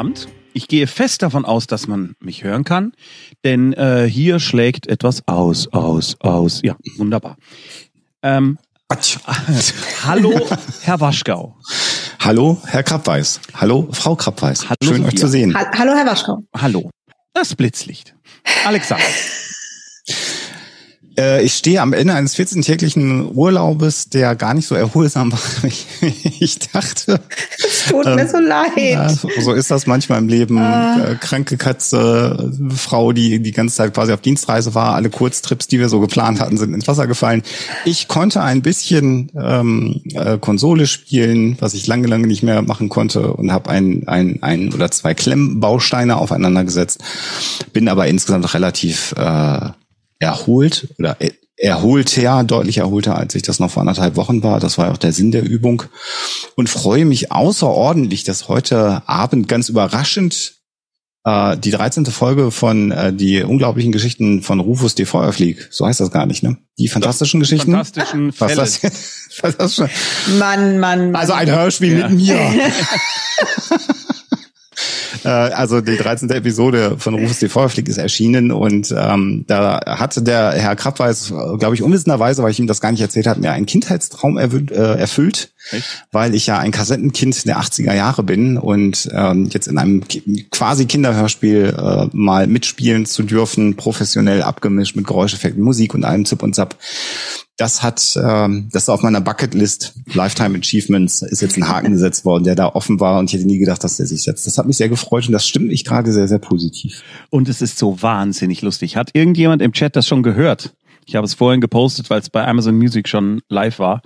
Abend. Ich gehe fest davon aus, dass man mich hören kann, denn äh, hier schlägt etwas aus, aus, aus. Ja, wunderbar. Ähm, hallo, Herr Waschgau. Hallo, Herr Krabweis. Hallo, Frau Krabweis. Hallo, Schön, Sophia. euch zu sehen. Ha Hallo, Herr Waschkau. Hallo. Das Blitzlicht. Alexander. Äh, ich stehe am Ende eines 14-täglichen Urlaubes, der gar nicht so erholsam war, wie ich dachte. Es tut mir so leid. Ja, so ist das manchmal im Leben. Ah. Äh, Kranke Katze, Frau, die die ganze Zeit quasi auf Dienstreise war. Alle Kurztrips, die wir so geplant hatten, sind ins Wasser gefallen. Ich konnte ein bisschen ähm, äh, Konsole spielen, was ich lange, lange nicht mehr machen konnte und habe ein, ein, ein oder zwei Klemmbausteine aufeinander gesetzt. Bin aber insgesamt relativ äh, erholt oder er- erholter, deutlich erholter, als ich das noch vor anderthalb Wochen war. Das war ja auch der Sinn der Übung. Und freue mich außerordentlich, dass heute Abend ganz überraschend äh, die 13. Folge von äh, die unglaublichen Geschichten von Rufus D. Feuerflieg, so heißt das gar nicht, ne? Die fantastischen Geschichten. Fantastischen Was Fälle. das? Fantastische. Mann, Mann, Mann. Also ein Hörspiel Ja. mit mir. Äh, Also die 13. Episode von Rufus die Feuerflieg ist erschienen und ähm, da hatte der Herr Krabweis, glaube ich, unwissenderweise, weil ich ihm das gar nicht erzählt habe, mir einen Kindheitstraum äh, erfüllt, Echt? weil ich ja ein Kassettenkind der 80er Jahre bin und ähm, jetzt in einem quasi Kinderhörspiel äh, mal mitspielen zu dürfen, professionell abgemischt mit Geräuscheffekten, Musik und allem Zip und Zap. Das hat, ähm, das ist auf meiner Bucketlist, Lifetime Achievements, ist jetzt ein Haken gesetzt worden, der da offen war und ich hätte nie gedacht, dass der sich setzt. Das hat mich sehr gefreut und das stimmt mich gerade sehr, sehr positiv. Und es ist so wahnsinnig lustig. Hat irgendjemand im Chat das schon gehört? Ich habe es vorhin gepostet, weil es bei Amazon Music schon live war.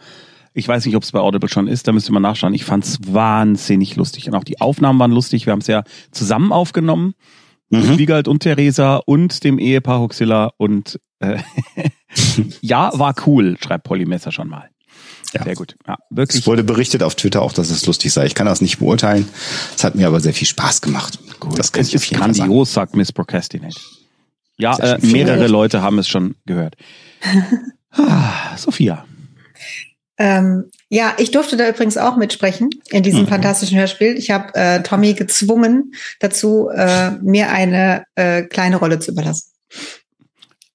Ich weiß nicht, ob es bei Audible schon ist, da müsst ihr mal nachschauen. Ich fand es wahnsinnig lustig. Und auch die Aufnahmen waren lustig. Wir haben es ja zusammen aufgenommen. Mit Mhm. Wiegald und Theresa und dem Ehepaar Huxilla. Und äh, ja, war cool, schreibt Polly Messer schon mal. Ja. Sehr gut. Ja, Es wirklich. wurde berichtet auf Twitter auch, dass es lustig sei. Ich kann das nicht beurteilen. Es hat mir aber sehr viel Spaß gemacht. Gut. Das kann es ich ist Fall sagen. grandios, sagt Miss Procrastinate. Ja, äh, mehrere Leute haben es schon gehört. Ah, Sophia. Ähm, ja, ich durfte da übrigens auch mitsprechen in diesem Mhm. fantastischen Hörspiel. Ich habe äh, Tommy gezwungen dazu, äh, mir eine äh, kleine Rolle zu überlassen.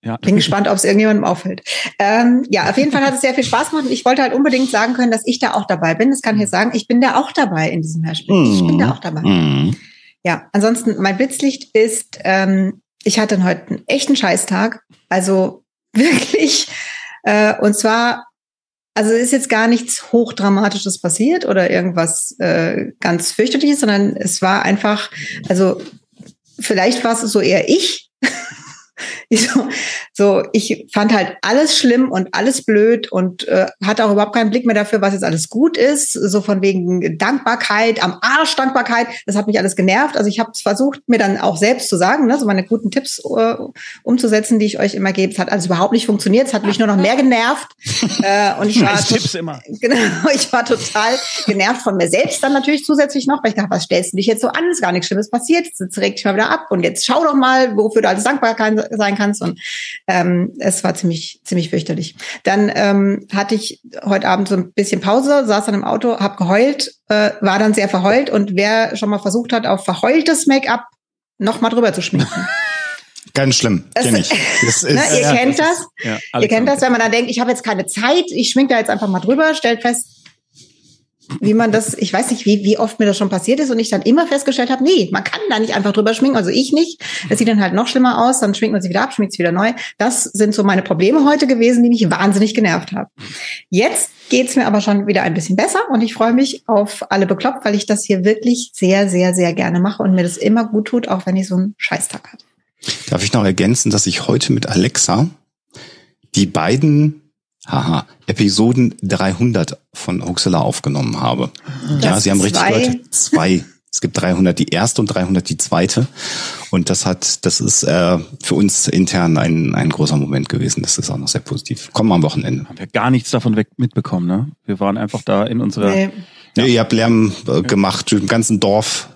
Ja, Bin gespannt, ob es irgendjemandem auffällt. Ähm, ja, auf jeden Fall hat es sehr viel Spaß gemacht. Und ich wollte halt unbedingt sagen können, dass ich da auch dabei bin. Das kann ich jetzt sagen. Ich bin da auch dabei in diesem Hörspiel. Ich bin da auch dabei. Mhm. Ja, ansonsten, mein Blitzlicht ist, ähm, ich hatte heute einen echten Scheißtag. Also wirklich. Äh, und zwar, also ist jetzt gar nichts Hochdramatisches passiert oder irgendwas äh, ganz fürchterliches, sondern es war einfach, also vielleicht war es so eher ich. Ich so, so, ich fand halt alles schlimm und alles blöd und äh, hatte auch überhaupt keinen Blick mehr dafür, was jetzt alles gut ist. So von wegen Dankbarkeit, am Arsch Dankbarkeit. Das hat mich alles genervt. Also ich habe versucht, mir dann auch selbst zu sagen, ne, so meine guten Tipps äh, umzusetzen, die ich euch immer gebe. Es hat alles überhaupt nicht funktioniert. Es hat mich nur noch mehr genervt. äh, und ich war Tipps immer. Genau, ich war total genervt von mir selbst dann natürlich zusätzlich noch, weil ich dachte, was stellst du dich jetzt so an? Ist gar nichts Schlimmes passiert. Jetzt reg dich mal wieder ab und jetzt schau doch mal, wofür du alles dankbar kann, sein kannst. Und ähm, es war ziemlich, ziemlich fürchterlich. Dann ähm, hatte ich heute Abend so ein bisschen Pause, saß dann im Auto, hab geheult, äh, war dann sehr verheult und wer schon mal versucht hat, auf verheultes Make-up noch mal drüber zu schminken. Ganz schlimm. Das- Kenn ich. Das ist, ne, ihr ja, kennt das das. ist- Ja, Ihr kennt das, wenn man dann denkt, ich habe jetzt keine Zeit, ich schmink da jetzt einfach mal drüber, stellt fest, wie man das, ich weiß nicht, wie, wie oft mir das schon passiert ist und ich dann immer festgestellt habe, nee, man kann da nicht einfach drüber schminken, also ich nicht. Das sieht dann halt noch schlimmer aus, dann schminkt man sich wieder ab, schminkt sich wieder neu. Das sind so meine Probleme heute gewesen, die mich wahnsinnig genervt haben. Jetzt geht's mir aber schon wieder ein bisschen besser und ich freue mich auf alle bekloppt, weil ich das hier wirklich sehr, sehr, sehr gerne mache und mir das immer gut tut, auch wenn ich so einen Scheißtag habe. Darf ich noch ergänzen, dass ich heute mit Alexa die beiden haha, Episoden 300 von Huxela aufgenommen habe. ja, Das Sie haben richtig zwei? gehört. Zwei. Es gibt 300 die erste und 300 die zweite. Und das hat, das ist äh, für uns intern ein, ein großer Moment gewesen. Das ist auch noch sehr positiv. Kommen wir am Wochenende. Haben wir gar nichts davon weg mitbekommen, ne? Wir waren einfach da in unserer. Nee. Ja. ihr habt Lärm äh, gemacht im ganzen Dorf.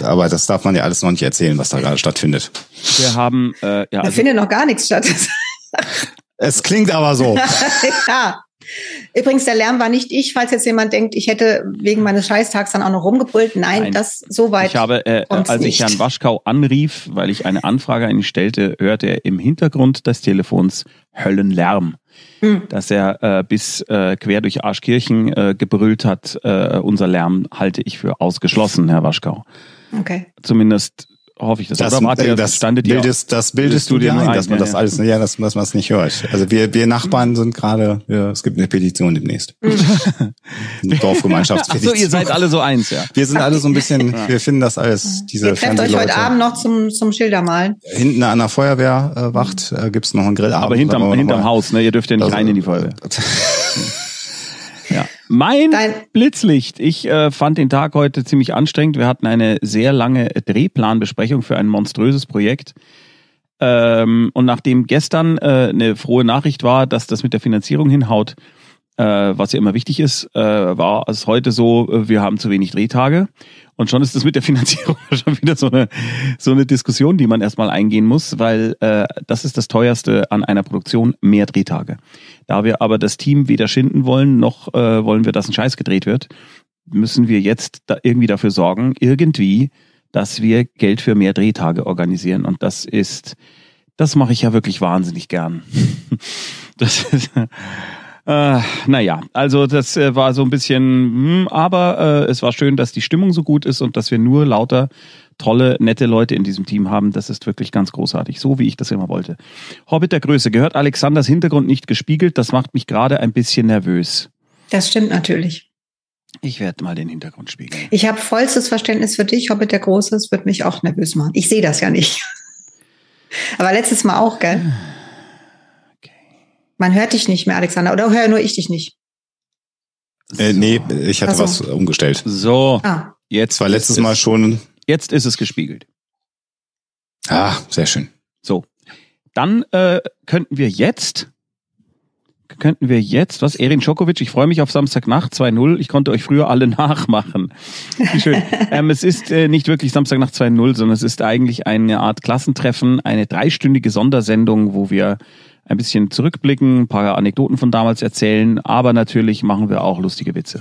Aber das darf man ja alles noch nicht erzählen, was da gerade stattfindet. Wir haben, äh, ja, Da also, findet noch gar nichts statt. Es klingt aber so. ja, Übrigens, der Lärm war nicht ich, falls jetzt jemand denkt, ich hätte wegen meines Scheißtags dann auch noch rumgebrüllt. Nein, Nein. das so weit. Ich habe, äh, als ich nicht. Herrn Waschkau anrief, weil ich eine Anfrage an ihn stellte, hörte er im Hintergrund des Telefons Höllenlärm. Hm. Dass er äh, bis äh, quer durch Arschkirchen äh, gebrüllt hat, äh, unser Lärm halte ich für ausgeschlossen, Herr Waschkau. Okay. Zumindest hoffe ich das. Das, Oder warte, äh, das das, standet dir bildest, das bildest du dir nur ein, dass man ja, das ja. alles, ja, dass, dass man es nicht hört. Also wir, wir Nachbarn sind gerade, ja, es gibt eine Petition demnächst. Eine Ach Dorfgemeinschaftspetition. so, ihr seid alle so eins, ja. wir sind alle so ein bisschen, wir finden das alles, diese Ihr trefft euch heute. Abend noch zum, zum Schildermalen. Hinten an der Feuerwehrwacht äh, gibt's noch einen Grillabend. Aber hinterm, hinterm. Haus, ne? Ihr dürft ja nicht Also, rein in die Feuerwehr. Mein Dein- Blitzlicht. Ich äh, fand den Tag heute ziemlich anstrengend. Wir hatten eine sehr lange Drehplanbesprechung für ein monströses Projekt. Ähm, und nachdem gestern äh, eine frohe Nachricht war, dass das mit der Finanzierung hinhaut, was ja immer wichtig ist, äh, war es heute so, äh, wir haben zu wenig Drehtage. Und schon ist das mit der Finanzierung schon wieder so eine, so eine Diskussion, die man erstmal eingehen muss, weil äh, das ist das teuerste an einer Produktion, mehr Drehtage. Da wir aber das Team weder schinden wollen, noch äh, wollen wir, dass ein Scheiß gedreht wird, müssen wir jetzt da irgendwie dafür sorgen, irgendwie, dass wir Geld für mehr Drehtage organisieren. Und das ist, das mache ich ja wirklich wahnsinnig gern. Das ist, äh, naja, also das äh, war so ein bisschen, hm, aber äh, es war schön, dass die Stimmung so gut ist und dass wir nur lauter tolle, nette Leute in diesem Team haben. Das ist wirklich ganz großartig, so wie ich das immer wollte. Hobbit der Größe, gehört Alexanders Hintergrund nicht gespiegelt? Das macht mich gerade ein bisschen nervös. Das stimmt natürlich. Ich werde mal den Hintergrund spiegeln. Ich habe vollstes Verständnis für dich, Hobbit der Große. Es wird mich auch nervös machen. Ich sehe das ja nicht. Aber letztes Mal auch, gell? Man hört dich nicht mehr, Alexander. Oder höre nur ich dich nicht? Äh, nee, ich hatte so. was umgestellt. So, Ah, jetzt Das war letztes ist Mal es, schon, Jetzt ist es gespiegelt. ah, sehr schön. So, dann äh, könnten wir jetzt, könnten wir jetzt, was, Erin Djokovic, ich freue mich auf Samstagnacht 2-0. Ich konnte euch früher alle nachmachen. Wie schön. ähm, es ist äh, nicht wirklich Samstagnacht 2-0, sondern es ist eigentlich eine Art Klassentreffen, eine dreistündige Sondersendung, wo wir ein bisschen zurückblicken, ein paar Anekdoten von damals erzählen, aber natürlich machen wir auch lustige Witze.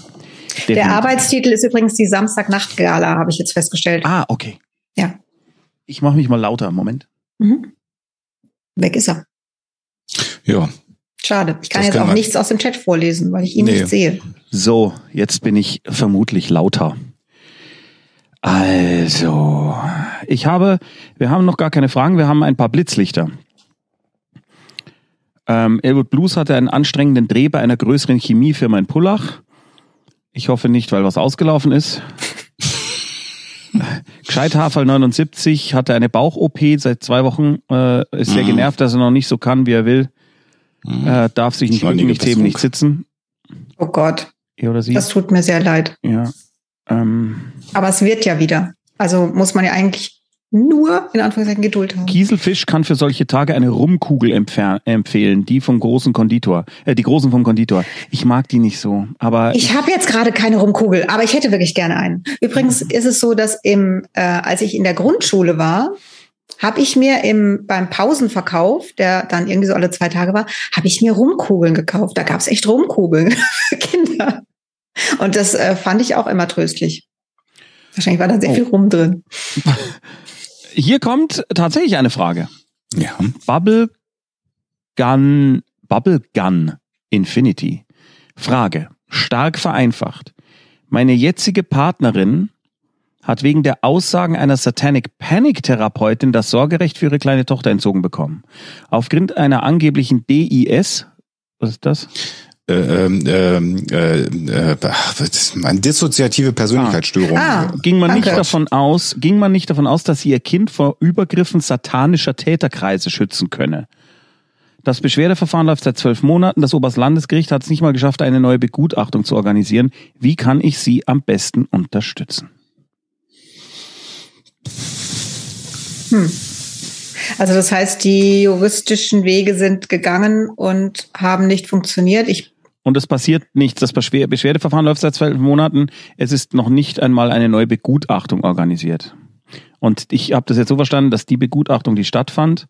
der Definitiv. Arbeitstitel ist übrigens die Samstagnacht-Gala, habe ich jetzt festgestellt. Ah, okay. Ja. Ich mache mich mal lauter. Moment. Mhm. Weg ist er. Ja, Schade. Ich kann Das jetzt auch nichts aus dem Chat vorlesen, weil ich ihn Nee. nicht sehe. So, jetzt bin ich vermutlich lauter. Also, ich habe, wir haben noch gar keine Fragen, wir haben ein paar Blitzlichter. Ähm, Elwood Blues hatte einen anstrengenden Dreh bei einer größeren Chemiefirma in Pullach. Ich hoffe nicht, weil was ausgelaufen ist. Gescheithaferl 79 hatte eine Bauch-OP seit zwei Wochen, äh, ist sehr Mhm. genervt, dass er noch nicht so kann, wie er will. Äh, darf sich nicht rücken, nicht heben, nicht sitzen. Oh Gott, Er oder sie. das tut mir sehr leid. Ja. Ähm, Aber es wird ja wieder. Also muss man ja eigentlich nur in Anführungszeichen Geduld haben. Kieselfisch kann für solche Tage eine Rumkugel empfehlen, die vom großen Konditor, äh, die großen vom Konditor. Ich mag die nicht so, aber Ich habe jetzt gerade keine Rumkugel, aber ich hätte wirklich gerne einen. Übrigens ist es so, dass im, äh, als ich in der Grundschule war, habe ich mir im beim Pausenverkauf, der dann irgendwie so alle zwei Tage war, habe ich mir Rumkugeln gekauft. Da gab es echt Rumkugeln für Kinder. Und das äh, fand ich auch immer tröstlich. Wahrscheinlich war da sehr Oh. viel Rum drin. hier kommt tatsächlich eine Frage. ja. Bubble Gun, Bubble Gun Infinity. Frage, stark vereinfacht. Meine jetzige Partnerin hat wegen der Aussagen einer Satanic Panic Therapeutin das Sorgerecht für ihre kleine Tochter entzogen bekommen. Aufgrund einer angeblichen DIS, was ist das? Äh, ähm, ähm, äh, äh, ach, ist eine dissoziative Persönlichkeitsstörung. Ah. ging man nicht Danke. davon aus, ging man nicht davon aus, dass sie ihr Kind vor Übergriffen satanischer Täterkreise schützen könne. Das Beschwerdeverfahren läuft seit zwölf Monaten. Das Oberstlandesgericht hat es nicht mal geschafft, eine neue Begutachtung zu organisieren. Wie kann ich sie am besten unterstützen? Hm. Also das heißt, die juristischen Wege sind gegangen und haben nicht funktioniert. Ich Und es passiert nichts. Das Beschwer Beschwerdeverfahren läuft seit zwölf Monaten. Es ist noch nicht einmal eine neue Begutachtung organisiert. Und ich habe das jetzt so verstanden, dass die Begutachtung, die stattfand,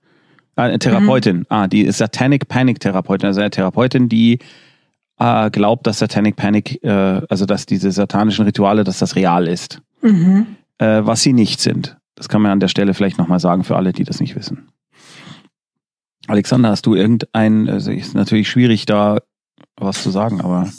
äh, eine Therapeutin, ah, die Satanic Panic Therapeutin, also eine Therapeutin, die äh, glaubt, dass Satanic Panic, äh, also dass diese satanischen Rituale, dass das real ist. Mhm. Äh, was sie nicht sind. Das kann man an der Stelle vielleicht nochmal sagen für alle, die das nicht wissen. Alexander, hast du irgendein, also ist natürlich schwierig da was zu sagen, aber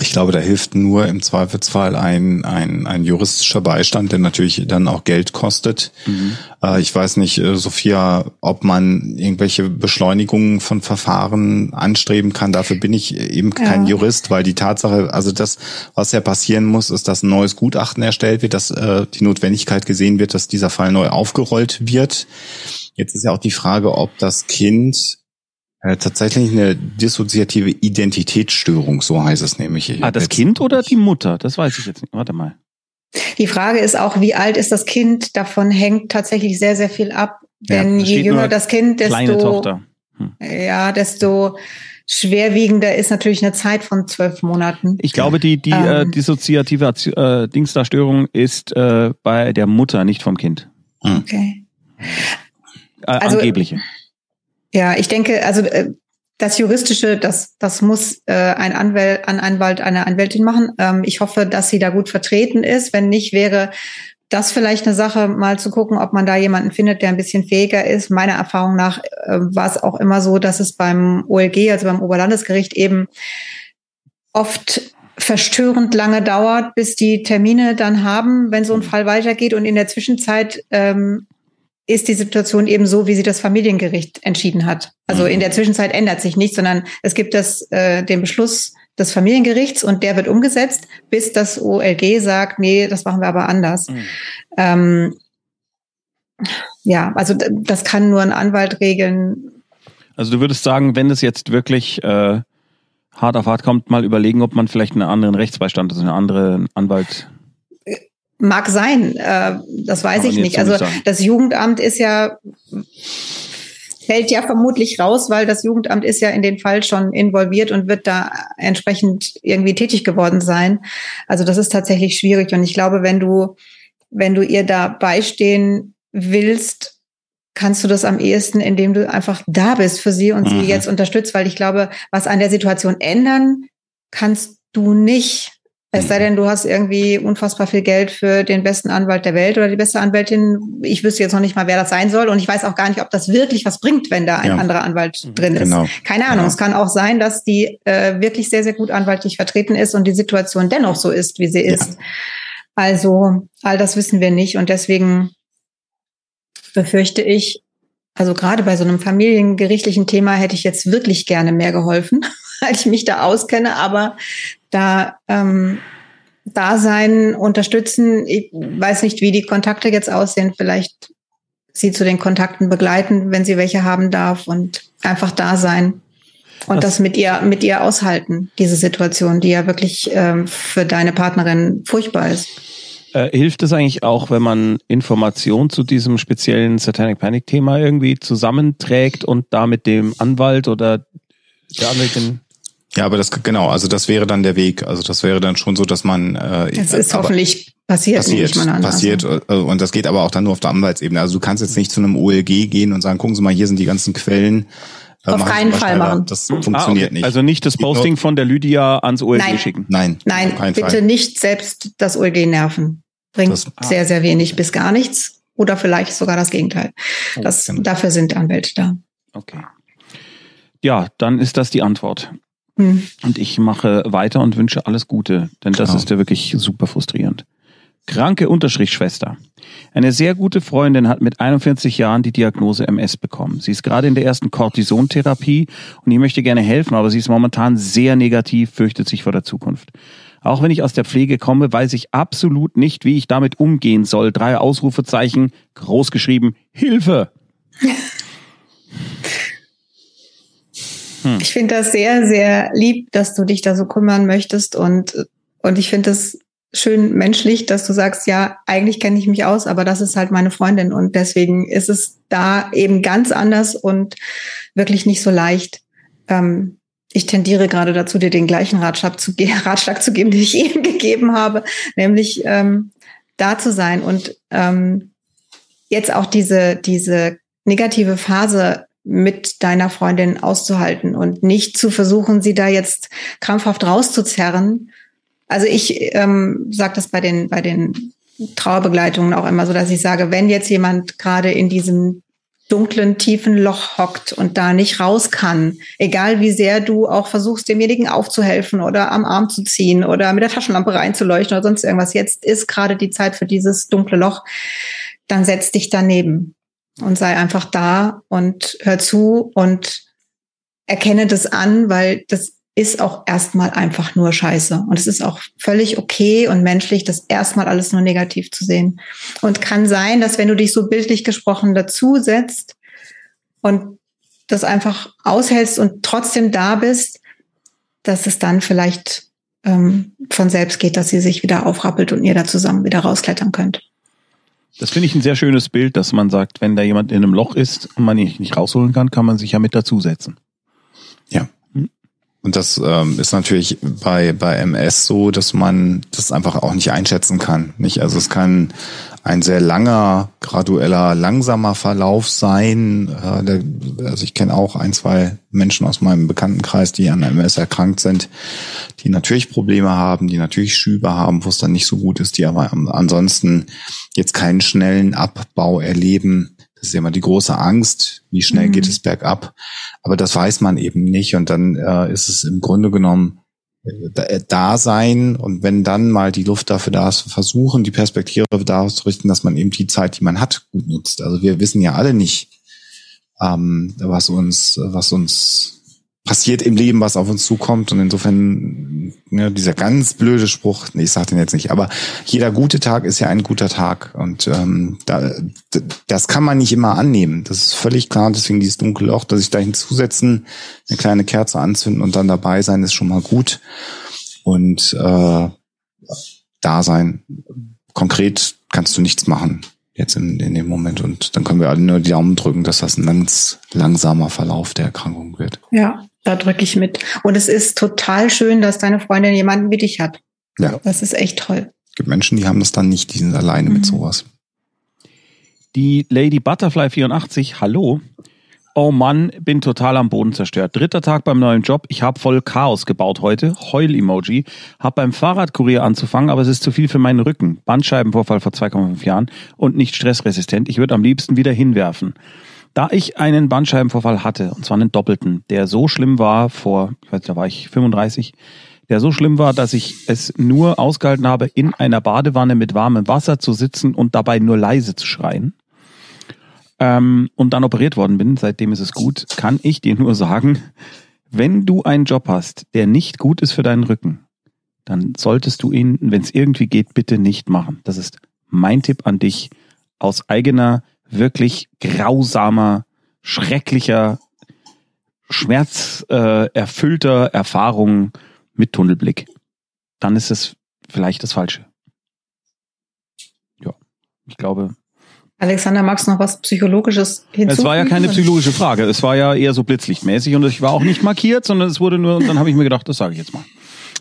Ich glaube, da hilft nur im Zweifelsfall ein, ein, ein juristischer Beistand, der natürlich dann auch Geld kostet. mhm. Äh, ich weiß nicht, äh, Sophia, ob man irgendwelche Beschleunigungen von Verfahren anstreben kann. Dafür bin ich eben kein Ja. Jurist, weil die Tatsache, also das, was ja passieren muss, ist, dass ein neues Gutachten erstellt wird, dass äh, die Notwendigkeit gesehen wird, dass dieser Fall neu aufgerollt wird. Jetzt ist ja auch die Frage, ob das Kind äh, tatsächlich eine dissoziative Identitätsstörung, so heißt es nämlich. ah, das Kind oder die Mutter? Das weiß ich jetzt nicht. Warte mal. Die Frage ist auch, wie alt ist das Kind? Davon hängt tatsächlich sehr, sehr viel ab. Ja, Denn da je jünger das Kind, Kleine desto, Tochter. ja, desto schwerwiegender ist natürlich eine Zeit von zwölf Monaten. Ich glaube, die, die äh, Ähm. dissoziative äh, Dingsdarstörung ist äh, bei der Mutter, nicht vom Kind. Okay. Äh, Also- angebliche. Ja, ich denke, also äh, das Juristische, das, das muss äh, ein Anwalt, ein Anwalt, eine Anwältin machen. Ähm, ich hoffe, dass sie da gut vertreten ist. Wenn nicht, wäre das vielleicht eine Sache, mal zu gucken, ob man da jemanden findet, der ein bisschen fähiger ist. Meiner Erfahrung nach äh, war es auch immer so, dass es beim OLG, also beim Oberlandesgericht, eben oft verstörend lange dauert, bis die Termine dann haben, wenn so ein Fall weitergeht. Und in der Zwischenzeit ähm, ist die Situation eben so, wie sie das Familiengericht entschieden hat. Also in der Zwischenzeit ändert sich nichts, sondern es gibt das, äh, den Beschluss des Familiengerichts und der wird umgesetzt, bis das OLG sagt, nee, das machen wir aber anders. Mhm. Ähm, ja, also das kann nur ein Anwalt regeln. Also du würdest sagen, wenn es jetzt wirklich äh, hart auf hart kommt, mal überlegen, ob man vielleicht einen anderen Rechtsbeistand, also einen anderen Anwalt. Mag sein, äh, das weiß ich nicht. Also das Jugendamt ist ja fällt ja vermutlich raus, weil das Jugendamt ist ja in den Fall schon involviert und wird da entsprechend irgendwie tätig geworden sein. Also das ist tatsächlich schwierig und ich glaube, wenn du wenn du ihr da beistehen willst, kannst du das am ehesten, indem du einfach da bist für sie und Mhm. sie jetzt unterstützt, weil ich glaube, was an der Situation ändern kannst du nicht. Es sei denn, du hast irgendwie unfassbar viel Geld für den besten Anwalt der Welt oder die beste Anwältin. Ich wüsste jetzt noch nicht mal, wer das sein soll. Und ich weiß auch gar nicht, ob das wirklich was bringt, wenn da ein Ja. anderer Anwalt drin ist. Genau. Keine Ahnung. Genau. Es kann auch sein, dass die äh, wirklich sehr, sehr gut anwaltlich vertreten ist und die Situation dennoch so ist, wie sie ist. Also all das wissen wir nicht. Und deswegen befürchte ich, also gerade bei so einem familiengerichtlichen Thema hätte ich jetzt wirklich gerne mehr geholfen, weil ich mich da auskenne. Aber da ähm, da sein, unterstützen, ich weiß nicht, wie die Kontakte jetzt aussehen. Vielleicht sie zu den Kontakten begleiten, wenn sie welche haben darf und einfach da sein. Und Das- das, mit ihr, mit ihr aushalten, diese Situation, die ja wirklich ähm, für deine Partnerin furchtbar ist. Äh, hilft es eigentlich auch, wenn man Informationen zu diesem speziellen Satanic Panic Thema irgendwie zusammenträgt und da mit dem Anwalt oder der Anwältin Ja, aber das genau, also das wäre dann der Weg. Also das wäre dann schon so, dass man äh, Das ist aber hoffentlich passiert, passiert, ich mal an. passiert Also, und das geht aber auch dann nur auf der Anwaltsebene. Also du kannst jetzt nicht zu einem OLG gehen und sagen, gucken Sie mal, hier sind die ganzen Quellen. Äh, Auf keinen Fall machen. Das Ah, funktioniert okay. nicht. Also nicht das Posting von der Lydia ans OLG Nein. schicken. Nein, Nein, keinen bitte Fall. nicht selbst das OLG nerven. Bringt Das- ah. sehr, sehr wenig bis gar nichts oder vielleicht sogar das Gegenteil. Oh, Das, genau. Dafür sind Anwälte da. Okay. Ja, dann ist das die Antwort. Hm. Und ich mache weiter und wünsche alles Gute, denn das Genau. ist ja wirklich super frustrierend. Kranke Unterstrich-Schwester. Eine sehr gute Freundin hat mit 41 Jahren die Diagnose MS bekommen. Sie ist gerade in der ersten Cortisontherapie und ich möchte gerne helfen, aber sie ist momentan sehr negativ, fürchtet sich vor der Zukunft. Auch wenn ich aus der Pflege komme, weiß ich absolut nicht, wie ich damit umgehen soll. Drei Ausrufezeichen, groß geschrieben, Hilfe! Ich finde das sehr, sehr lieb, dass du dich da so kümmern möchtest und, und ich finde es schön menschlich, dass du sagst, ja, eigentlich kenne ich mich aus, aber das ist halt meine Freundin und deswegen ist es da eben ganz anders und wirklich nicht so leicht. Ähm, ich tendiere gerade dazu, dir den gleichen Ratschlag zu, Ratschlag zu geben, den ich eben gegeben habe, nämlich ähm, da zu sein und ähm, jetzt auch diese, diese negative Phase mit deiner Freundin auszuhalten und nicht zu versuchen, sie da jetzt krampfhaft rauszuzerren. Also ich ähm, sage das bei den, bei den Trauerbegleitungen auch immer so, dass ich sage, wenn jetzt jemand gerade in diesem dunklen, tiefen Loch hockt und da nicht raus kann, egal wie sehr du auch versuchst, demjenigen aufzuhelfen oder am Arm zu ziehen oder mit der Taschenlampe reinzuleuchten oder sonst irgendwas, jetzt ist gerade die Zeit für dieses dunkle Loch, dann setz dich daneben und sei einfach da und hör zu und erkenne das an, weil das ist auch erstmal einfach nur scheiße. Und es ist auch völlig okay und menschlich, das erstmal alles nur negativ zu sehen. Und kann sein, dass wenn du dich so bildlich gesprochen dazusetzt und das einfach aushältst und trotzdem da bist, dass es dann vielleicht ähm, von selbst geht, dass sie sich wieder aufrappelt und ihr da zusammen wieder rausklettern könnt. Das finde ich ein sehr schönes Bild, dass man sagt, wenn da jemand in einem Loch ist und man ihn nicht rausholen kann, kann man sich ja mit dazusetzen. Und das ähm, ist natürlich bei, bei MS so, dass man das einfach auch nicht einschätzen kann. Nicht? Also es kann ein sehr langer, gradueller, langsamer Verlauf sein. Äh, der, also ich kenne auch ein, zwei Menschen aus meinem Bekanntenkreis, die an MS erkrankt sind, die natürlich Probleme haben, die natürlich Schübe haben, wo es dann nicht so gut ist, die aber ansonsten jetzt keinen schnellen Abbau erleben das ist immer die große Angst, wie schnell mhm. geht es bergab. Aber das weiß man eben nicht. Und dann äh, ist es im Grunde genommen äh, da sein und wenn dann mal die Luft dafür da ist, versuchen, die Perspektive daraus zu richten, dass man eben die Zeit, die man hat, gut nutzt. Also wir wissen ja alle nicht, ähm, was uns, was uns passiert im Leben, was auf uns zukommt. Und insofern, ja, dieser ganz blöde Spruch, nee, ich sag den jetzt nicht, aber jeder gute Tag ist ja ein guter Tag. Und ähm, da, das kann man nicht immer annehmen. Das ist völlig klar. Deswegen dieses dunkle Loch, dass ich da hinzusetzen, eine kleine Kerze anzünden und dann dabei sein, ist schon mal gut. Und äh, da sein. Konkret kannst du nichts machen jetzt in, in dem Moment. Und dann können wir alle nur die Daumen drücken, dass das ein ganz langsamer Verlauf der Erkrankung wird. Ja, da drücke ich mit. Und es ist total schön, dass deine Freundin jemanden wie dich hat. Ja. Das ist echt toll. Es gibt Menschen, die haben das dann nicht, die sind alleine mhm. mit sowas. Die Lady Butterfly 84, hallo. Oh Mann, bin total am Boden zerstört. Dritter Tag beim neuen Job. Ich habe voll Chaos gebaut heute. Heul-Emoji. Hab beim Fahrradkurier anzufangen, aber es ist zu viel für meinen Rücken. Bandscheibenvorfall vor 2,5 Jahren und nicht stressresistent. Ich würde am liebsten wieder hinwerfen. Da ich einen Bandscheibenvorfall hatte, und zwar einen doppelten, der so schlimm war vor, ich weiß, da war ich 35, der so schlimm war, dass ich es nur ausgehalten habe, in einer Badewanne mit warmem Wasser zu sitzen und dabei nur leise zu schreien. Ähm, und dann operiert worden bin, seitdem ist es gut, kann ich dir nur sagen, wenn du einen Job hast, der nicht gut ist für deinen Rücken, dann solltest du ihn, wenn es irgendwie geht, bitte nicht machen. Das ist mein Tipp an dich aus eigener wirklich grausamer, schrecklicher, schmerzerfüllter äh, Erfahrung mit Tunnelblick. Dann ist es vielleicht das Falsche. Ja, ich glaube. Alexander, magst du noch was Psychologisches hinzufügen? Es war ja keine psychologische Frage. Es war ja eher so blitzlichtmäßig und ich war auch nicht markiert, sondern es wurde nur, und dann habe ich mir gedacht, das sage ich jetzt mal.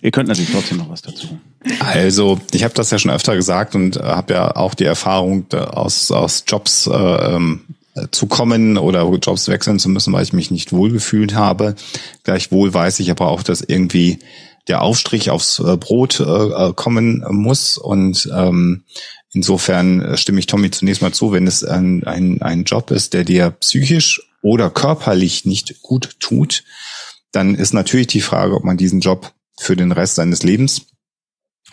Ihr könnt natürlich trotzdem noch was dazu. Also, ich habe das ja schon öfter gesagt und äh, habe ja auch die Erfahrung aus, aus Jobs äh, ähm, zu kommen oder Jobs wechseln zu müssen, weil ich mich nicht wohlgefühlt habe. Gleichwohl weiß ich aber auch, dass irgendwie der Aufstrich aufs äh, Brot äh, äh, kommen muss und ähm, insofern stimme ich Tommy zunächst mal zu, wenn es ein, ein, ein Job ist, der dir psychisch oder körperlich nicht gut tut, dann ist natürlich die Frage, ob man diesen Job für den Rest seines Lebens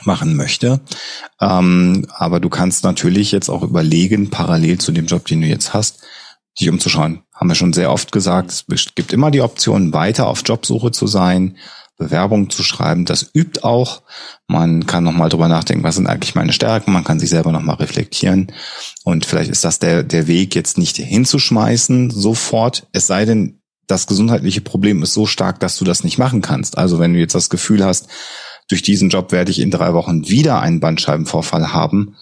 machen möchte. Ähm, aber du kannst natürlich jetzt auch überlegen, parallel zu dem Job, den du jetzt hast, dich umzuschauen. Haben wir schon sehr oft gesagt, es gibt immer die Option, weiter auf Jobsuche zu sein, Bewerbungen zu schreiben. Das übt auch. Man kann nochmal drüber nachdenken, was sind eigentlich meine Stärken. Man kann sich selber nochmal reflektieren. Und vielleicht ist das der, der Weg, jetzt nicht hinzuschmeißen sofort. Es sei denn, das gesundheitliche Problem ist so stark, dass du das nicht machen kannst. Also wenn du jetzt das Gefühl hast, durch diesen Job werde ich in drei Wochen wieder einen Bandscheibenvorfall haben,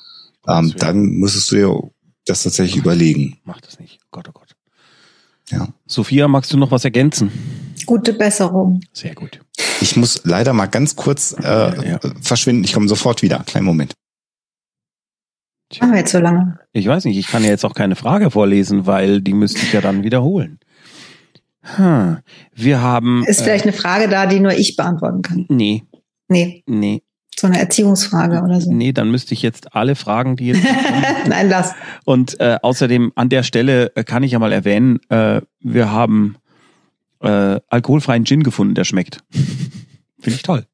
ähm, dann müsstest du dir das tatsächlich überlegen. Mach das nicht. Oh Gott, oh Gott. Ja. Sophia, magst du noch was ergänzen? Gute Besserung. Sehr gut. Ich muss leider mal ganz kurz äh, ja, ja. verschwinden. Ich komme sofort wieder. Kleinen Moment. Machen wir jetzt so lange? Ich weiß nicht, ich kann ja jetzt auch keine Frage vorlesen, weil die müsste ich ja dann wiederholen. Hm. Wir haben. Ist vielleicht eine Frage da, die nur ich beantworten kann. Nee, Nee, nee, so eine Erziehungsfrage oder so. nee, dann müsste ich jetzt alle Fragen, die jetzt. Nein, lass. Und äh, außerdem an der Stelle äh, kann ich ja mal erwähnen, äh, wir haben äh, alkoholfreien Gin gefunden, der schmeckt. Finde ich toll.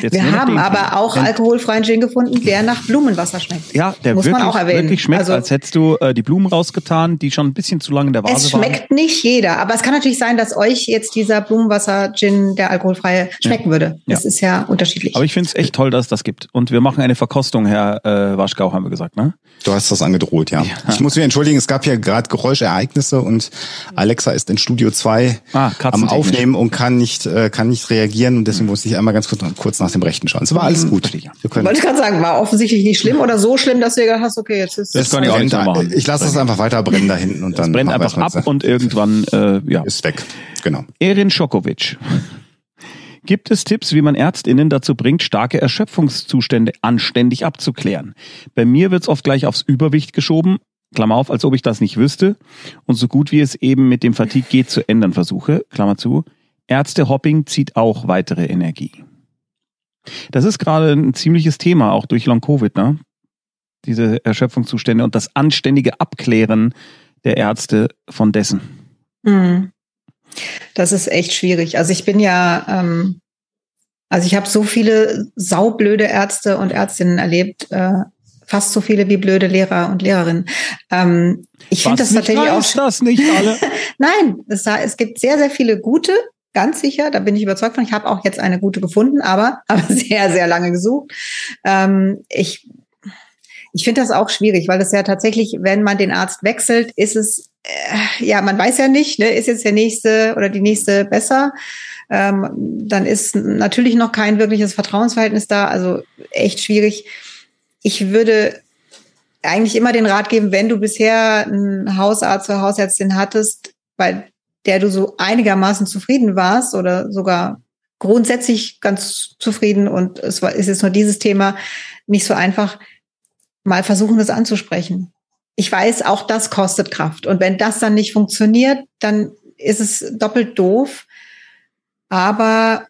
Jetzt Wir haben aber auch alkoholfreien Gin gefunden, der nach Blumenwasser schmeckt. Ja, der Muss wirklich, man auch erwähnen. wirklich schmeckt, Also- als hättest du äh, die Blumen rausgetan, die schon ein bisschen zu lange in der Vase Es waren. schmeckt nicht jeder, aber es kann natürlich sein, dass euch jetzt dieser Blumenwasser-Gin, der alkoholfreie, schmecken würde. Das Ja. ist ja unterschiedlich. Aber ich finde es echt toll, dass es das gibt. Und wir machen eine Verkostung, Herr äh, Waschgau, haben wir gesagt, ne? Du hast das angedroht, ja. Ich muss mich entschuldigen, es gab hier gerade Geräuschereignisse und Alexa ist in Studio 2 Ah, am. Aufnehmen und kann nicht, äh, kann nicht reagieren und deswegen musste ich einmal ganz kurz, kurz nach dem Rechten schauen. Es war alles gut. Ich, ja. Wir können Wollte ich gerade sagen, war offensichtlich nicht schlimm oder so schlimm, dass du gedacht hast, okay, jetzt ist Das kann ich auch nicht machen. Ich lasse es einfach weiter brennen da hinten und Das dann brennt machen wir einfach ab und irgendwann, äh, ja. ist weg. Genau. Erin Schokowitsch. Gibt es Tipps, wie man Ärztinnen dazu bringt, starke Erschöpfungszustände anständig abzuklären? Bei mir wird es oft gleich aufs Überwicht geschoben, Klammer auf, als ob ich das nicht wüsste, und so gut wie es eben mit dem Fatigue geht zu ändern versuche, Klammer zu. Ärztehopping zieht auch weitere Energie. Das ist gerade ein ziemliches Thema, auch durch Long-Covid, ne? Diese Erschöpfungszustände und das anständige Abklären der Ärzte von dessen. Hm. Das ist echt schwierig. Also ich bin ja, ähm, also ich habe so viele saublöde Ärzte und Ärztinnen erlebt, äh, fast so viele wie blöde Lehrer und Lehrerinnen. Ähm, ich finde das nicht tatsächlich auch. das nicht alle. Nein, es, es gibt sehr, sehr viele gute, ganz sicher. Da bin ich überzeugt von. Ich habe auch jetzt eine gute gefunden, aber aber sehr, sehr lange gesucht. Ähm, ich ich finde das auch schwierig, weil es ja tatsächlich, wenn man den Arzt wechselt, ist es äh, ja, man weiß ja nicht, ne, ist jetzt der nächste oder die nächste besser. Ähm, dann ist natürlich noch kein wirkliches Vertrauensverhältnis da. Also echt schwierig. Ich würde eigentlich immer den Rat geben, wenn du bisher einen Hausarzt oder Hausärztin hattest, bei der du so einigermaßen zufrieden warst oder sogar grundsätzlich ganz zufrieden und es war, ist jetzt nur dieses Thema nicht so einfach, mal versuchen, das anzusprechen. Ich weiß, auch das kostet Kraft. Und wenn das dann nicht funktioniert, dann ist es doppelt doof. Aber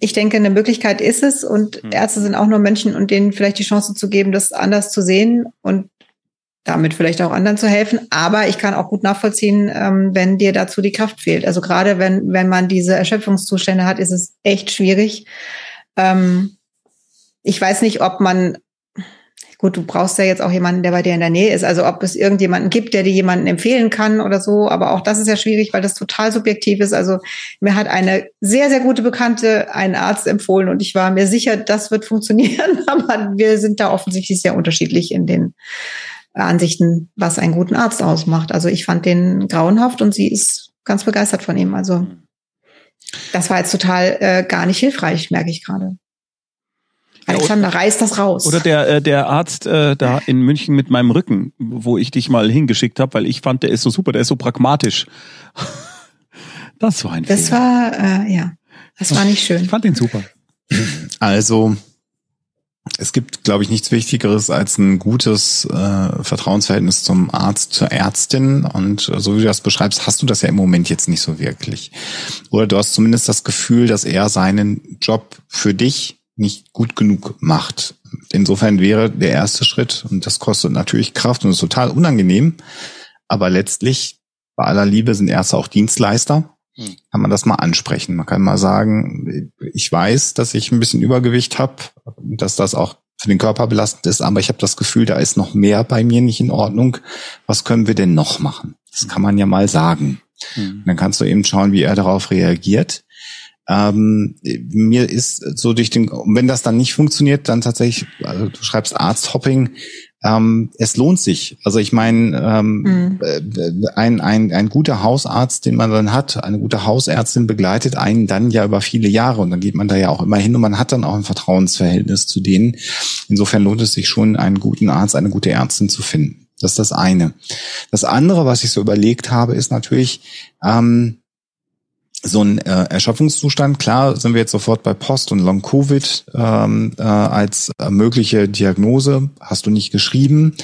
ich denke, eine Möglichkeit ist es und Hm. Ärzte sind auch nur Menschen und denen vielleicht die Chance zu geben, das anders zu sehen und damit vielleicht auch anderen zu helfen. Aber ich kann auch gut nachvollziehen, ähm, wenn dir dazu die Kraft fehlt. Also gerade wenn, wenn man diese Erschöpfungszustände hat, ist es echt schwierig. Ähm, ich weiß nicht, ob man, gut, du brauchst ja jetzt auch jemanden, der bei dir in der Nähe ist. Also ob es irgendjemanden gibt, der dir jemanden empfehlen kann oder so. Aber auch das ist ja schwierig, weil das total subjektiv ist. Also mir hat eine sehr, sehr gute Bekannte einen Arzt empfohlen und ich war mir sicher, das wird funktionieren. Aber wir sind da offensichtlich sehr unterschiedlich in den Ansichten, was einen guten Arzt ausmacht. Also ich fand den grauenhaft und sie ist ganz begeistert von ihm. Also das war jetzt total äh, gar nicht hilfreich, merke ich gerade. Alexander, reiß das raus. Oder der, äh, der Arzt äh, da in München mit meinem Rücken, wo ich dich mal hingeschickt habe, weil ich fand, der ist so super, der ist so pragmatisch. Das war ein das Fehler. war, äh, ja, das war nicht Ich schön. fand den super. Also es gibt, glaube ich, nichts Wichtigeres als ein gutes äh, Vertrauensverhältnis zum Arzt, zur Ärztin. Und äh, so wie du das beschreibst, hast du das ja im Moment jetzt nicht so wirklich. Oder du hast zumindest das Gefühl, dass er seinen Job für dich nicht gut genug macht. Insofern wäre der erste Schritt, und das kostet natürlich Kraft und ist total unangenehm, aber letztlich, bei aller Liebe sind Ärzte auch Dienstleister. Kann man das mal ansprechen. Man kann mal sagen, ich weiß, dass ich ein bisschen Übergewicht habe, dass das auch für den Körper belastend ist, aber ich habe das Gefühl, da ist noch mehr bei mir nicht in Ordnung. Was können wir denn noch machen? Das kann man ja mal sagen. Hm. Dann kannst du eben schauen, wie er darauf reagiert. Ähm, mir ist so durch den, wenn das dann nicht funktioniert, dann tatsächlich, also du schreibst Arzthopping, ähm, es lohnt sich. Also ich meine, ähm, Mhm. äh, ein, ein, ein guter Hausarzt, den man dann hat, eine gute Hausärztin begleitet einen dann ja über viele Jahre und dann geht man da ja auch immer hin und man hat dann auch ein Vertrauensverhältnis zu denen. Insofern lohnt es sich schon, einen guten Arzt, eine gute Ärztin zu finden. Das ist das eine. Das andere, was ich so überlegt habe, ist natürlich, ähm, so ein äh, Erschöpfungszustand, klar sind wir jetzt sofort bei Post- und Long-Covid ähm, äh, als äh, mögliche Diagnose, hast du nicht geschrieben,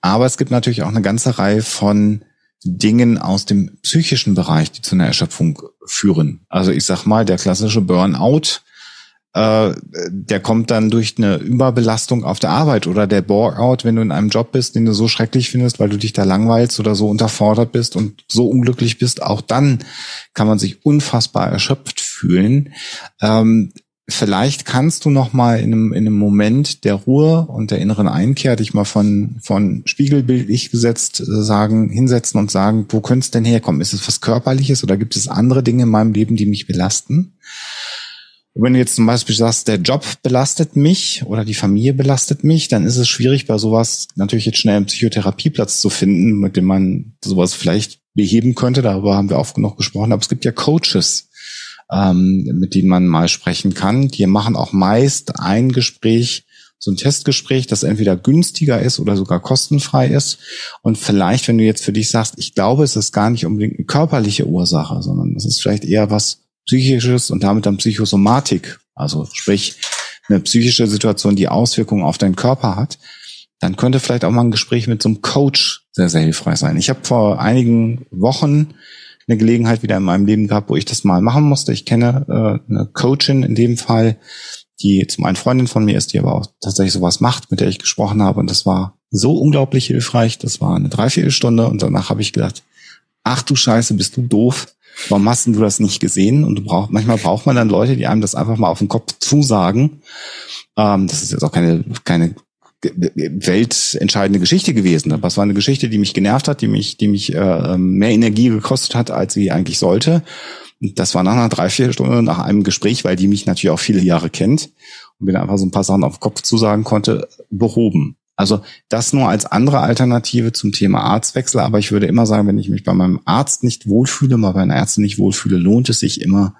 aber es gibt natürlich auch eine ganze Reihe von Dingen aus dem psychischen Bereich, die zu einer Erschöpfung führen. Also ich sag mal, der klassische Burnout, äh, der kommt dann durch eine Überbelastung auf der Arbeit oder der Bore-out, wenn du in einem Job bist, den du so schrecklich findest, weil du dich da langweilst oder so unterfordert bist und so unglücklich bist. Auch dann kann man sich unfassbar erschöpft fühlen. Ähm, vielleicht kannst du noch mal in einem, in einem Moment der Ruhe und der inneren Einkehr dich mal von, von spiegelbildlich gesetzt äh, sagen, hinsetzen und sagen, wo könnte es denn herkommen? Ist es was Körperliches oder gibt es andere Dinge in meinem Leben, die mich belasten? Wenn du jetzt zum Beispiel sagst, der Job belastet mich oder die Familie belastet mich, dann ist es schwierig, bei sowas natürlich jetzt schnell einen Psychotherapieplatz zu finden, mit dem man sowas vielleicht beheben könnte. Darüber haben wir oft genug gesprochen. Aber es gibt ja Coaches, ähm, mit denen man mal sprechen kann. Die machen auch meist ein Gespräch, so ein Testgespräch, das entweder günstiger ist oder sogar kostenfrei ist. Und vielleicht, wenn du jetzt für dich sagst, ich glaube, es ist gar nicht unbedingt eine körperliche Ursache, sondern es ist vielleicht eher was Psychisches und damit dann Psychosomatik, also sprich eine psychische Situation, die Auswirkungen auf deinen Körper hat, dann könnte vielleicht auch mal ein Gespräch mit so einem Coach sehr, sehr hilfreich sein. Ich habe vor einigen Wochen eine Gelegenheit wieder in meinem Leben gehabt, wo ich das mal machen musste. Ich kenne äh, eine Coachin in dem Fall, die zum einen Freundin von mir ist, die aber auch tatsächlich sowas macht, mit der ich gesprochen habe. Und das war so unglaublich hilfreich. Das war eine Dreiviertelstunde und danach habe ich gedacht, ach du Scheiße, bist du doof. Warum hast du das nicht gesehen? Und du brauch, manchmal braucht man dann Leute, die einem das einfach mal auf den Kopf zusagen. Ähm, das ist jetzt auch keine, keine weltentscheidende Geschichte gewesen. Aber es war eine Geschichte, die mich genervt hat, die mich, die mich äh, mehr Energie gekostet hat, als sie eigentlich sollte. Und das war nach einer drei, vier Stunden nach einem Gespräch, weil die mich natürlich auch viele Jahre kennt und mir einfach so ein paar Sachen auf den Kopf zusagen konnte, behoben. Also das nur als andere Alternative zum Thema Arztwechsel. Aber ich würde immer sagen, wenn ich mich bei meinem Arzt nicht wohlfühle, mal bei einer Ärztin nicht wohlfühle, lohnt es sich immer,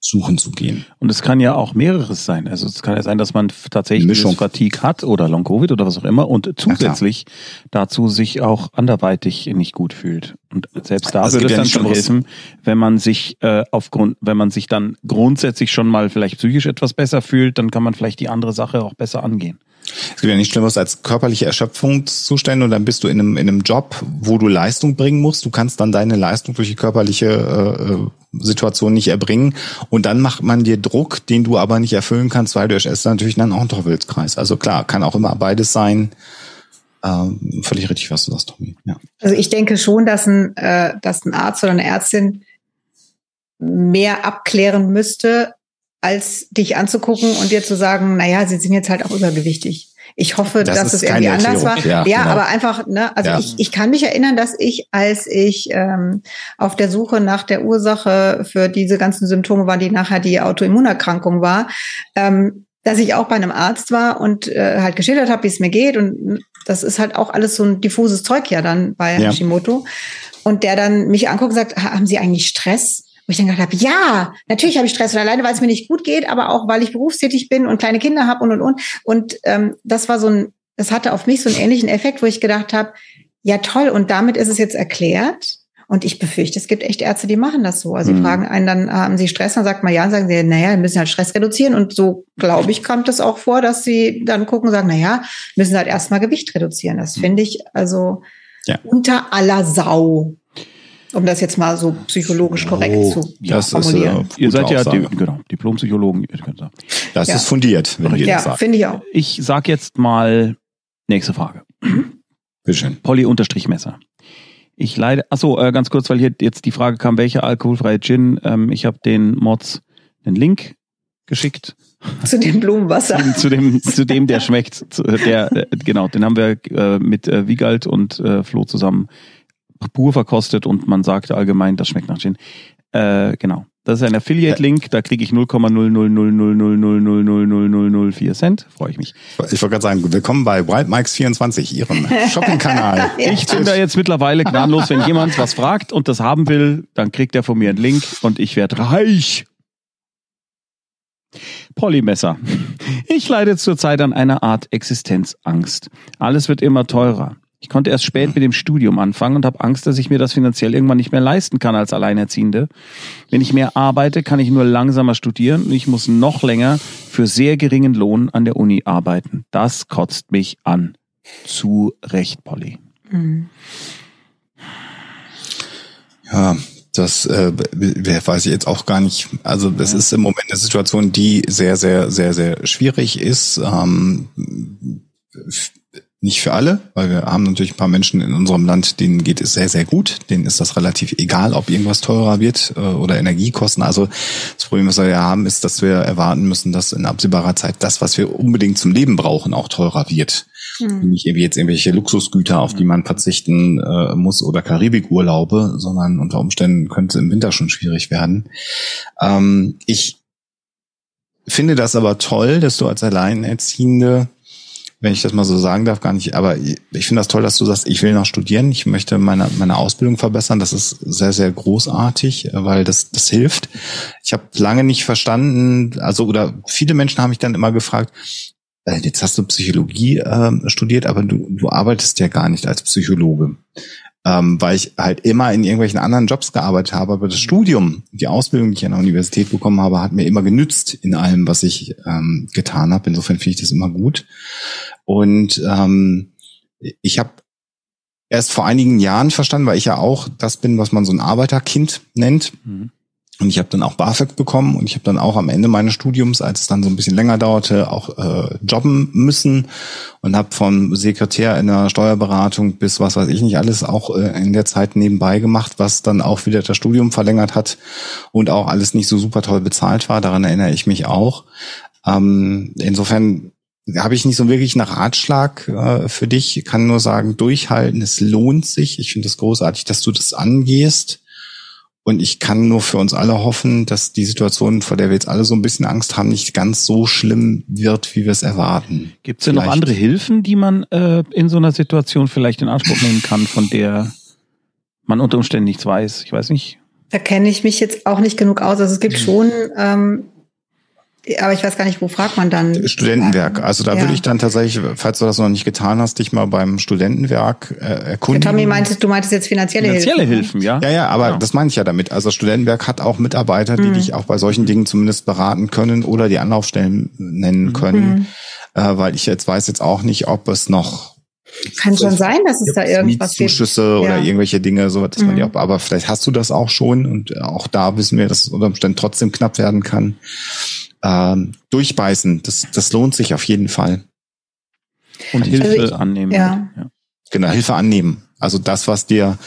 suchen zu gehen. Und es kann ja auch mehreres sein. Also es kann ja sein, dass man tatsächlich Mischung. Fatigue hat oder Long Covid oder was auch immer und zusätzlich dazu sich auch anderweitig nicht gut fühlt. Und selbst da Es würde es ja dann schon helfen, wenn man sich äh, aufgrund, wenn man sich dann grundsätzlich schon mal vielleicht psychisch etwas besser fühlt, dann kann man vielleicht die andere Sache auch besser angehen. Es gibt ja nichts Schlimmeres als körperliche Erschöpfungszustände und dann bist du in einem, in einem Job, wo du Leistung bringen musst. Du kannst dann deine Leistung durch die körperliche äh, äh, Situation nicht erbringen und dann macht man dir Druck, den du aber nicht erfüllen kannst, weil du es natürlich dann auch ein Teufelskreis. Also klar, kann auch immer beides sein. Ähm, völlig richtig, was du sagst, Tommy. Ja. Also ich denke schon, dass ein, äh, dass ein Arzt oder eine Ärztin mehr abklären müsste, als dich anzugucken und dir zu sagen, naja, sie sind jetzt halt auch übergewichtig. Ich hoffe, Das dass es irgendwie anders war. Ja, Ja, genau. aber einfach, ne, also Ja. ich, ich kann mich erinnern, dass ich, als ich ähm, auf der Suche nach der Ursache für diese ganzen Symptome war, die nachher die Autoimmunerkrankung war, ähm, dass ich auch bei einem Arzt war und äh, halt geschildert habe, wie es mir geht. Und das ist halt auch alles so ein diffuses Zeug ja dann bei Ja. Hashimoto. Und der dann mich anguckt und sagt, "Ha- haben Sie eigentlich Stress? Wo ich dann gedacht habe, ja, natürlich habe ich Stress und alleine, weil es mir nicht gut geht, aber auch weil ich berufstätig bin und kleine Kinder habe und und und. Und ähm, das war so ein, das hatte auf mich so einen ähnlichen Effekt, wo ich gedacht habe, ja toll, und damit ist es jetzt erklärt. Und ich befürchte, es gibt echt Ärzte, die machen das so. Also die Mhm. fragen einen dann, haben Sie Stress? Dann sagt man ja, und sagen sie, naja, wir müssen halt Stress reduzieren. Und so, glaube ich, kommt es auch vor, dass sie dann gucken und sagen, naja, müssen halt erstmal Gewicht reduzieren. Das finde ich also Ja. unter aller Sau. Um das jetzt mal so psychologisch korrekt Oh, zu das ist, formulieren. äh, Ihr seid ja die, genau, Diplompsychologen. ihr könnt sagen. Das Ja. ist fundiert, wenn wir ja, das finde ich auch. Ich sag jetzt mal nächste Frage. Bitteschön. Polly-Messer. Ich leide, achso, äh, ganz kurz, weil hier jetzt die Frage kam, welcher alkoholfreie Gin? Ähm, ich habe den Mods den Link geschickt Zu dem Blumenwasser. zu dem, zu dem der schmeckt. Zu, der, äh, genau, den haben wir äh, mit äh, Wiegald und äh, Flo zusammen pur verkostet und man sagte allgemein, das schmeckt nach Gin. Äh, genau. Das ist ein Affiliate-Link, da kriege ich 0,00000000004 Cent. Freue ich mich. Ich wollte gerade sagen, willkommen bei Wild Mikes 24, Ihrem Shopping-Kanal. Ich bin da jetzt mittlerweile gnadenlos, wenn jemand was fragt und das haben will, dann kriegt er von mir einen Link und ich werde reich. Polymesser. Ich leide zurzeit an einer Art Existenzangst. Alles wird immer teurer. Ich konnte erst spät mit dem Studium anfangen und habe Angst, dass ich mir das finanziell irgendwann nicht mehr leisten kann als Alleinerziehende. Wenn ich mehr arbeite, kann ich nur langsamer studieren und ich muss noch länger für sehr geringen Lohn an der Uni arbeiten. Das kotzt mich an. Zu Recht, Polly. Mhm. Ja, das äh, weiß ich jetzt auch gar nicht. Also das ja. ist im Moment eine Situation, die sehr, sehr, sehr, sehr schwierig ist. Ähm, nicht für alle, weil wir haben natürlich ein paar Menschen in unserem Land, denen geht es sehr, sehr gut. Denen ist das relativ egal, ob irgendwas teurer wird äh, oder Energiekosten. Also das Problem, was wir ja haben, ist, dass wir erwarten müssen, dass in absehbarer Zeit das, was wir unbedingt zum Leben brauchen, auch teurer wird. Hm. Nicht irgendwie jetzt irgendwelche Luxusgüter, auf die man verzichten äh, muss oder Karibikurlaube, sondern unter Umständen könnte es im Winter schon schwierig werden. Ähm, ich finde das aber toll, dass du als Alleinerziehende wenn ich das mal so sagen darf, gar nicht. Aber ich finde das toll, dass du sagst, ich will noch studieren, ich möchte meine, meine Ausbildung verbessern. Das ist sehr, sehr großartig, weil das, das hilft. Ich habe lange nicht verstanden, also oder viele Menschen haben mich dann immer gefragt, äh, jetzt hast du Psychologie äh, studiert, aber du, du arbeitest ja gar nicht als Psychologe. Ähm, weil ich halt immer in irgendwelchen anderen Jobs gearbeitet habe, aber das Studium, die Ausbildung, die ich an der Universität bekommen habe, hat mir immer genützt in allem, was ich ähm, getan habe. Insofern finde ich das immer gut. Und ähm, ich habe erst vor einigen Jahren verstanden, weil ich ja auch das bin, was man so ein Arbeiterkind nennt. Mhm. Und ich habe dann auch BAföG bekommen und ich habe dann auch am Ende meines Studiums, als es dann so ein bisschen länger dauerte, auch äh, jobben müssen und habe vom Sekretär in der Steuerberatung bis was weiß ich nicht alles auch äh, in der Zeit nebenbei gemacht, was dann auch wieder das Studium verlängert hat und auch alles nicht so super toll bezahlt war. Daran erinnere ich mich auch. Ähm, insofern habe ich nicht so wirklich einen Ratschlag äh, für dich. Ich kann nur sagen, durchhalten, es lohnt sich. Ich finde es das großartig, dass du das angehst und ich kann nur für uns alle hoffen, dass die Situation, vor der wir jetzt alle so ein bisschen Angst haben, nicht ganz so schlimm wird, wie wir es erwarten. Gibt es denn noch andere Hilfen, die man äh, in so einer Situation vielleicht in Anspruch nehmen kann, von der man unter Umständen nichts weiß? Ich weiß nicht. Da kenne ich mich jetzt auch nicht genug aus. Also es gibt hm. schon ähm, aber ich weiß gar nicht, wo fragt man dann? Studentenwerk. Also da ja. würde ich dann tatsächlich, falls du das noch nicht getan hast, dich mal beim Studentenwerk äh, erkundigen. Ja, Tommy meintest, du meintest jetzt finanzielle, finanzielle Hilfen. Finanzielle Hilfen, ja. Ja, ja, aber genau. das meine ich ja damit. Also das Studentenwerk hat auch Mitarbeiter, die mhm. dich auch bei solchen Dingen zumindest beraten können oder die Anlaufstellen nennen mhm. können. Mhm. Äh, weil ich jetzt weiß jetzt auch nicht, ob es noch kann schon sein, dass es da irgendwas gibt. Zuschüsse oder irgendwelche Dinge, so dass mhm. man die auch, aber vielleicht hast du das auch schon und auch da wissen wir, dass es unter Umständen trotzdem knapp werden kann ähm, durchbeißen. Das, das lohnt sich auf jeden Fall. Und also Hilfe ich, annehmen. Ja. ja. Genau, Hilfe annehmen. Also das, was dir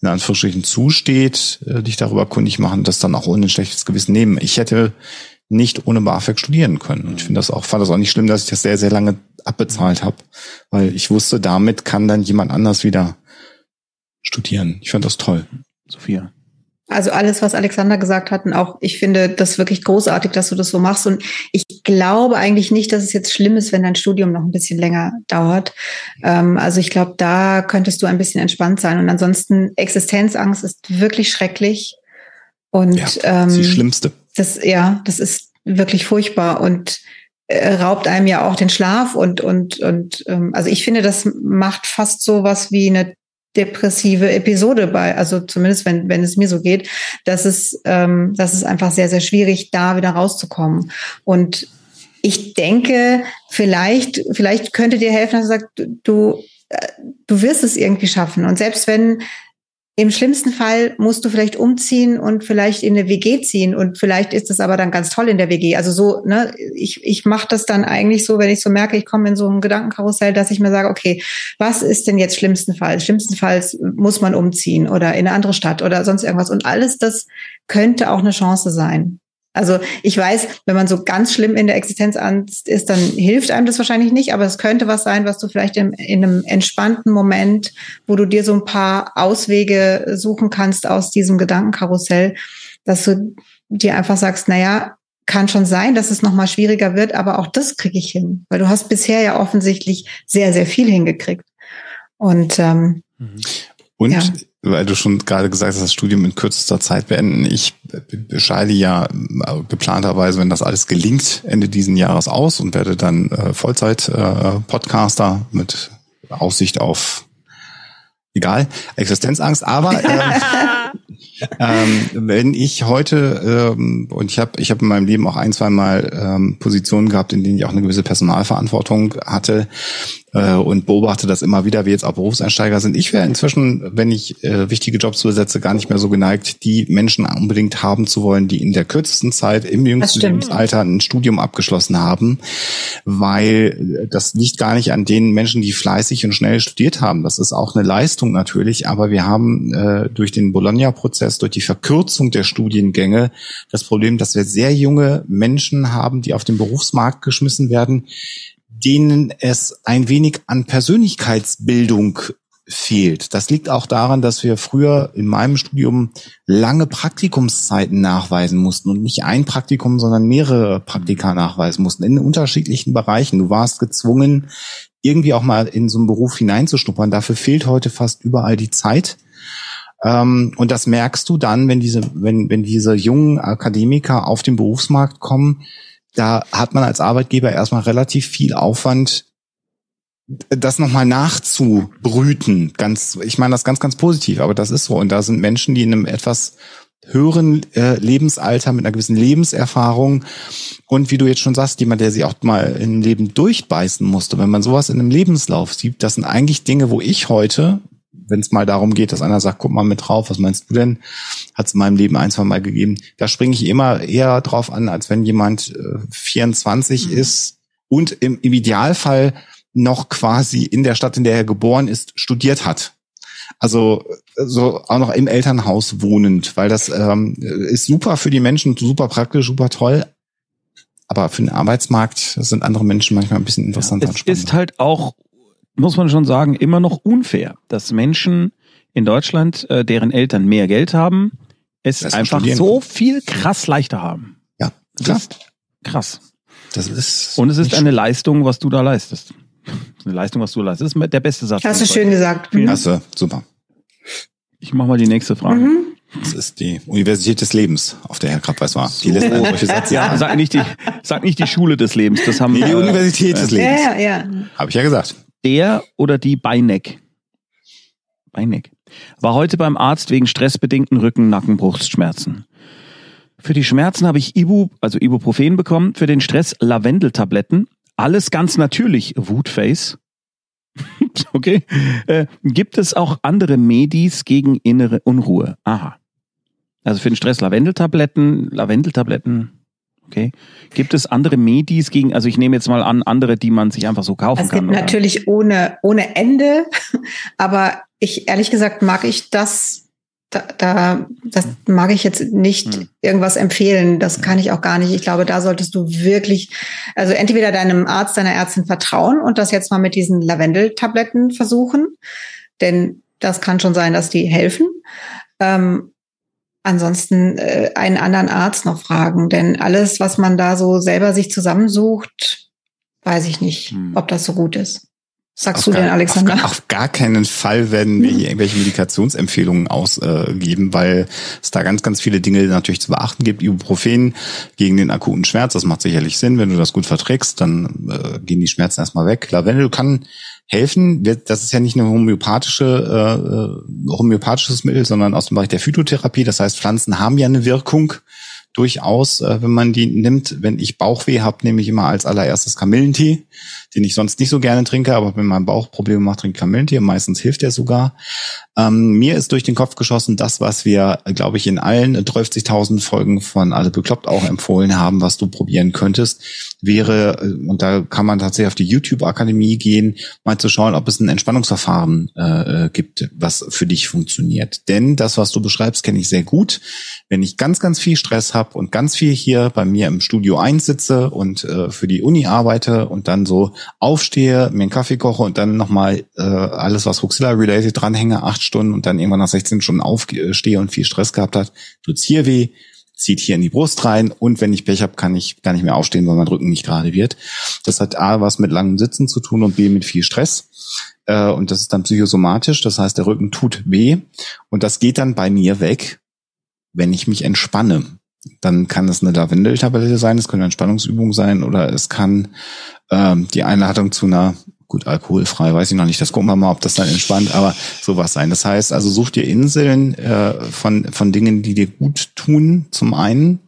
in Anführungsstrichen zusteht, äh, dich darüber kundig machen, das dann auch ohne ein schlechtes Gewissen nehmen. Ich hätte nicht ohne BAföG studieren können. Und ich finde das auch, fand das auch nicht schlimm, dass ich das sehr, sehr lange abbezahlt habe, weil ich wusste, damit kann dann jemand anders wieder studieren. Ich fand das toll. Sophia. Also alles, was Alexander gesagt hat, und auch ich finde das wirklich großartig, dass du das so machst. Und ich glaube eigentlich nicht, dass es jetzt schlimm ist, wenn dein Studium noch ein bisschen länger dauert. Ähm, also ich glaube, da könntest du ein bisschen entspannt sein. Und ansonsten Existenzangst ist wirklich schrecklich. Und ja, ähm, die schlimmste. Das ja, das ist wirklich furchtbar und äh, raubt einem ja auch den Schlaf und und und ähm, also ich finde, das macht fast so was wie eine depressive Episode bei, also zumindest wenn, wenn es mir so geht, dass es, ähm, das ist einfach sehr, sehr schwierig, da wieder rauszukommen. Und ich denke, vielleicht, vielleicht könnte dir helfen, dass du sagst, du, äh, du wirst es irgendwie schaffen. Und selbst wenn im schlimmsten Fall musst du vielleicht umziehen und vielleicht in eine WG ziehen und vielleicht ist es aber dann ganz toll in der WG. Also so, ne, ich, ich mache das dann eigentlich so, wenn ich so merke, ich komme in so ein Gedankenkarussell, dass ich mir sage, okay, was ist denn jetzt schlimmstenfalls? Schlimmstenfalls muss man umziehen oder in eine andere Stadt oder sonst irgendwas. Und alles das könnte auch eine Chance sein. Also ich weiß, wenn man so ganz schlimm in der Existenzangst ist, dann hilft einem das wahrscheinlich nicht, aber es könnte was sein, was du vielleicht in, in einem entspannten Moment, wo du dir so ein paar Auswege suchen kannst aus diesem Gedankenkarussell, dass du dir einfach sagst, naja, kann schon sein, dass es nochmal schwieriger wird, aber auch das kriege ich hin, weil du hast bisher ja offensichtlich sehr, sehr viel hingekriegt. Und ähm, mhm. und ja weil du schon gerade gesagt hast, das Studium in kürzester Zeit beenden. Ich bescheide ja äh, geplanterweise, wenn das alles gelingt, Ende diesen Jahres aus und werde dann äh, Vollzeit-Podcaster äh, mit Aussicht auf egal, Existenzangst. Aber ähm, ähm, wenn ich heute ähm, und ich habe ich habe in meinem Leben auch ein, zwei Mal ähm, Positionen gehabt, in denen ich auch eine gewisse Personalverantwortung hatte, äh, und beobachte das immer wieder, wie jetzt auch Berufseinsteiger sind. Ich wäre inzwischen, wenn ich äh, wichtige Jobs besetze, gar nicht mehr so geneigt, die Menschen unbedingt haben zu wollen, die in der kürzesten Zeit im jüngsten Lebensalter ein Studium abgeschlossen haben, weil das liegt gar nicht an den Menschen, die fleißig und schnell studiert haben. Das ist auch eine Leistung natürlich, aber wir haben äh, durch den Bologna-Prozess, durch die Verkürzung der Studiengänge das Problem, dass wir sehr junge Menschen haben, die auf den Berufsmarkt geschmissen werden, denen es ein wenig an Persönlichkeitsbildung fehlt. Das liegt auch daran, dass wir früher in meinem Studium lange Praktikumszeiten nachweisen mussten und nicht ein Praktikum, sondern mehrere Praktika nachweisen mussten in unterschiedlichen Bereichen. Du warst gezwungen, irgendwie auch mal in so einen Beruf hineinzuschnuppern. Dafür fehlt heute fast überall die Zeit. Ähm, und das merkst du dann, wenn diese, wenn, wenn diese jungen Akademiker auf den Berufsmarkt kommen, da hat man als Arbeitgeber erstmal relativ viel Aufwand, das nochmal nachzubrüten. Ganz, ich meine das ganz, ganz positiv, aber das ist so. Und da sind Menschen, die in einem etwas höheren äh, Lebensalter mit einer gewissen Lebenserfahrung und wie du jetzt schon sagst, jemand, der sich auch mal im Leben durchbeißen musste. Wenn man sowas in einem Lebenslauf sieht, das sind eigentlich Dinge, wo ich heute wenn es mal darum geht, dass einer sagt, guck mal mit drauf, was meinst du denn? Hat es in meinem Leben ein, zwei Mal gegeben. Da springe ich immer eher drauf an, als wenn jemand äh, 24 mhm. ist und im, im Idealfall noch quasi in der Stadt, in der er geboren ist, studiert hat. Also so auch noch im Elternhaus wohnend, weil das ähm, ist super für die Menschen, super praktisch, super toll. Aber für den Arbeitsmarkt sind andere Menschen manchmal ein bisschen interessanter. Ja, es ist halt auch muss man schon sagen, immer noch unfair, dass Menschen in Deutschland, äh, deren Eltern mehr Geld haben, es das einfach so viel krass leichter haben. Ja, klar. krass. Das ist Und es ist eine Leistung, was du da leistest. Eine Leistung, was du leistest. Das ist der beste Satz. Hast du schön gesagt. Mhm. Hast du, super. Ich mach mal die nächste Frage. Mhm. Das ist die Universität des Lebens, auf der Herr Krabbeis war. Die lässt einen solche Sätze. Ja, sag nicht die, sag nicht die Schule des Lebens. Das haben nee, die Universität äh, des Lebens. Ja, ja, ja. Habe ich ja gesagt der oder die Beineck? Beineck. War heute beim Arzt wegen stressbedingten Rücken, Nacken, Brustschmerzen. Für die Schmerzen habe ich Ibu, also Ibuprofen bekommen, für den Stress Lavendeltabletten. Alles ganz natürlich, Wutface. okay. Äh, gibt es auch andere Medis gegen innere Unruhe? Aha. Also für den Stress Lavendeltabletten, Lavendeltabletten, Okay. Gibt es andere Medis gegen, also ich nehme jetzt mal an, andere, die man sich einfach so kaufen also kann? Es gibt natürlich ohne, ohne Ende, aber ich, ehrlich gesagt, mag ich das, da, da das mag ich jetzt nicht hm. irgendwas empfehlen. Das kann ich auch gar nicht. Ich glaube, da solltest du wirklich, also entweder deinem Arzt, deiner Ärztin vertrauen und das jetzt mal mit diesen Lavendeltabletten versuchen, denn das kann schon sein, dass die helfen. Ähm, ansonsten äh, einen anderen Arzt noch fragen. Denn alles, was man da so selber sich zusammensucht, weiß ich nicht, hm. ob das so gut ist. Sagst du gar, denn, Alexander? Auf, auf, gar keinen Fall werden wir hier irgendwelche Medikationsempfehlungen ausgeben, äh, weil es da ganz, ganz viele Dinge natürlich zu beachten gibt. Ibuprofen gegen den akuten Schmerz, das macht sicherlich Sinn. Wenn du das gut verträgst, dann äh, gehen die Schmerzen erstmal weg. Lavendel kann helfen. Das ist ja nicht eine homöopathische, äh, homöopathisches Mittel, sondern aus dem Bereich der Phytotherapie. Das heißt, Pflanzen haben ja eine Wirkung durchaus, äh, wenn man die nimmt. Wenn ich Bauchweh habe, nehme ich immer als allererstes Kamillentee, den ich sonst nicht so gerne trinke, aber wenn mein Bauch Probleme macht, trinke Kamillentee. Meistens hilft der sogar. Ähm, mir ist durch den Kopf geschossen, das, was wir, glaube ich, in allen 30.000 Folgen von Alle Bekloppt auch empfohlen haben, was du probieren könntest, wäre, äh, und da kann man tatsächlich auf die YouTube-Akademie gehen, mal zu schauen, ob es ein Entspannungsverfahren äh, äh, gibt, was für dich funktioniert. Denn das, was du beschreibst, kenne ich sehr gut. Wenn ich ganz, ganz viel Stress habe und ganz viel hier bei mir im Studio einsitze und äh, für die Uni arbeite und dann so aufstehe, mir einen Kaffee koche und dann nochmal äh, alles, was Huxilla-related dranhänge, acht Stunden und dann irgendwann nach 16 Stunden aufstehe und viel Stress gehabt hat, tut's hier weh, zieht hier in die Brust rein und wenn ich Pech habe, kann ich gar nicht mehr aufstehen, weil mein Rücken nicht gerade wird. Das hat A was mit langem Sitzen zu tun und B mit viel Stress. Äh, und das ist dann psychosomatisch, das heißt, der Rücken tut weh und das geht dann bei mir weg, wenn ich mich entspanne. Dann kann es eine Lavendeltablette sein, es können Entspannungsübungen sein oder es kann ähm, die Einladung zu einer Gut, alkoholfrei, weiß ich noch nicht. Das gucken wir mal, ob das dann entspannt, aber sowas sein. Das heißt, also such dir Inseln äh, von, von Dingen, die dir gut tun. Zum einen,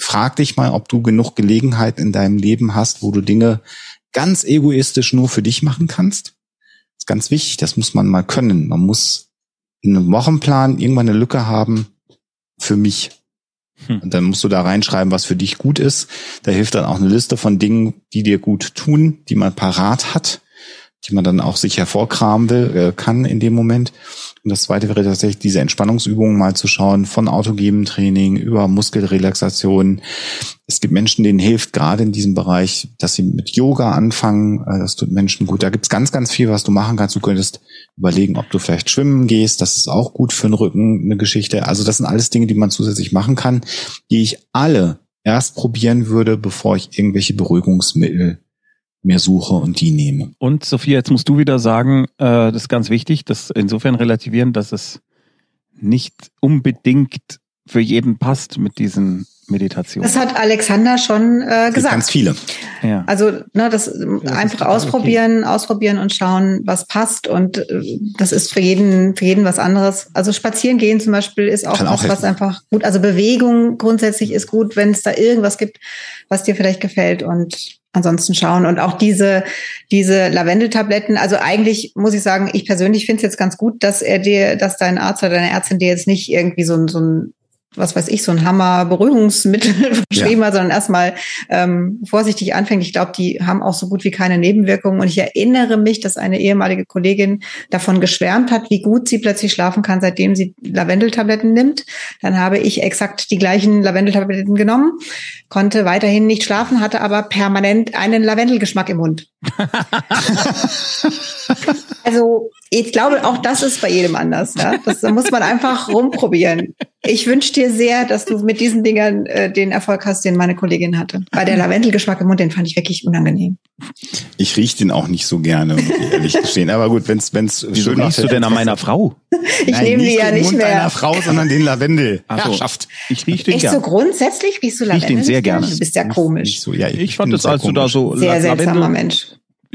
frag dich mal, ob du genug Gelegenheit in deinem Leben hast, wo du Dinge ganz egoistisch nur für dich machen kannst. Das ist ganz wichtig, das muss man mal können. Man muss in einem Wochenplan irgendwann eine Lücke haben für mich. Hm. Und dann musst du da reinschreiben, was für dich gut ist. Da hilft dann auch eine Liste von Dingen, die dir gut tun, die man parat hat, die man dann auch sich hervorkramen will, äh, kann in dem Moment. Und das zweite wäre tatsächlich diese Entspannungsübungen mal zu schauen, von autogenem Training über Muskelrelaxation. Es gibt Menschen, denen hilft gerade in diesem Bereich, dass sie mit Yoga anfangen. Äh, das tut Menschen gut. Da gibt's ganz, ganz viel, was du machen kannst. Du könntest überlegen, ob du vielleicht schwimmen gehst. Das ist auch gut für den Rücken, eine Geschichte. Also das sind alles Dinge, die man zusätzlich machen kann, die ich alle erst probieren würde, bevor ich irgendwelche Beruhigungsmittel mehr suche und die nehme. Und Sophia, jetzt musst du wieder sagen, äh, das ist ganz wichtig, das insofern relativieren, dass es nicht unbedingt für jeden passt mit diesen Meditationen. Das hat Alexander schon äh, gesagt. Ganz viele. Ja. Also ne, das, das einfach ausprobieren, okay. ausprobieren und schauen, was passt. Und äh, das ist für jeden, für jeden was anderes. Also spazieren gehen zum Beispiel ist auch Kann was, auch was einfach gut. Also Bewegung grundsätzlich ist gut, wenn es da irgendwas gibt, was dir vielleicht gefällt. Und ansonsten schauen. Und auch diese, diese Lavendeltabletten, also eigentlich muss ich sagen, ich persönlich finde es jetzt ganz gut, dass er dir, dass dein Arzt oder deine Ärztin dir jetzt nicht irgendwie so, so ein was weiß ich, so ein Hammer-Beruhigungsmittel verschrieben ja. hat, sondern erstmal ähm, vorsichtig anfängt. Ich glaube, die haben auch so gut wie keine Nebenwirkungen. Und ich erinnere mich, dass eine ehemalige Kollegin davon geschwärmt hat, wie gut sie plötzlich schlafen kann, seitdem sie Lavendeltabletten nimmt. Dann habe ich exakt die gleichen Lavendeltabletten genommen, konnte weiterhin nicht schlafen, hatte aber permanent einen Lavendelgeschmack im Mund. also ich glaube, auch das ist bei jedem anders. Ja? Das muss man einfach rumprobieren. Ich wünsche dir sehr, dass du mit diesen Dingern äh, den Erfolg hast, den meine Kollegin hatte. Bei der Lavendelgeschmack im Mund, den fand ich wirklich unangenehm. Ich rieche den auch nicht so gerne, ehrlich gestehen. Aber gut, wenn's wenn's Wieso schön riechst du denn an meiner Frau? ich Nein, nehme die ja nicht Mund mehr. Deiner Frau, sondern den Lavendel. Ach so. Schafft. Ich riech den Echt gerne. so grundsätzlich riechst du Lavendel? Ich den sehr gerne. Du bist ja komisch. So, ja, ich, ich fand das, als du da so sehr seltsamer Mensch.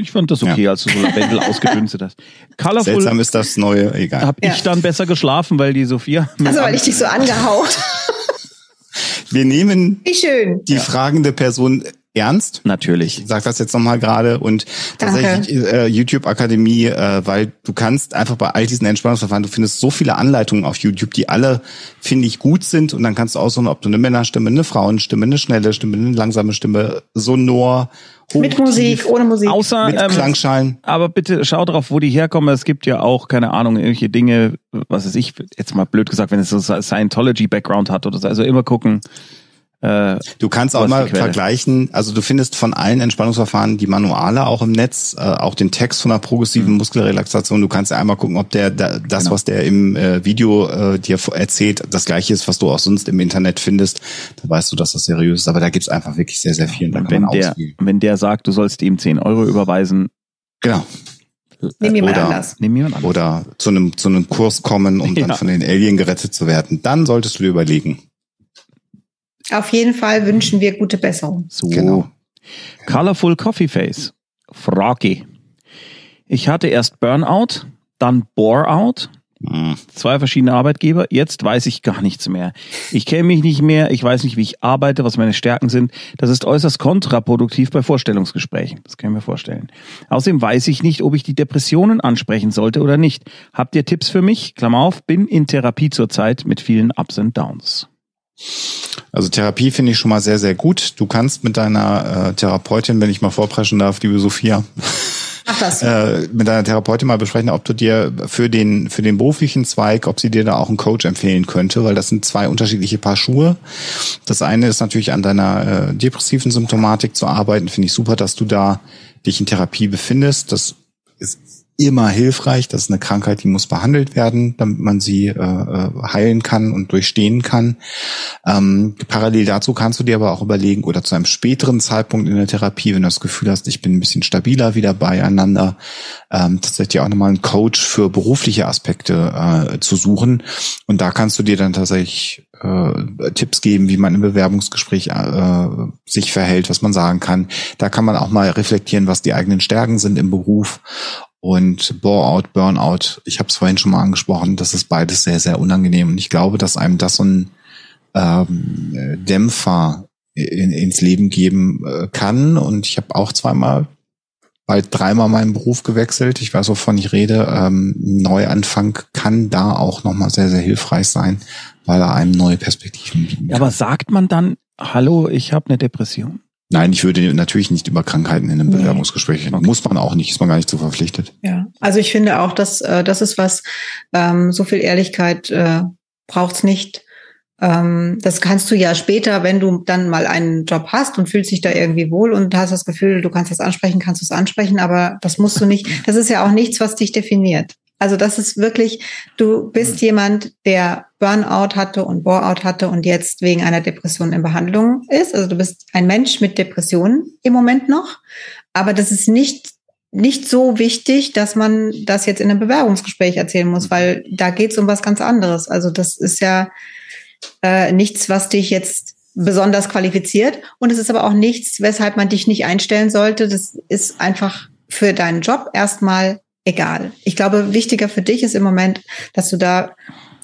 Ich fand das okay, ja. als du so Lavendel ausgedünstet hast. Colorful Seltsam ist das Neue, egal. Hab ja. ich dann besser geschlafen, weil die Sophia... Also weil ich dich so angehaucht. Wir nehmen Wie schön. die ja. fragende Person ernst. Natürlich. Ich sag das jetzt nochmal gerade und tatsächlich äh, YouTube Akademie, äh, weil du kannst einfach bei all diesen Entspannungsverfahren, du findest so viele Anleitungen auf YouTube, die alle, finde ich, gut sind und dann kannst du aussuchen, ob du eine Männerstimme, eine Frauenstimme, eine schnelle Stimme, eine langsame Stimme, sonor, hoch, Mit Musik, tief, ohne Musik. Außer, mit ähm, Klangschalen. Aber bitte schau drauf, wo die herkommen. Es gibt ja auch, keine Ahnung, irgendwelche Dinge, was weiß ich, jetzt mal blöd gesagt, wenn es so Scientology-Background hat oder so. Also immer gucken, äh, du kannst auch mal vergleichen, also du findest von allen Entspannungsverfahren die Manuale auch im Netz, äh, auch den Text von einer progressiven mhm. Muskelrelaxation. Du kannst einmal gucken, ob der das, genau. was der im äh, Video äh, dir erzählt, das gleiche ist, was du auch sonst im Internet findest. Da weißt du, dass das seriös ist. Aber da gibt's einfach wirklich sehr, sehr viel. Da wenn, der, wenn der sagt, du sollst ihm 10 Euro überweisen. Genau. Nimm jemand oder, anders. Nimm jemand anders. Oder zu einem, zu einem Kurs kommen, um ja. dann von den Alien gerettet zu werden. Dann solltest du dir überlegen. Auf jeden Fall wünschen wir gute Besserung. So. Genau. Colorful Coffee Face. Frage. Ich hatte erst Burnout, dann Boreout. Hm. Zwei verschiedene Arbeitgeber. Jetzt weiß ich gar nichts mehr. Ich kenne mich nicht mehr. Ich weiß nicht, wie ich arbeite, was meine Stärken sind. Das ist äußerst kontraproduktiv bei Vorstellungsgesprächen. Das kann ich mir vorstellen. Außerdem weiß ich nicht, ob ich die Depressionen ansprechen sollte oder nicht. Habt ihr Tipps für mich? Klammer auf, bin in Therapie zurzeit mit vielen Ups und Downs. Also Therapie finde ich schon mal sehr, sehr gut. Du kannst mit deiner äh, Therapeutin, wenn ich mal vorpreschen darf, liebe Sophia, Ach das. Äh, mit deiner Therapeutin mal besprechen, ob du dir für den, für den beruflichen Zweig, ob sie dir da auch einen Coach empfehlen könnte, weil das sind zwei unterschiedliche Paar Schuhe. Das eine ist natürlich an deiner äh, depressiven Symptomatik zu arbeiten. Finde ich super, dass du da dich in Therapie befindest. Das immer hilfreich. Das ist eine Krankheit, die muss behandelt werden, damit man sie äh, äh, heilen kann und durchstehen kann. Ähm, parallel dazu kannst du dir aber auch überlegen oder zu einem späteren Zeitpunkt in der Therapie, wenn du das Gefühl hast, ich bin ein bisschen stabiler wieder beieinander, ähm, tatsächlich auch nochmal einen Coach für berufliche Aspekte äh, zu suchen. Und da kannst du dir dann tatsächlich äh, Tipps geben, wie man im Bewerbungsgespräch äh, sich verhält, was man sagen kann. Da kann man auch mal reflektieren, was die eigenen Stärken sind im Beruf und Bore-out, Burnout, ich habe es vorhin schon mal angesprochen, das ist beides sehr, sehr unangenehm. Und ich glaube, dass einem das so ein ähm, Dämpfer in, ins Leben geben äh, kann. Und ich habe auch zweimal bald dreimal meinen Beruf gewechselt. Ich weiß, wovon ich rede. Ähm, Neuanfang kann da auch nochmal sehr, sehr hilfreich sein, weil er einem neue Perspektiven bieten kann. Aber sagt man dann, hallo, ich habe eine Depression? Nein, ich würde natürlich nicht über Krankheiten in einem Bewerbungsgespräch reden. Muss man auch nicht, ist man gar nicht so verpflichtet. Ja, also ich finde auch, dass äh, das ist was, ähm, so viel Ehrlichkeit äh, braucht's nicht. Ähm, das kannst du ja später, wenn du dann mal einen Job hast und fühlst dich da irgendwie wohl und hast das Gefühl, du kannst das ansprechen, kannst du es ansprechen, aber das musst du nicht. Das ist ja auch nichts, was dich definiert. Also das ist wirklich, du bist jemand, der Burnout hatte und Boreout hatte und jetzt wegen einer Depression in Behandlung ist. Also du bist ein Mensch mit Depressionen im Moment noch. Aber das ist nicht, nicht so wichtig, dass man das jetzt in einem Bewerbungsgespräch erzählen muss, weil da geht es um was ganz anderes. Also das ist ja äh, nichts, was dich jetzt besonders qualifiziert. Und es ist aber auch nichts, weshalb man dich nicht einstellen sollte. Das ist einfach für deinen Job erstmal egal. Ich glaube, wichtiger für dich ist im Moment, dass du da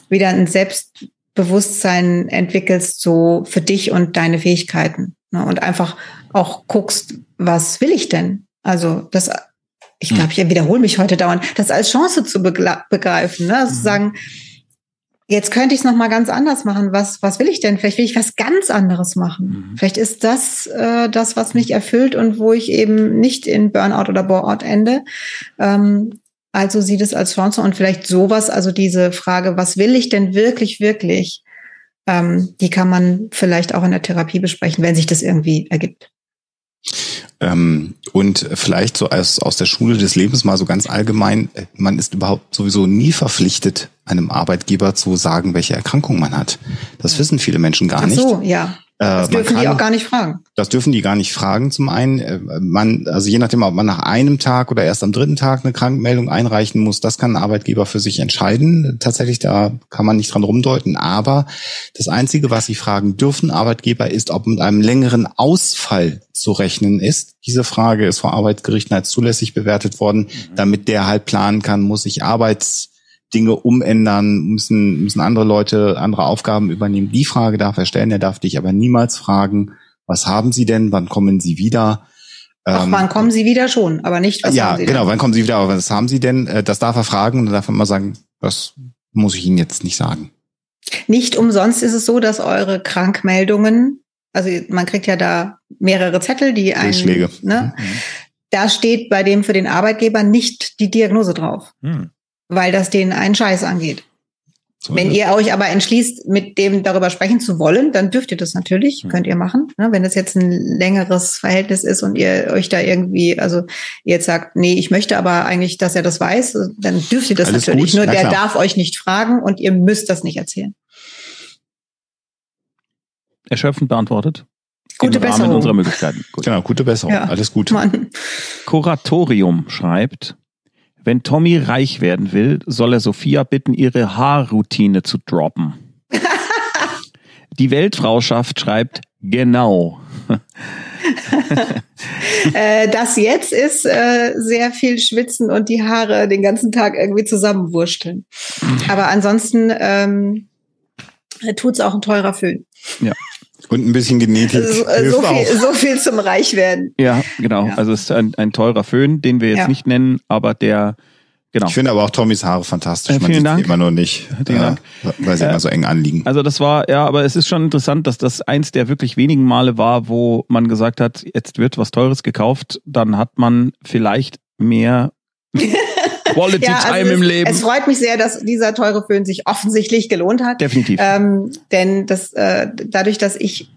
wieder ein Selbstbewusstsein entwickelst, so für dich und deine Fähigkeiten. Ne? Und einfach auch guckst, was will ich denn? Also das, ich glaube, ich wiederhole mich heute dauernd, das als Chance zu begreifen, ne? Also mhm. zu sagen, jetzt könnte ich es noch mal ganz anders machen. Was, was will ich denn? Vielleicht will ich was ganz anderes machen. Mhm. Vielleicht ist das äh, das, was mich erfüllt und wo ich eben nicht in Burnout oder Boreout ende. Ähm, also sieht es als Chance und vielleicht sowas, also diese Frage, was will ich denn wirklich, wirklich, ähm, die kann man vielleicht auch in der Therapie besprechen, wenn sich das irgendwie ergibt. Ähm, und vielleicht so als, aus der Schule des Lebens mal so ganz allgemein, äh, man ist überhaupt sowieso nie verpflichtet, einem Arbeitgeber zu sagen, welche Erkrankung man hat. Das wissen viele Menschen gar nicht. Ach so, ja. Das dürfen kann, die auch gar nicht fragen. Das dürfen die gar nicht fragen. Zum einen, äh, man, also je nachdem, ob man nach einem Tag oder erst am dritten Tag eine Krankmeldung einreichen muss, das kann ein Arbeitgeber für sich entscheiden. Tatsächlich, da kann man nicht dran rumdeuten. Aber das Einzige, was sie fragen dürfen, Arbeitgeber, ist, ob mit einem längeren Ausfall zu rechnen ist. Diese Frage ist vor Arbeitsgerichten als zulässig bewertet worden, mhm. damit der halt planen kann, muss ich Arbeits Dinge umändern, müssen, müssen andere Leute andere Aufgaben übernehmen. Die Frage darf er stellen, er darf dich aber niemals fragen, was haben Sie denn, wann kommen Sie wieder? Ach, ähm, wann kommen Sie wieder schon, aber nicht, was ja, haben Sie genau, denn? wann kommen Sie wieder, aber was haben Sie denn? Äh, das darf er fragen und dann darf er immer sagen, das muss ich Ihnen jetzt nicht sagen. Nicht umsonst ist es so, dass eure Krankmeldungen, also man kriegt ja da mehrere Zettel, die einen, Schläge. Ne, mhm. da steht bei dem für den Arbeitgeber nicht die Diagnose drauf. Mhm weil das denen einen Scheiß angeht. So Wenn ihr euch aber entschließt, mit dem darüber sprechen zu wollen, dann dürft ihr das natürlich, mhm. könnt ihr machen. Ne? Wenn das jetzt ein längeres Verhältnis ist und ihr euch da irgendwie, also ihr jetzt sagt, nee, ich möchte aber eigentlich, dass er das weiß, dann dürft ihr das Alles natürlich. Gut? Nur der darf euch nicht fragen und ihr müsst das nicht erzählen. Erschöpfend beantwortet. Gute Besserung. unserer Möglichkeiten. Gut. Genau, gute Besserung. Ja. Alles gut. Mann. Kuratorium schreibt, wenn Tommy reich werden will, soll er Sophia bitten, ihre Haarroutine zu droppen. Die Weltfrauschaft schreibt genau. äh, das jetzt ist äh, sehr viel schwitzen und die Haare den ganzen Tag irgendwie zusammenwursteln. Aber ansonsten ähm, tut's auch ein teurer Föhn. Ja. Und ein bisschen Genetik. Also, äh, so, viel, so viel zum Reichwerden. Ja, genau. Ja. Also es ist ein, ein teurer Föhn, den wir jetzt ja. nicht nennen, aber der Genau. Ich finde aber auch Tommys Haare fantastisch. Äh, vielen Dank. immer nur nicht, äh, Dank. weil sie äh, immer so eng anliegen. Also das war, ja, aber es ist schon interessant, dass das eins der wirklich wenigen Male war, wo man gesagt hat, jetzt wird was Teures gekauft, dann hat man vielleicht mehr Quality ja, also Time im Leben. Es freut mich sehr, dass dieser teure Föhn sich offensichtlich gelohnt hat. Definitiv. Ähm, denn das, äh, dadurch, dass ich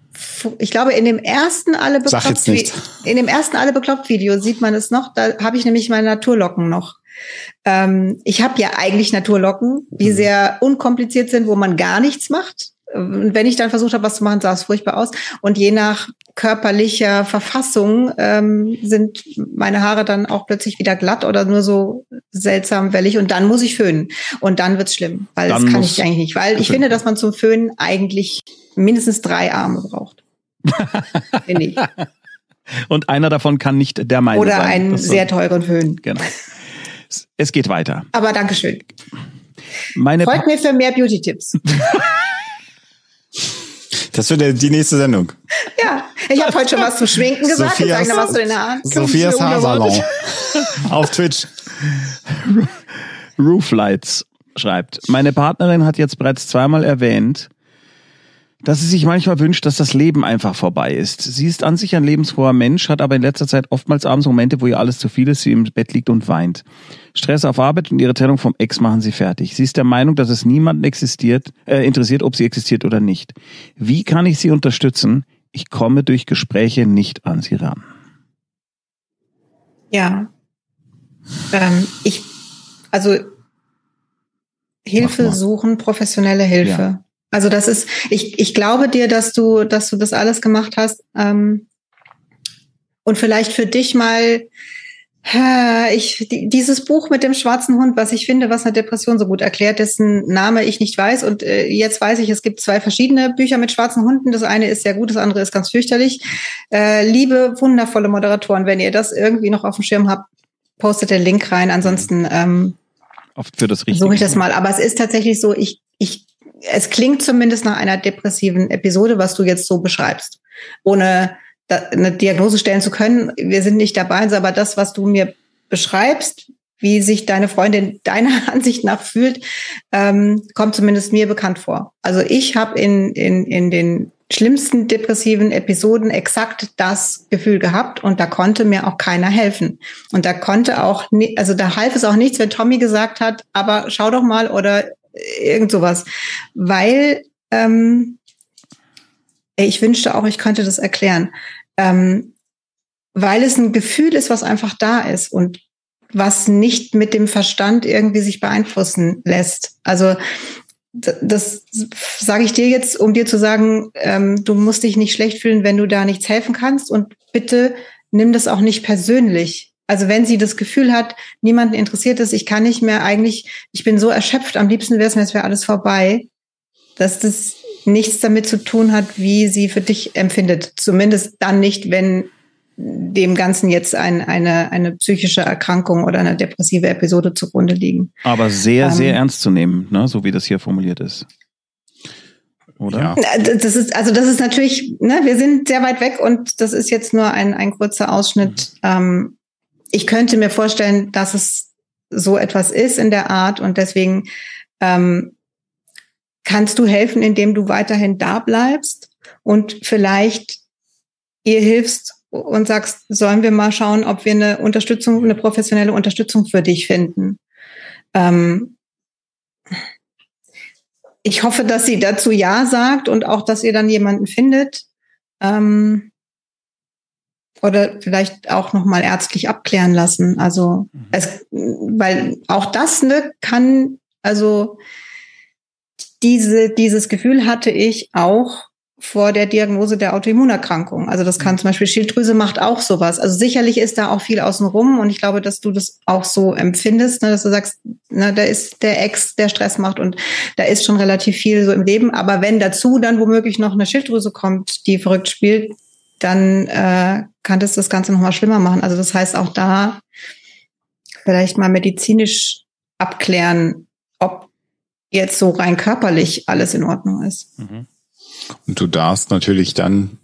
ich glaube, in dem ersten alle bekloppt, in dem ersten alle bekloppt Video sieht man es noch. Da habe ich nämlich meine Naturlocken noch. Ähm, ich habe ja eigentlich Naturlocken, die mhm. sehr unkompliziert sind, wo man gar nichts macht. Und wenn ich dann versucht habe, was zu machen, sah es furchtbar aus. Und je nach körperlicher Verfassung ähm, sind meine Haare dann auch plötzlich wieder glatt oder nur so seltsam wellig und dann muss ich föhnen und dann wird's schlimm, weil dann das kann ich eigentlich nicht, weil ich finde, dass man zum Föhnen eigentlich mindestens drei Arme braucht. finde ich. Und einer davon kann nicht der meine oder sein. Oder einen sehr teuren Föhn. Genau. Es geht weiter. Aber Dankeschön. Meine Freut mir für mehr Beauty-Tipps. Das wird die nächste Sendung. Ja, ich habe heute schon was zu Schminken gesagt. Sophias, Sag noch was zu den Haaren. Sophias Haarsalon auf Twitch. Rooflights schreibt, meine Partnerin hat jetzt bereits zweimal erwähnt, dass sie sich manchmal wünscht, dass das Leben einfach vorbei ist. Sie ist an sich ein lebensfroher Mensch, hat aber in letzter Zeit oftmals abends Momente, wo ihr alles zu viel ist, sie im Bett liegt und weint. Stress auf Arbeit und ihre Trennung vom Ex machen sie fertig. Sie ist der Meinung, dass es niemanden existiert, äh, interessiert, ob sie existiert oder nicht. Wie kann ich sie unterstützen? Ich komme durch Gespräche nicht an sie ran. Ja. Ähm, ich, also Hilfe suchen, professionelle Hilfe. Ja. Also das ist, ich, ich glaube dir, dass du, dass du das alles gemacht hast. Ähm, und vielleicht für dich mal ich, dieses Buch mit dem schwarzen Hund, was ich finde, was eine Depression so gut erklärt, dessen Name ich nicht weiß. Und äh, jetzt weiß ich, es gibt zwei verschiedene Bücher mit schwarzen Hunden. Das eine ist sehr gut, das andere ist ganz fürchterlich. Äh, liebe, wundervolle Moderatoren, wenn ihr das irgendwie noch auf dem Schirm habt, postet den Link rein. Ansonsten ähm, Oft für das Richtige. Suche ich das mal. Aber es ist tatsächlich so, ich, ich es klingt zumindest nach einer depressiven Episode, was du jetzt so beschreibst. Ohne eine Diagnose stellen zu können. Wir sind nicht dabei, aber das, was du mir beschreibst, wie sich deine Freundin deiner Ansicht nach fühlt, ähm, kommt zumindest mir bekannt vor. Also ich habe in, in, in den schlimmsten depressiven Episoden exakt das Gefühl gehabt und da konnte mir auch keiner helfen. Und da konnte auch, also da half es auch nichts, wenn Tommy gesagt hat, aber schau doch mal oder irgend sowas. Weil ähm, ich wünschte auch, ich könnte das erklären. Ähm, weil es ein Gefühl ist, was einfach da ist und was nicht mit dem Verstand irgendwie sich beeinflussen lässt. Also das sage ich dir jetzt, um dir zu sagen, ähm, du musst dich nicht schlecht fühlen, wenn du da nichts helfen kannst und bitte nimm das auch nicht persönlich. Also wenn sie das Gefühl hat, niemanden interessiert es, ich kann nicht mehr eigentlich, ich bin so erschöpft, am liebsten wäre es mir, es wäre alles vorbei, dass das nichts damit zu tun hat, wie sie für dich empfindet. Zumindest dann nicht, wenn dem Ganzen jetzt ein, eine, eine psychische Erkrankung oder eine depressive Episode zugrunde liegen. Aber sehr, ähm, sehr ernst zu nehmen, ne? so wie das hier formuliert ist. Oder? Ja. Das ist, also das ist natürlich, ne, wir sind sehr weit weg und das ist jetzt nur ein, ein kurzer Ausschnitt. Mhm. Ähm, ich könnte mir vorstellen, dass es so etwas ist in der Art und deswegen ähm, kannst du helfen, indem du weiterhin da bleibst und vielleicht ihr hilfst und sagst, sollen wir mal schauen, ob wir eine Unterstützung, eine professionelle Unterstützung für dich finden. Ähm, ich hoffe, dass sie dazu Ja sagt und auch, dass ihr dann jemanden findet. Ähm, oder vielleicht auch noch mal ärztlich abklären lassen. Also mhm. es, weil auch das ne, kann, also diese, dieses Gefühl hatte ich auch vor der Diagnose der Autoimmunerkrankung. Also das kann mhm. zum Beispiel Schilddrüse macht auch sowas. Also sicherlich ist da auch viel außenrum und ich glaube, dass du das auch so empfindest, ne, dass du sagst, ne, da ist der Ex, der Stress macht und da ist schon relativ viel so im Leben. Aber wenn dazu dann womöglich noch eine Schilddrüse kommt, die verrückt spielt, dann äh, kann das das Ganze nochmal schlimmer machen. Also das heißt auch da vielleicht mal medizinisch abklären, ob jetzt so rein körperlich alles in Ordnung ist. Mhm. Und du darfst natürlich dann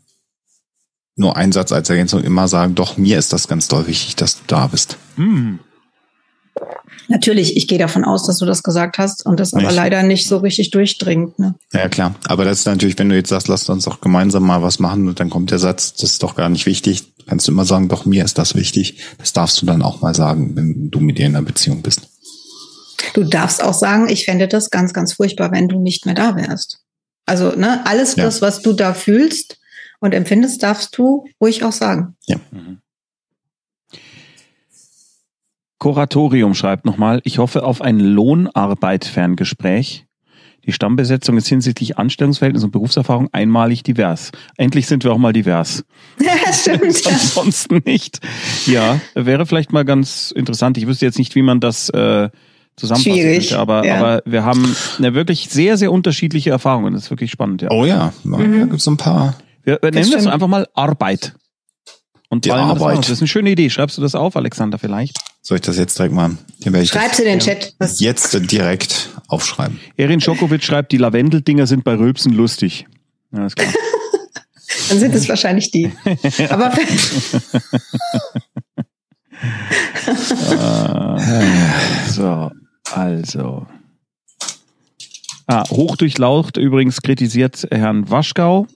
nur einen Satz als Ergänzung immer sagen, doch mir ist das ganz doll wichtig, dass du da bist. Mhm. Natürlich, ich gehe davon aus, dass du das gesagt hast und das nicht. aber leider nicht so richtig durchdringt. Ne? Ja, klar. Aber das ist natürlich, wenn du jetzt sagst, lass uns doch gemeinsam mal was machen und dann kommt der Satz, das ist doch gar nicht wichtig, kannst du immer sagen, doch mir ist das wichtig. Das darfst du dann auch mal sagen, wenn du mit ihr in einer Beziehung bist. Du darfst auch sagen, ich fände das ganz, ganz furchtbar, wenn du nicht mehr da wärst. Also, ne, alles ja. das, was du da fühlst und empfindest, darfst du ruhig auch sagen. Ja. Mhm. Kuratorium schreibt nochmal, ich hoffe auf ein Lohnarbeit-Ferngespräch. Die Stammbesetzung ist hinsichtlich Anstellungsverhältnis und Berufserfahrung einmalig divers. Endlich sind wir auch mal divers. Ja, stimmt. Ansonsten nicht. Ja, wäre vielleicht mal ganz interessant. Ich wüsste jetzt nicht, wie man das äh, zusammenfassen Schwierig, könnte, aber, ja. aber wir haben eine wirklich sehr, sehr unterschiedliche Erfahrungen. Das ist wirklich spannend. Ja. Oh ja, da mhm. gibt es ein paar. Wir, wir nennen das einfach mal Arbeit. Und die Arbeit. Das, das ist eine schöne Idee. Schreibst du das auf, Alexander, vielleicht? Soll ich das jetzt direkt mal? Schreib's in den Chat. Was? Jetzt direkt aufschreiben. Erin Schokowitsch schreibt, die Lavendeldinger sind bei Rülpsen lustig. Ja, ist klar. Dann sind es wahrscheinlich die. Aber Äh, so, also. Ah, hochdurchlaucht übrigens kritisiert Herrn Waschgau.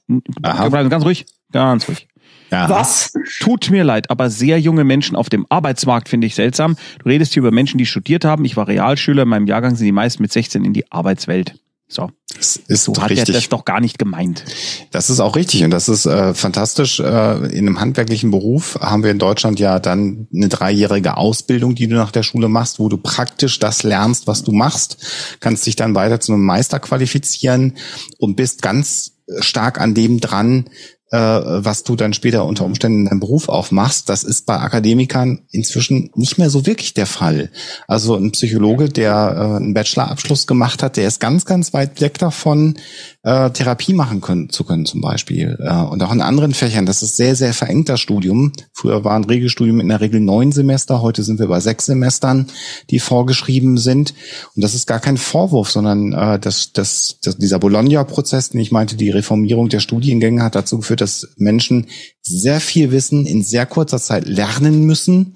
Aha. Ganz ruhig, ganz ruhig. Ja. was? Tut mir leid, aber sehr junge Menschen auf dem Arbeitsmarkt finde ich seltsam. Du redest hier über Menschen, die studiert haben. Ich war Realschüler. In meinem Jahrgang sind die meisten mit 16 in die Arbeitswelt. So, Das ist so hat er das doch gar nicht gemeint. Das ist auch richtig und das ist äh, fantastisch. Äh, in einem handwerklichen Beruf haben wir in Deutschland ja dann eine dreijährige Ausbildung, die du nach der Schule machst, wo du praktisch das lernst, was du machst, kannst dich dann weiter zu einem Meister qualifizieren und bist ganz stark an dem dran, was du dann später unter Umständen in deinem Beruf aufmachst. Das ist bei Akademikern inzwischen nicht mehr so wirklich der Fall. Also ein Psychologe, der äh, einen Bachelorabschluss gemacht hat, der ist ganz, ganz weit weg davon, äh, Therapie machen können, zu können zum Beispiel. Äh, und auch in anderen Fächern. Das ist sehr, sehr verengt, das Studium. Früher war ein Regelstudium in der Regel neun Semester, heute sind wir bei sechs Semestern, die vorgeschrieben sind. Und das ist gar kein Vorwurf, sondern äh, das, das, das, dieser Bologna-Prozess, den ich meinte, die Reformierung der Studiengänge hat dazu geführt, dass Menschen sehr viel Wissen in sehr kurzer Zeit lernen müssen,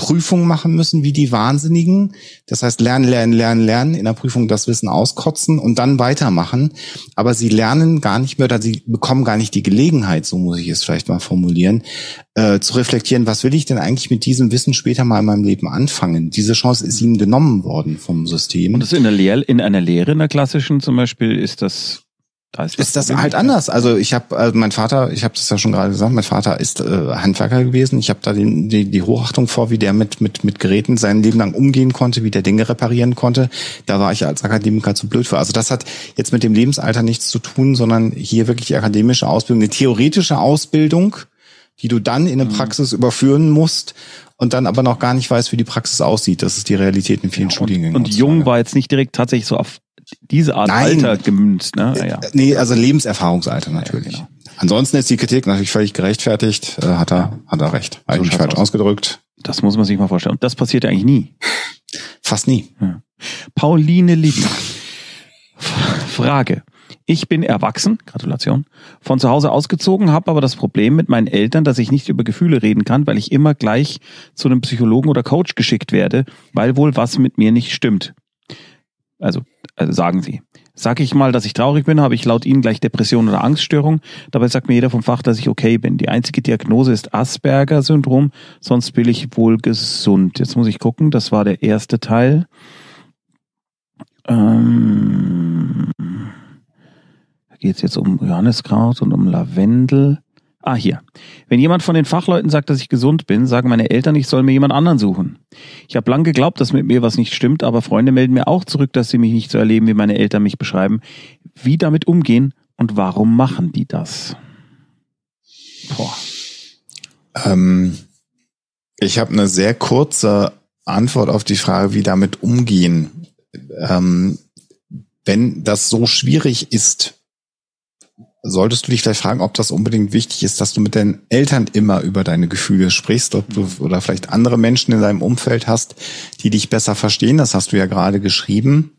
Prüfungen machen müssen wie die Wahnsinnigen. Das heißt, lernen, lernen, lernen, lernen, in der Prüfung das Wissen auskotzen und dann weitermachen. Aber sie lernen gar nicht mehr oder sie bekommen gar nicht die Gelegenheit, so muss ich es vielleicht mal formulieren, äh, zu reflektieren, was will ich denn eigentlich mit diesem Wissen später mal in meinem Leben anfangen? Diese Chance ist ihnen genommen worden vom System. Und das in der Lehr in einer Lehre in der klassischen zum Beispiel ist das da ist, ist das halt anders. Also ich habe, also mein Vater, ich habe das ja schon gerade gesagt, mein Vater ist äh, Handwerker gewesen. Ich habe da den, die, die Hochachtung vor, wie der mit, mit, mit Geräten sein Leben lang umgehen konnte, wie der Dinge reparieren konnte. Da war ich als Akademiker zu blöd für. Also das hat jetzt mit dem Lebensalter nichts zu tun, sondern hier wirklich die akademische Ausbildung, eine theoretische Ausbildung, die du dann in eine Praxis überführen musst und dann aber noch gar nicht weißt, wie die Praxis aussieht. Das ist die Realität in vielen Studiengängen. Und, und Jung war jetzt nicht direkt tatsächlich so auf diese Art Nein. Alter gemünzt, ne? Ja, ja. Nee, also Lebenserfahrungsalter natürlich. genau. Ansonsten ist die Kritik natürlich völlig gerechtfertigt. Äh, hat er, hat er recht. Habe ich mich schaut's falsch aus. ausgedrückt. Das muss man sich mal vorstellen. Und das passiert ja eigentlich nie. Fast nie. Pauline Lidl. Frage. Ich bin erwachsen, Gratulation, von zu Hause ausgezogen, habe aber das Problem mit meinen Eltern, dass ich nicht über Gefühle reden kann, weil ich immer gleich zu einem Psychologen oder Coach geschickt werde, weil wohl was mit mir nicht stimmt. Also, also sagen sie. Sag ich mal, dass ich traurig bin, habe ich laut ihnen gleich Depression oder Angststörung. Dabei sagt mir jeder vom Fach, dass ich okay bin. Die einzige Diagnose ist Asperger-Syndrom, sonst bin ich wohl gesund. Jetzt muss ich gucken, das war der erste Teil. Ähm, da geht es jetzt um Johanniskraut und um Lavendel. Ah, hier. Wenn jemand von den Fachleuten sagt, dass ich gesund bin, sagen meine Eltern, ich soll mir jemand anderen suchen. Ich habe lang geglaubt, dass mit mir was nicht stimmt, aber Freunde melden mir auch zurück, dass sie mich nicht so erleben, wie meine Eltern mich beschreiben. Wie damit umgehen und warum machen die das? Boah. Ähm, ich habe eine sehr kurze Antwort auf die Frage, wie damit umgehen. Ähm, wenn das so schwierig ist, solltest du dich vielleicht fragen, ob das unbedingt wichtig ist, dass du mit deinen Eltern immer über deine Gefühle sprichst, ob du oder vielleicht andere Menschen in deinem Umfeld hast, die dich besser verstehen. Das hast du ja gerade geschrieben.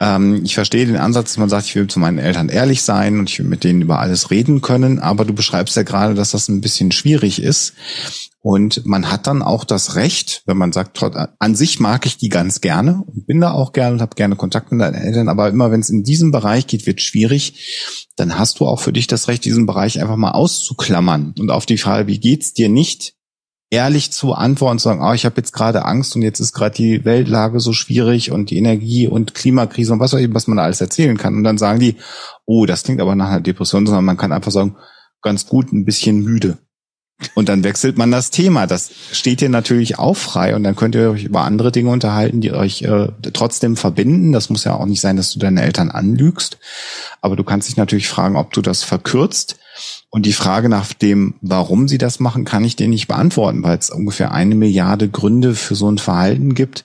Ähm, ich verstehe den Ansatz, dass man sagt, ich will zu meinen Eltern ehrlich sein und ich will mit denen über alles reden können, aber du beschreibst ja gerade, dass das ein bisschen schwierig ist. Und man hat dann auch das Recht, wenn man sagt, an sich mag ich die ganz gerne und bin da auch gerne und habe gerne Kontakt mit deinen Eltern, aber immer wenn es in diesem Bereich geht, wird schwierig, dann hast du auch für dich das Recht, diesen Bereich einfach mal auszuklammern und auf die Frage, wie geht's dir nicht, ehrlich zu antworten, zu sagen, ah, ich habe jetzt gerade Angst und jetzt ist gerade die Weltlage so schwierig und die Energie und Klimakrise und was auch immer, was man da alles erzählen kann. Und dann sagen die, oh, das klingt aber nach einer Depression, sondern man kann einfach sagen, ganz gut, ein bisschen müde. Und dann wechselt man das Thema. Das steht dir natürlich auch frei und dann könnt ihr euch über andere Dinge unterhalten, die euch äh, trotzdem verbinden. Das muss ja auch nicht sein, dass du deine Eltern anlügst. Aber du kannst dich natürlich fragen, ob du das verkürzt. Und die Frage nach dem, warum sie das machen, kann ich dir nicht beantworten, weil es ungefähr eine Milliarde Gründe für so ein Verhalten gibt.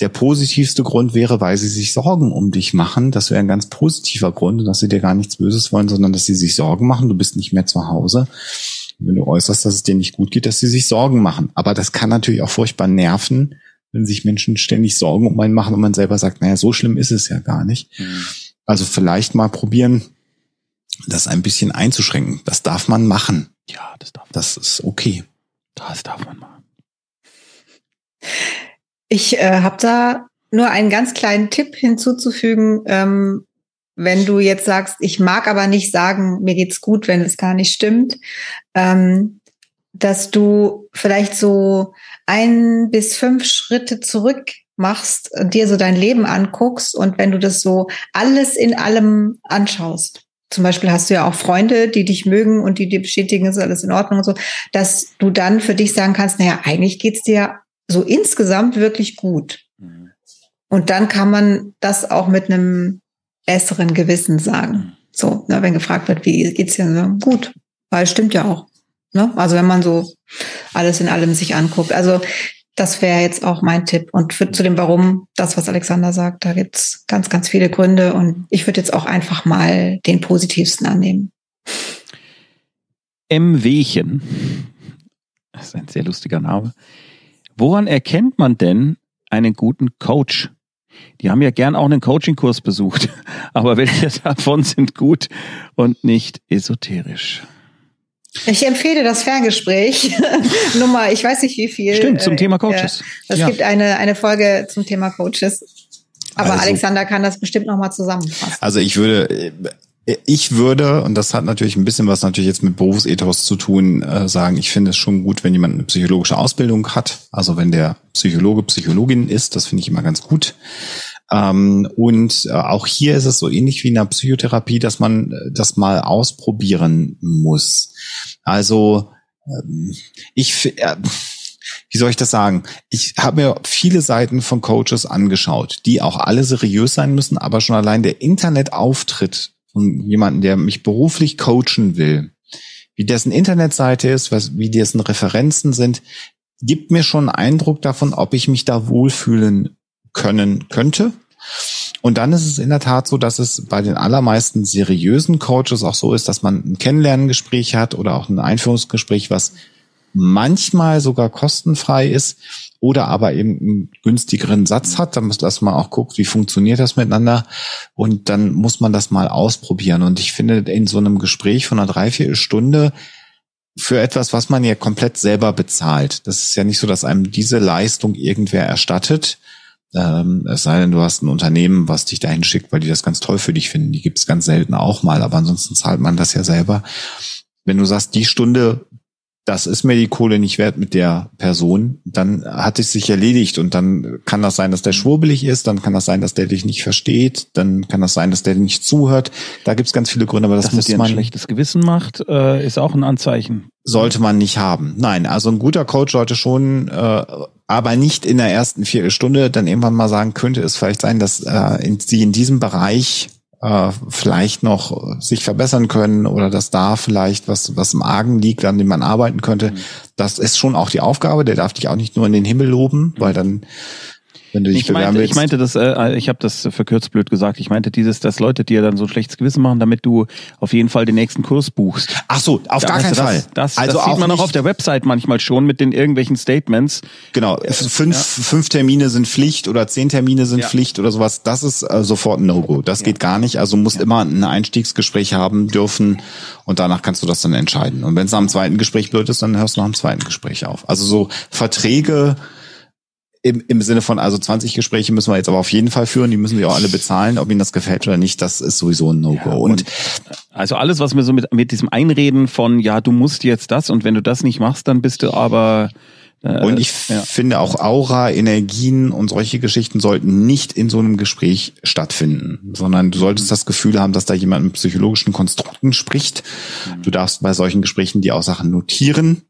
Der positivste Grund wäre, weil sie sich Sorgen um dich machen. Das wäre ein ganz positiver Grund, dass sie dir gar nichts Böses wollen, sondern dass sie sich Sorgen machen. Du bist nicht mehr zu Hause. Wenn du äußerst, dass es dir nicht gut geht, dass sie sich Sorgen machen. Aber das kann natürlich auch furchtbar nerven, wenn sich Menschen ständig Sorgen um einen machen und man selber sagt, naja, so schlimm ist es ja gar nicht. Also vielleicht mal probieren, das ein bisschen einzuschränken. Das darf man machen. Ja, das darf man. Das ist okay. Das darf man machen. Ich äh, habe da nur einen ganz kleinen Tipp hinzuzufügen. Ähm, wenn du jetzt sagst, ich mag aber nicht sagen, mir geht's gut, wenn es gar nicht stimmt, ähm, dass du vielleicht so ein bis fünf Schritte zurück machst, dir so dein Leben anguckst und wenn du das so alles in allem anschaust. Zum Beispiel hast du ja auch Freunde, die dich mögen und die dir bestätigen, ist alles in Ordnung und so, dass du dann für dich sagen kannst, naja, eigentlich geht's dir so insgesamt wirklich gut. Mhm. Und dann kann man das auch mit einem besseren Gewissen sagen. So, ne, wenn gefragt wird, wie geht's dir? Ne? Gut, weil es stimmt ja auch. Ne? Also wenn man so alles in allem sich anguckt. Also das wäre jetzt auch mein Tipp. Und für, zu dem Warum, das, was Alexander sagt, da gibt's ganz, ganz viele Gründe. Und ich würde jetzt auch einfach mal den positivsten annehmen. M. Wehchen. Das ist ein sehr lustiger Name. Woran erkennt man denn einen guten Coach? Die haben ja gern auch einen Coachingkurs besucht, aber welche davon sind gut und nicht esoterisch? Ich empfehle das Ferngespräch. Nummer, ich weiß nicht wie viel. Stimmt, zum Thema Coaches. Äh, es ja. gibt eine, eine Folge zum Thema Coaches. Aber also, Alexander kann das bestimmt nochmal zusammenfassen. Also ich würde, ich würde, und das hat natürlich ein bisschen was natürlich jetzt mit Berufsethos zu tun, äh, sagen, ich finde es schon gut, wenn jemand eine psychologische Ausbildung hat. Also wenn der Psychologe, Psychologin ist, das finde ich immer ganz gut. Ähm, und äh, auch hier ist es so ähnlich wie in der Psychotherapie, dass man äh, das mal ausprobieren muss. Also ähm, ich, äh, wie soll ich das sagen? Ich habe mir viele Seiten von Coaches angeschaut, die auch alle seriös sein müssen, aber schon allein der Internetauftritt von jemandem, der mich beruflich coachen will, wie dessen Internetseite ist, was, wie dessen Referenzen sind, gibt mir schon einen Eindruck davon, ob ich mich da wohlfühlen können könnte. Und dann ist es in der Tat so, dass es bei den allermeisten seriösen Coaches auch so ist, dass man ein Kennenlerngespräch hat oder auch ein Einführungsgespräch, was manchmal sogar kostenfrei ist oder aber eben einen günstigeren Satz hat, dann muss dass man auch guckt, wie funktioniert das miteinander und dann muss man das mal ausprobieren. Und ich finde, in so einem Gespräch von einer Dreiviertelstunde für etwas, was man ja komplett selber bezahlt. Das ist ja nicht so, dass einem diese Leistung irgendwer erstattet, ähm, es sei denn, du hast ein Unternehmen, was dich dahin schickt, weil die das ganz toll für dich finden. Die gibt es ganz selten auch mal, aber ansonsten zahlt man das ja selber. Wenn du sagst, die Stunde das ist mir die Kohle nicht wert mit der Person, dann hat es sich erledigt und dann kann das sein, dass der schwurbelig ist, dann kann das sein, dass der dich nicht versteht, dann kann das sein, dass der nicht zuhört. Da gibt's ganz viele Gründe, aber das dass muss dir man ein schlechtes Gewissen macht, äh, ist auch ein Anzeichen. Sollte man nicht haben. Nein, also ein guter Coach sollte schon, äh, aber nicht in der ersten Viertelstunde dann irgendwann mal sagen, könnte es vielleicht sein, dass äh, in, sie in diesem Bereich äh, vielleicht noch sich verbessern können oder dass da vielleicht was, was im Argen liegt, an dem man arbeiten könnte. Mhm. Das ist schon auch die Aufgabe. Der darf dich auch nicht nur in den Himmel loben, weil dann wenn du dich ich meinte, willst. Ich meinte das, äh, ich habe das verkürzt blöd gesagt. Ich meinte dieses, dass Leute dir dann so ein schlechtes Gewissen machen, damit du auf jeden Fall den nächsten Kurs buchst. Ach so, auf Da- gar keinen also Fall. Das, das, also das sieht man auch auf der Website manchmal schon mit den irgendwelchen Statements. Genau, fünf, fünf Termine sind Pflicht oder zehn Termine sind Ja. Pflicht oder sowas. Das ist äh, sofort ein No-Go. Das geht gar nicht. Also musst immer ein Einstiegsgespräch haben dürfen und danach kannst du das dann entscheiden. Und wenn es dem zweiten Gespräch blöd ist, dann hörst du nach dem zweiten Gespräch auf. Also so Verträge im, im Sinne von, also 20 Gespräche müssen wir jetzt aber auf jeden Fall führen, die müssen wir auch alle bezahlen, ob ihnen das gefällt oder nicht, das ist sowieso ein No-Go. und, Also alles, was mir so mit, mit diesem Einreden von, ja, du musst jetzt das und wenn du das nicht machst, dann bist du aber. Äh, Und ich ja. finde auch Aura, Energien und solche Geschichten sollten nicht in so einem Gespräch stattfinden, sondern du solltest das Gefühl haben, dass da jemand mit psychologischen Konstrukten spricht. Du darfst bei solchen Gesprächen die auch Sachen notieren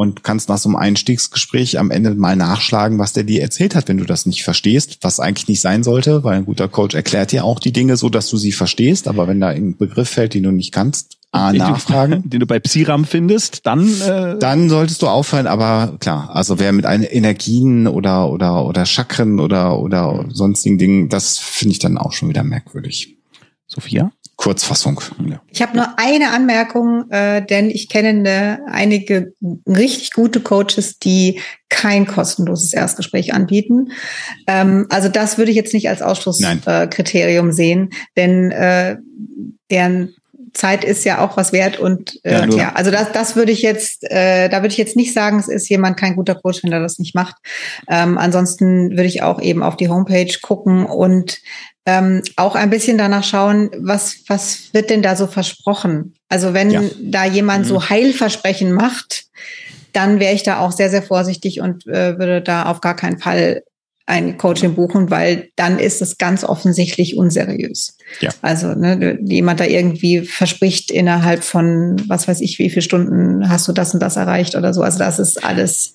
und kannst nach so einem Einstiegsgespräch am Ende mal nachschlagen, was der dir erzählt hat, wenn du das nicht verstehst, was eigentlich nicht sein sollte, weil ein guter Coach erklärt dir auch die Dinge so, dass du sie verstehst, aber wenn da ein Begriff fällt, den du nicht kannst, A, Den du- nachfragen. Den du bei Psiram findest, dann. Äh, Dann solltest du aufhören, aber klar, also wer mit Energien oder oder oder Chakren oder oder sonstigen Dingen, das finde ich dann auch schon wieder merkwürdig. Sophia? Kurzfassung. Ja. Ich habe nur eine Anmerkung, äh, denn ich kenne ne, einige richtig gute Coaches, die kein kostenloses Erstgespräch anbieten. Ähm, also das würde ich jetzt nicht als. Ausschlusskriterium äh, sehen, denn äh, deren Zeit ist ja auch was wert und äh, Ja, ja, also das, das würde ich jetzt, äh, da würde ich jetzt nicht sagen, es ist jemand kein guter Coach, wenn er das nicht macht. Ähm, ansonsten würde ich auch eben auf die Homepage gucken und ähm, auch ein bisschen danach schauen, was, was wird denn da so versprochen? Also wenn Ja. da jemand Mhm. so Heilversprechen macht, dann wäre ich da auch sehr, sehr vorsichtig und äh, würde da auf gar keinen Fall ein Coaching buchen, weil dann ist es ganz offensichtlich unseriös. Ja. Also ne, jemand da irgendwie verspricht innerhalb von was weiß ich wie viele Stunden hast du das und das erreicht oder so. Also das ist alles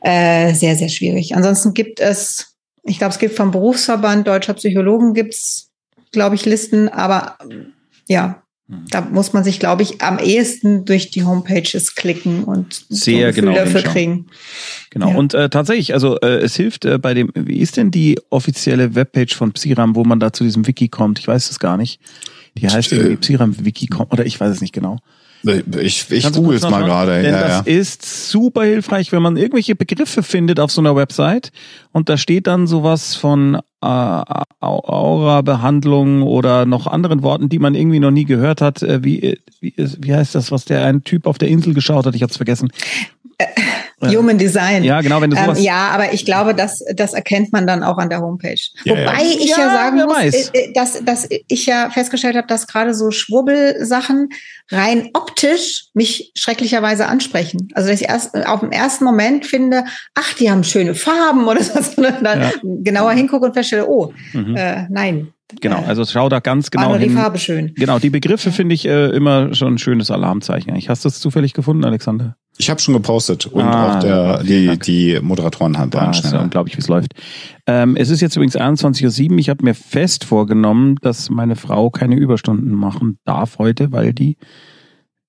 äh, sehr sehr schwierig. Ansonsten gibt es, ich glaube es gibt vom Berufsverband Deutscher Psychologen gibt's, glaube ich Listen, aber ja. Da muss man sich, glaube ich, am ehesten durch die Homepages klicken und Sehr ein Gefühl genau dafür kriegen. Genau. Ja. Und äh, tatsächlich, also äh, es hilft äh, bei dem, wie ist denn die offizielle Webpage von Psiram, wo man da zu diesem Wiki kommt? Ich weiß es gar nicht. Die heißt Äh. irgendwie Psiram Wiki oder ich weiß es nicht genau. Ich, ich google es mal gerade. Denn Ja, das ja. ist super hilfreich, wenn man irgendwelche Begriffe findet auf so einer Website und da steht dann sowas von äh, Au- Aura-Behandlung oder noch anderen Worten, die man irgendwie noch nie gehört hat. Äh, wie, wie, wie heißt das, was der ein Typ auf der Insel geschaut hat? Ich habe es vergessen. Human Design. Ja, genau, wenn du Ähm, sowas. ja, aber ich glaube, das, das erkennt man dann auch an der Homepage. Ja, Wobei ja. ich ja, Ja, sagen muss, weiß. äh, äh, dass, dass ich ja festgestellt habe, dass gerade so Schwurbelsachen rein optisch mich schrecklicherweise ansprechen. Also dass ich erst äh, auf dem ersten Moment finde, ach, die haben schöne Farben oder so, und dann genauer hingucke und feststelle, oh, Mhm. äh, nein. Genau, Äh, also schau da ganz war genau nur die hin. Farbe schön. Genau, die Begriffe finde ich äh, immer schon ein schönes Alarmzeichen. eigentlich. Hast du es zufällig gefunden, Alexander? Ich habe schon gepostet und Ah, auch der, die, Dank. die Moderatoren haben Ah, waren ist ja schneller. unglaublich, wie es läuft. Ähm, es ist jetzt übrigens 21.07 Uhr. Ich habe mir fest vorgenommen, dass meine Frau keine Überstunden machen darf heute, weil die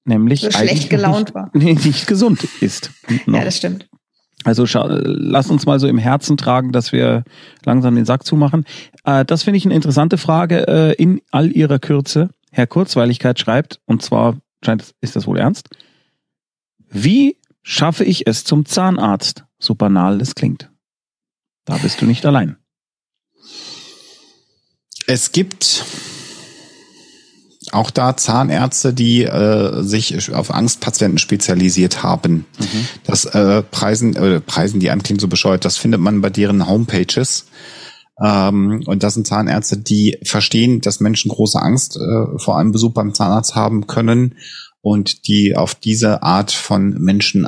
nämlich So schlecht gelaunt nicht, war. Nee, nicht gesund ist. Ja, das stimmt. Also lass uns mal so im Herzen tragen, dass wir langsam den Sack zumachen. Äh, das finde ich eine interessante Frage äh, in all ihrer Kürze. Herr Kurzweiligkeit schreibt, und zwar scheint ist das wohl ernst. Wie schaffe ich es zum Zahnarzt? So banal es klingt. Da bist du nicht allein. Es gibt auch da Zahnärzte, die äh, sich auf Angstpatienten spezialisiert haben. Das äh, Preisen, äh, Preisen, die einem klingt so bescheuert, das findet man bei deren Homepages. Ähm, und das sind Zahnärzte, die verstehen, dass Menschen große Angst äh, vor einem Besuch beim Zahnarzt haben können und die auf diese Art von Menschen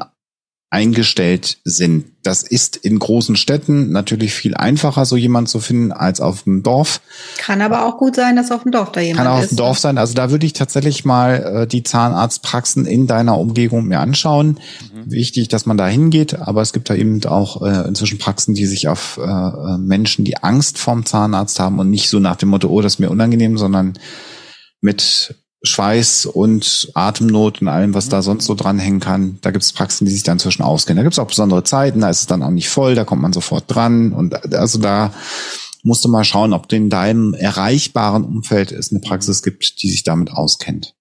eingestellt sind. Das ist in großen Städten natürlich viel einfacher, so jemand zu finden, als auf dem Dorf. Kann aber auch gut sein, dass auf dem Dorf da jemand Kann auch ist. auf dem Dorf sein. Also da würde ich tatsächlich mal äh, die Zahnarztpraxen in deiner Umgebung mir anschauen. Wichtig, dass man da hingeht, aber es gibt da eben auch äh, inzwischen Praxen, die sich auf äh, äh, Menschen, die Angst vorm Zahnarzt haben und nicht so nach dem Motto, oh, das ist mir unangenehm, sondern mit Schweiß und Atemnot und allem, was da sonst so dranhängen kann. Da gibt es Praxen, die sich da inzwischen auskennen. Da gibt es auch besondere Zeiten, da ist es dann auch nicht voll, da kommt man sofort dran. Und also da musst du mal schauen, ob in deinem erreichbaren Umfeld es eine Praxis gibt, die sich damit auskennt.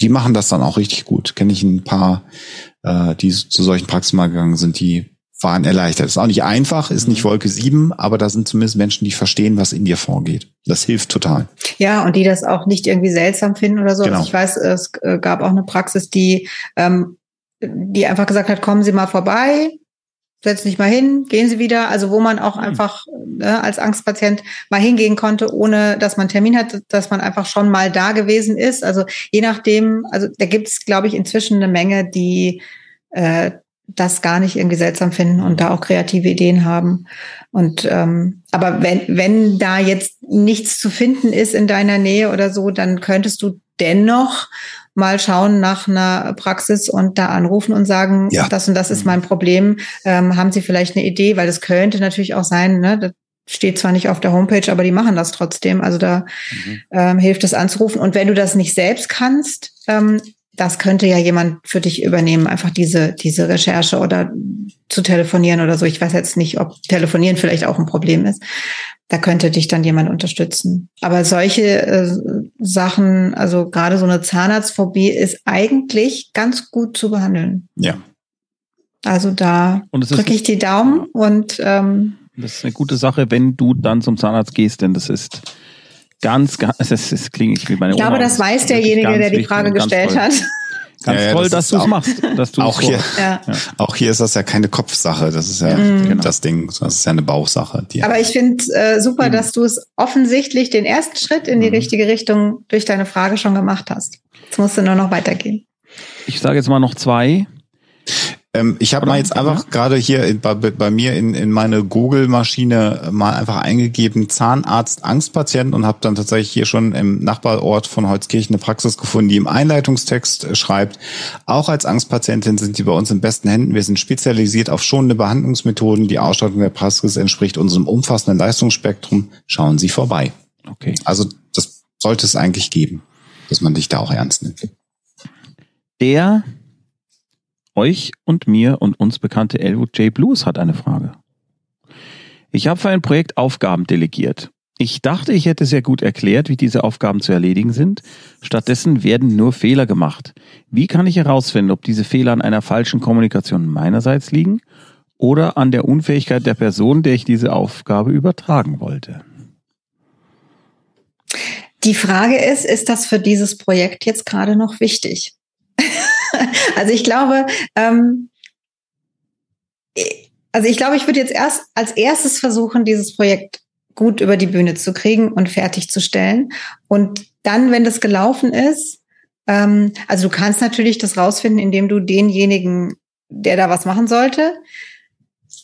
Die machen das dann auch richtig gut. Kenne ich ein paar, äh, die zu solchen Praxen mal gegangen sind, die waren erleichtert. Ist auch nicht einfach, ist nicht Wolke 7, aber da sind zumindest Menschen, die verstehen, was in dir vorgeht. Das hilft total. Ja, und die das auch nicht irgendwie seltsam finden oder so. Genau. Also ich weiß, es äh, gab auch eine Praxis, die, ähm, die einfach gesagt hat, kommen Sie mal vorbei, setzen sich mal hin, gehen Sie wieder. Also wo man auch Mhm. einfach ne, als Angstpatient mal hingehen konnte, ohne dass man Termin hat, dass man einfach schon mal da gewesen ist. Also je nachdem, also da gibt es, glaube ich, inzwischen eine Menge, die äh, das gar nicht irgendwie seltsam finden und da auch kreative Ideen haben. Und ähm, aber wenn, wenn da jetzt nichts zu finden ist in deiner Nähe oder so, dann könntest du dennoch mal schauen nach einer Praxis und da anrufen und sagen, Ja. das und das ist mein Problem. Ähm, haben Sie vielleicht eine Idee? Weil das könnte natürlich auch sein, ne? Das steht zwar nicht auf der Homepage, aber die machen das trotzdem. Also da ähm, hilft es anzurufen. Und wenn du das nicht selbst kannst, ähm, das könnte ja jemand für dich übernehmen, einfach diese, diese Recherche oder zu telefonieren oder so. Ich weiß jetzt nicht, ob telefonieren vielleicht auch ein Problem ist. Da könnte dich dann jemand unterstützen. Aber solche äh, Sachen, also gerade so eine Zahnarztphobie ist eigentlich ganz gut zu behandeln. Ja. Also da Und es ist- drücke ich die Daumen und ähm, Das ist eine gute Sache, wenn du dann zum Zahnarzt gehst, denn das ist Ganz, ganz, das, das klingt ich wie meine Ich glaube, Oma. das weiß derjenige, der die Frage gestellt toll. hat. Ganz Ja, ja, toll, das dass du es machst. Dass du's Auch hier, Ja. auch hier ist das ja keine Kopfsache, das ist ja genau. das Ding, das ist ja eine Bauchsache. Die Aber ich finde äh, super, dass du es offensichtlich den ersten Schritt in die Mhm. richtige Richtung durch deine Frage schon gemacht hast. Jetzt musst du nur noch weitergehen. Ich sage jetzt mal noch zwei. Ähm, ich habe mal jetzt einfach gerade hier in, bei, bei mir in, in meine Google-Maschine mal einfach eingegeben Zahnarzt Angstpatient und habe dann tatsächlich hier schon im Nachbarort von Holzkirchen eine Praxis gefunden, die im Einleitungstext äh, schreibt, auch als Angstpatientin sind Sie bei uns in besten Händen. Wir sind spezialisiert auf schonende Behandlungsmethoden. Die Ausstattung der Praxis entspricht unserem umfassenden Leistungsspektrum. Schauen Sie vorbei. Okay. Also das sollte es eigentlich geben, dass man dich da auch ernst nimmt. Der euch und mir und uns bekannte Elwood J. Blues hat eine Frage. Ich habe für ein Projekt Aufgaben delegiert. Ich dachte, ich hätte sehr gut erklärt, wie diese Aufgaben zu erledigen sind. Stattdessen werden nur Fehler gemacht. Wie kann ich herausfinden, ob diese Fehler an einer falschen Kommunikation meinerseits liegen oder an der Unfähigkeit der Person, der ich diese Aufgabe übertragen wollte? Die Frage ist, ist das für dieses Projekt jetzt gerade noch wichtig? also ich glaube, ähm, also ich glaube, ich würde jetzt erst als erstes versuchen, dieses Projekt gut über die Bühne zu kriegen und fertigzustellen. Und dann, wenn das gelaufen ist, ähm, also du kannst natürlich das rausfinden, indem du denjenigen, der da was machen sollte,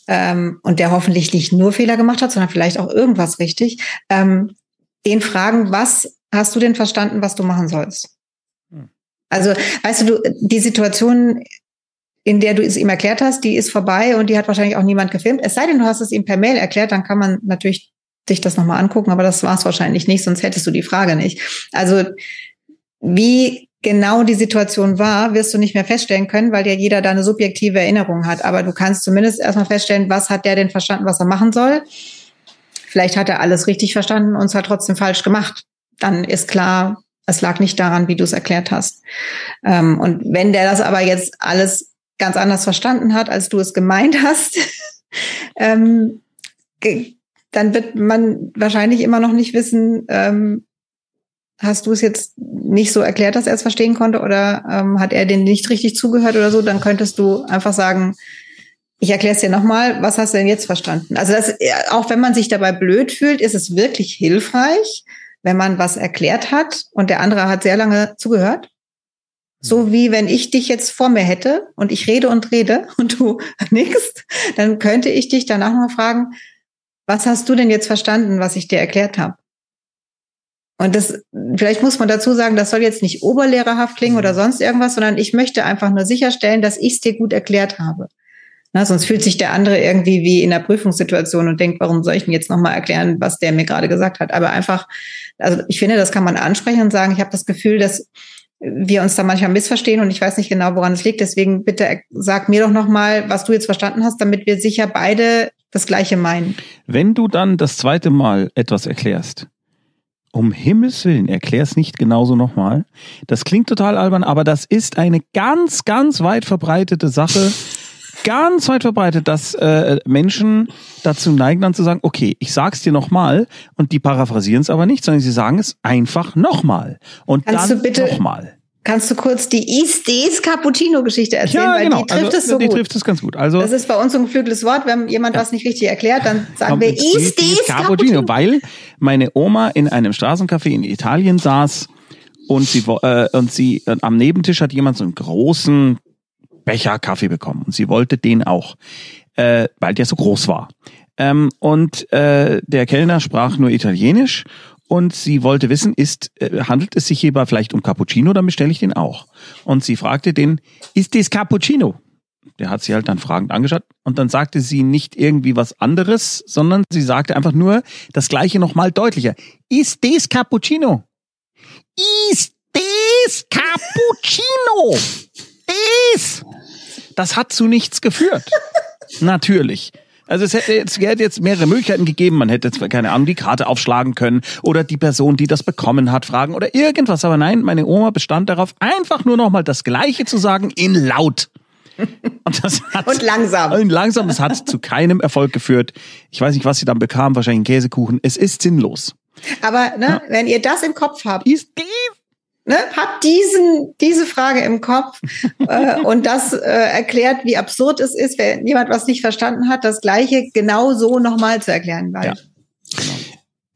ähm, und der hoffentlich nicht nur Fehler gemacht hat, sondern vielleicht auch irgendwas richtig, ähm, den fragen, was hast du denn verstanden, was du machen sollst? Also, weißt du, du, die Situation, in der du es ihm erklärt hast, die ist vorbei und die hat wahrscheinlich auch niemand gefilmt. Es sei denn, du hast es ihm per Mail erklärt, dann kann man natürlich sich das nochmal angucken, aber das war es wahrscheinlich nicht, sonst hättest du die Frage nicht. Also, wie genau die Situation war, wirst du nicht mehr feststellen können, weil ja jeder da eine subjektive Erinnerung hat. Aber du kannst zumindest erstmal feststellen, was hat der denn verstanden, was er machen soll. Vielleicht hat er alles richtig verstanden und es hat trotzdem falsch gemacht. Dann ist klar, es lag nicht daran, wie du es erklärt hast. Ähm, und wenn der das aber jetzt alles ganz anders verstanden hat, als du es gemeint hast, ähm, dann wird man wahrscheinlich immer noch nicht wissen, ähm, hast du es jetzt nicht so erklärt, dass er es verstehen konnte oder ähm, hat er den nicht richtig zugehört oder so, dann könntest du einfach sagen, ich erkläre es dir nochmal, was hast du denn jetzt verstanden? Also das, auch wenn man sich dabei blöd fühlt, ist es wirklich hilfreich, wenn man was erklärt hat und der andere hat sehr lange zugehört. So wie wenn ich dich jetzt vor mir hätte und ich rede und rede und du nix, dann könnte ich dich danach noch fragen, was hast du denn jetzt verstanden, was ich dir erklärt habe? Und das, vielleicht muss man dazu sagen, das soll jetzt nicht oberlehrerhaft klingen oder sonst irgendwas, sondern ich möchte einfach nur sicherstellen, dass ich es dir gut erklärt habe. Na, sonst fühlt sich der andere irgendwie wie in der Prüfungssituation und denkt, warum soll ich denn jetzt nochmal erklären, was der mir gerade gesagt hat? Aber einfach, also ich finde, das kann man ansprechen und sagen, ich habe das Gefühl, dass wir uns da manchmal missverstehen und ich weiß nicht genau, woran es liegt. Deswegen bitte sag mir doch nochmal, was du jetzt verstanden hast, damit wir sicher beide das Gleiche meinen. Wenn du dann das zweite Mal etwas erklärst, um Himmels Willen, erklär's nicht genauso nochmal. Das klingt total albern, aber das ist eine ganz, ganz weit verbreitete Sache. Ganz weit verbreitet, dass äh, Menschen dazu neigen, dann zu sagen, okay, ich sag's dir nochmal und die paraphrasieren es aber nicht, sondern sie sagen es einfach nochmal. Und Kannst dann du bitte- nochmal. Kannst du kurz die Istes Cappuccino-Geschichte erzählen? Ja, weil genau. die trifft also, es so die gut. trifft es ganz gut. Also, Das ist bei uns ein geflügeltes Wort. Wenn jemand was nicht richtig erklärt, dann sagen wir Istes Cappuccino, weil meine Oma in einem Straßencafé in Italien saß und sie äh, und sie äh, am Nebentisch hat jemand so einen großen Becher Kaffee bekommen und sie wollte den auch, äh, weil der so groß war. Ähm, und äh, der Kellner sprach nur Italienisch und sie wollte wissen, ist äh, handelt es sich hierbei vielleicht um Cappuccino, dann bestelle ich den auch. Und sie fragte den, ist das Cappuccino? Der hat sie halt dann fragend angeschaut und dann sagte sie nicht irgendwie was anderes, sondern sie sagte einfach nur das gleiche nochmal deutlicher. Ist das Cappuccino? Ist das Cappuccino? Das! Das hat zu nichts geführt. Natürlich. Also es hätte jetzt, hätte jetzt mehrere Möglichkeiten gegeben. Man hätte jetzt, keine Ahnung, die Karte aufschlagen können oder die Person, die das bekommen hat, fragen oder irgendwas. Aber nein, meine Oma bestand darauf, einfach nur nochmal das Gleiche zu sagen in laut. Und das hat Und langsam. und langsam, es hat zu keinem Erfolg geführt. Ich weiß nicht, was sie dann bekam, wahrscheinlich einen Käsekuchen. Es ist sinnlos. Aber ne, ja. wenn ihr das im Kopf habt, ist die Ne, habt diesen, diese Frage im Kopf äh, und das äh, erklärt, wie absurd es ist, wenn jemand was nicht verstanden hat, das Gleiche genau so nochmal zu erklären. Weil ja. Genau.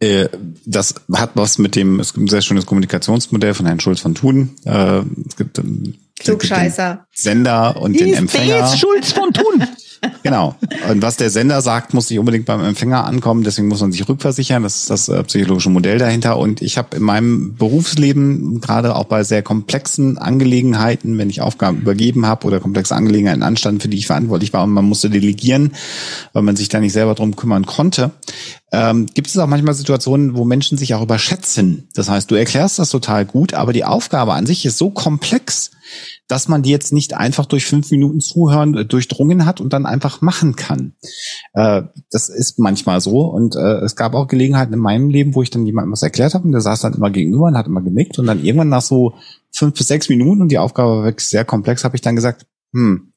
Äh, das hat was mit dem, es gibt ein sehr schönes Kommunikationsmodell von Herrn Schulz von Thun. Äh, es gibt ähm, Klugscheißer. Sender und den Empfänger. ist Schulz von Thun. Genau. Und was der Sender sagt, muss nicht unbedingt beim Empfänger ankommen. Deswegen muss man sich rückversichern. Das ist das äh, psychologische Modell dahinter. Und ich habe in meinem Berufsleben, gerade auch bei sehr komplexen Angelegenheiten, wenn ich Aufgaben übergeben habe oder komplexe Angelegenheiten anstanden, für die ich verantwortlich war und man musste delegieren, weil man sich da nicht selber drum kümmern konnte, ähm, gibt es auch manchmal Situationen, wo Menschen sich auch überschätzen. Das heißt, du erklärst das total gut, aber die Aufgabe an sich ist so komplex, dass man die jetzt nicht einfach durch fünf Minuten Zuhören äh, durchdrungen hat und dann einfach machen kann. Äh, das ist manchmal so. Und äh, es gab auch Gelegenheiten in meinem Leben, wo ich dann jemandem was erklärt habe und der saß dann immer gegenüber und hat immer genickt und dann irgendwann nach so fünf bis sechs Minuten und die Aufgabe war wirklich sehr komplex, habe ich dann gesagt, hm,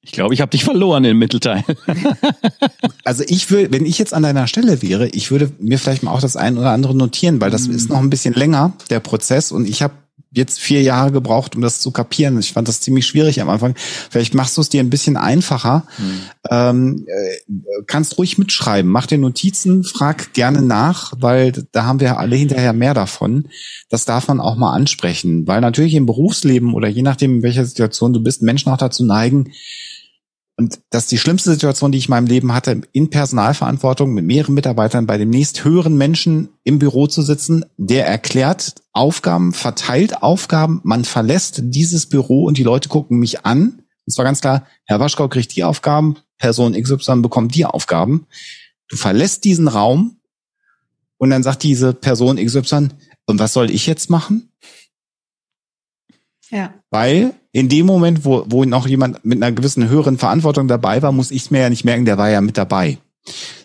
ich glaube, ich habe dich verloren im Mittelteil. also ich will, wenn ich jetzt an deiner Stelle wäre, ich würde mir vielleicht mal auch das ein oder andere notieren, weil das mhm. ist noch ein bisschen länger, der Prozess. Und ich habe jetzt vier Jahre gebraucht, um das zu kapieren. Ich fand das ziemlich schwierig am Anfang. Vielleicht machst du es dir ein bisschen einfacher. Mhm. Ähm, äh, kannst ruhig mitschreiben, mach dir Notizen, frag gerne nach, weil da haben wir alle hinterher mehr davon. Das darf man auch mal ansprechen, weil natürlich im Berufsleben oder je nachdem, in welcher Situation du bist, Menschen auch dazu neigen, und das ist die schlimmste Situation, die ich in meinem Leben hatte, in Personalverantwortung mit mehreren Mitarbeitern bei dem nächst höheren Menschen im Büro zu sitzen, der erklärt Aufgaben, verteilt Aufgaben, man verlässt dieses Büro und die Leute gucken mich an. Es war ganz klar, Herr Waschkau kriegt die Aufgaben, Person XY bekommt die Aufgaben. Du verlässt diesen Raum und dann sagt diese Person XY, und was soll ich jetzt machen? Ja. Weil in dem Moment, wo, wo noch jemand mit einer gewissen höheren Verantwortung dabei war, muss ich mir ja nicht merken, der war ja mit dabei.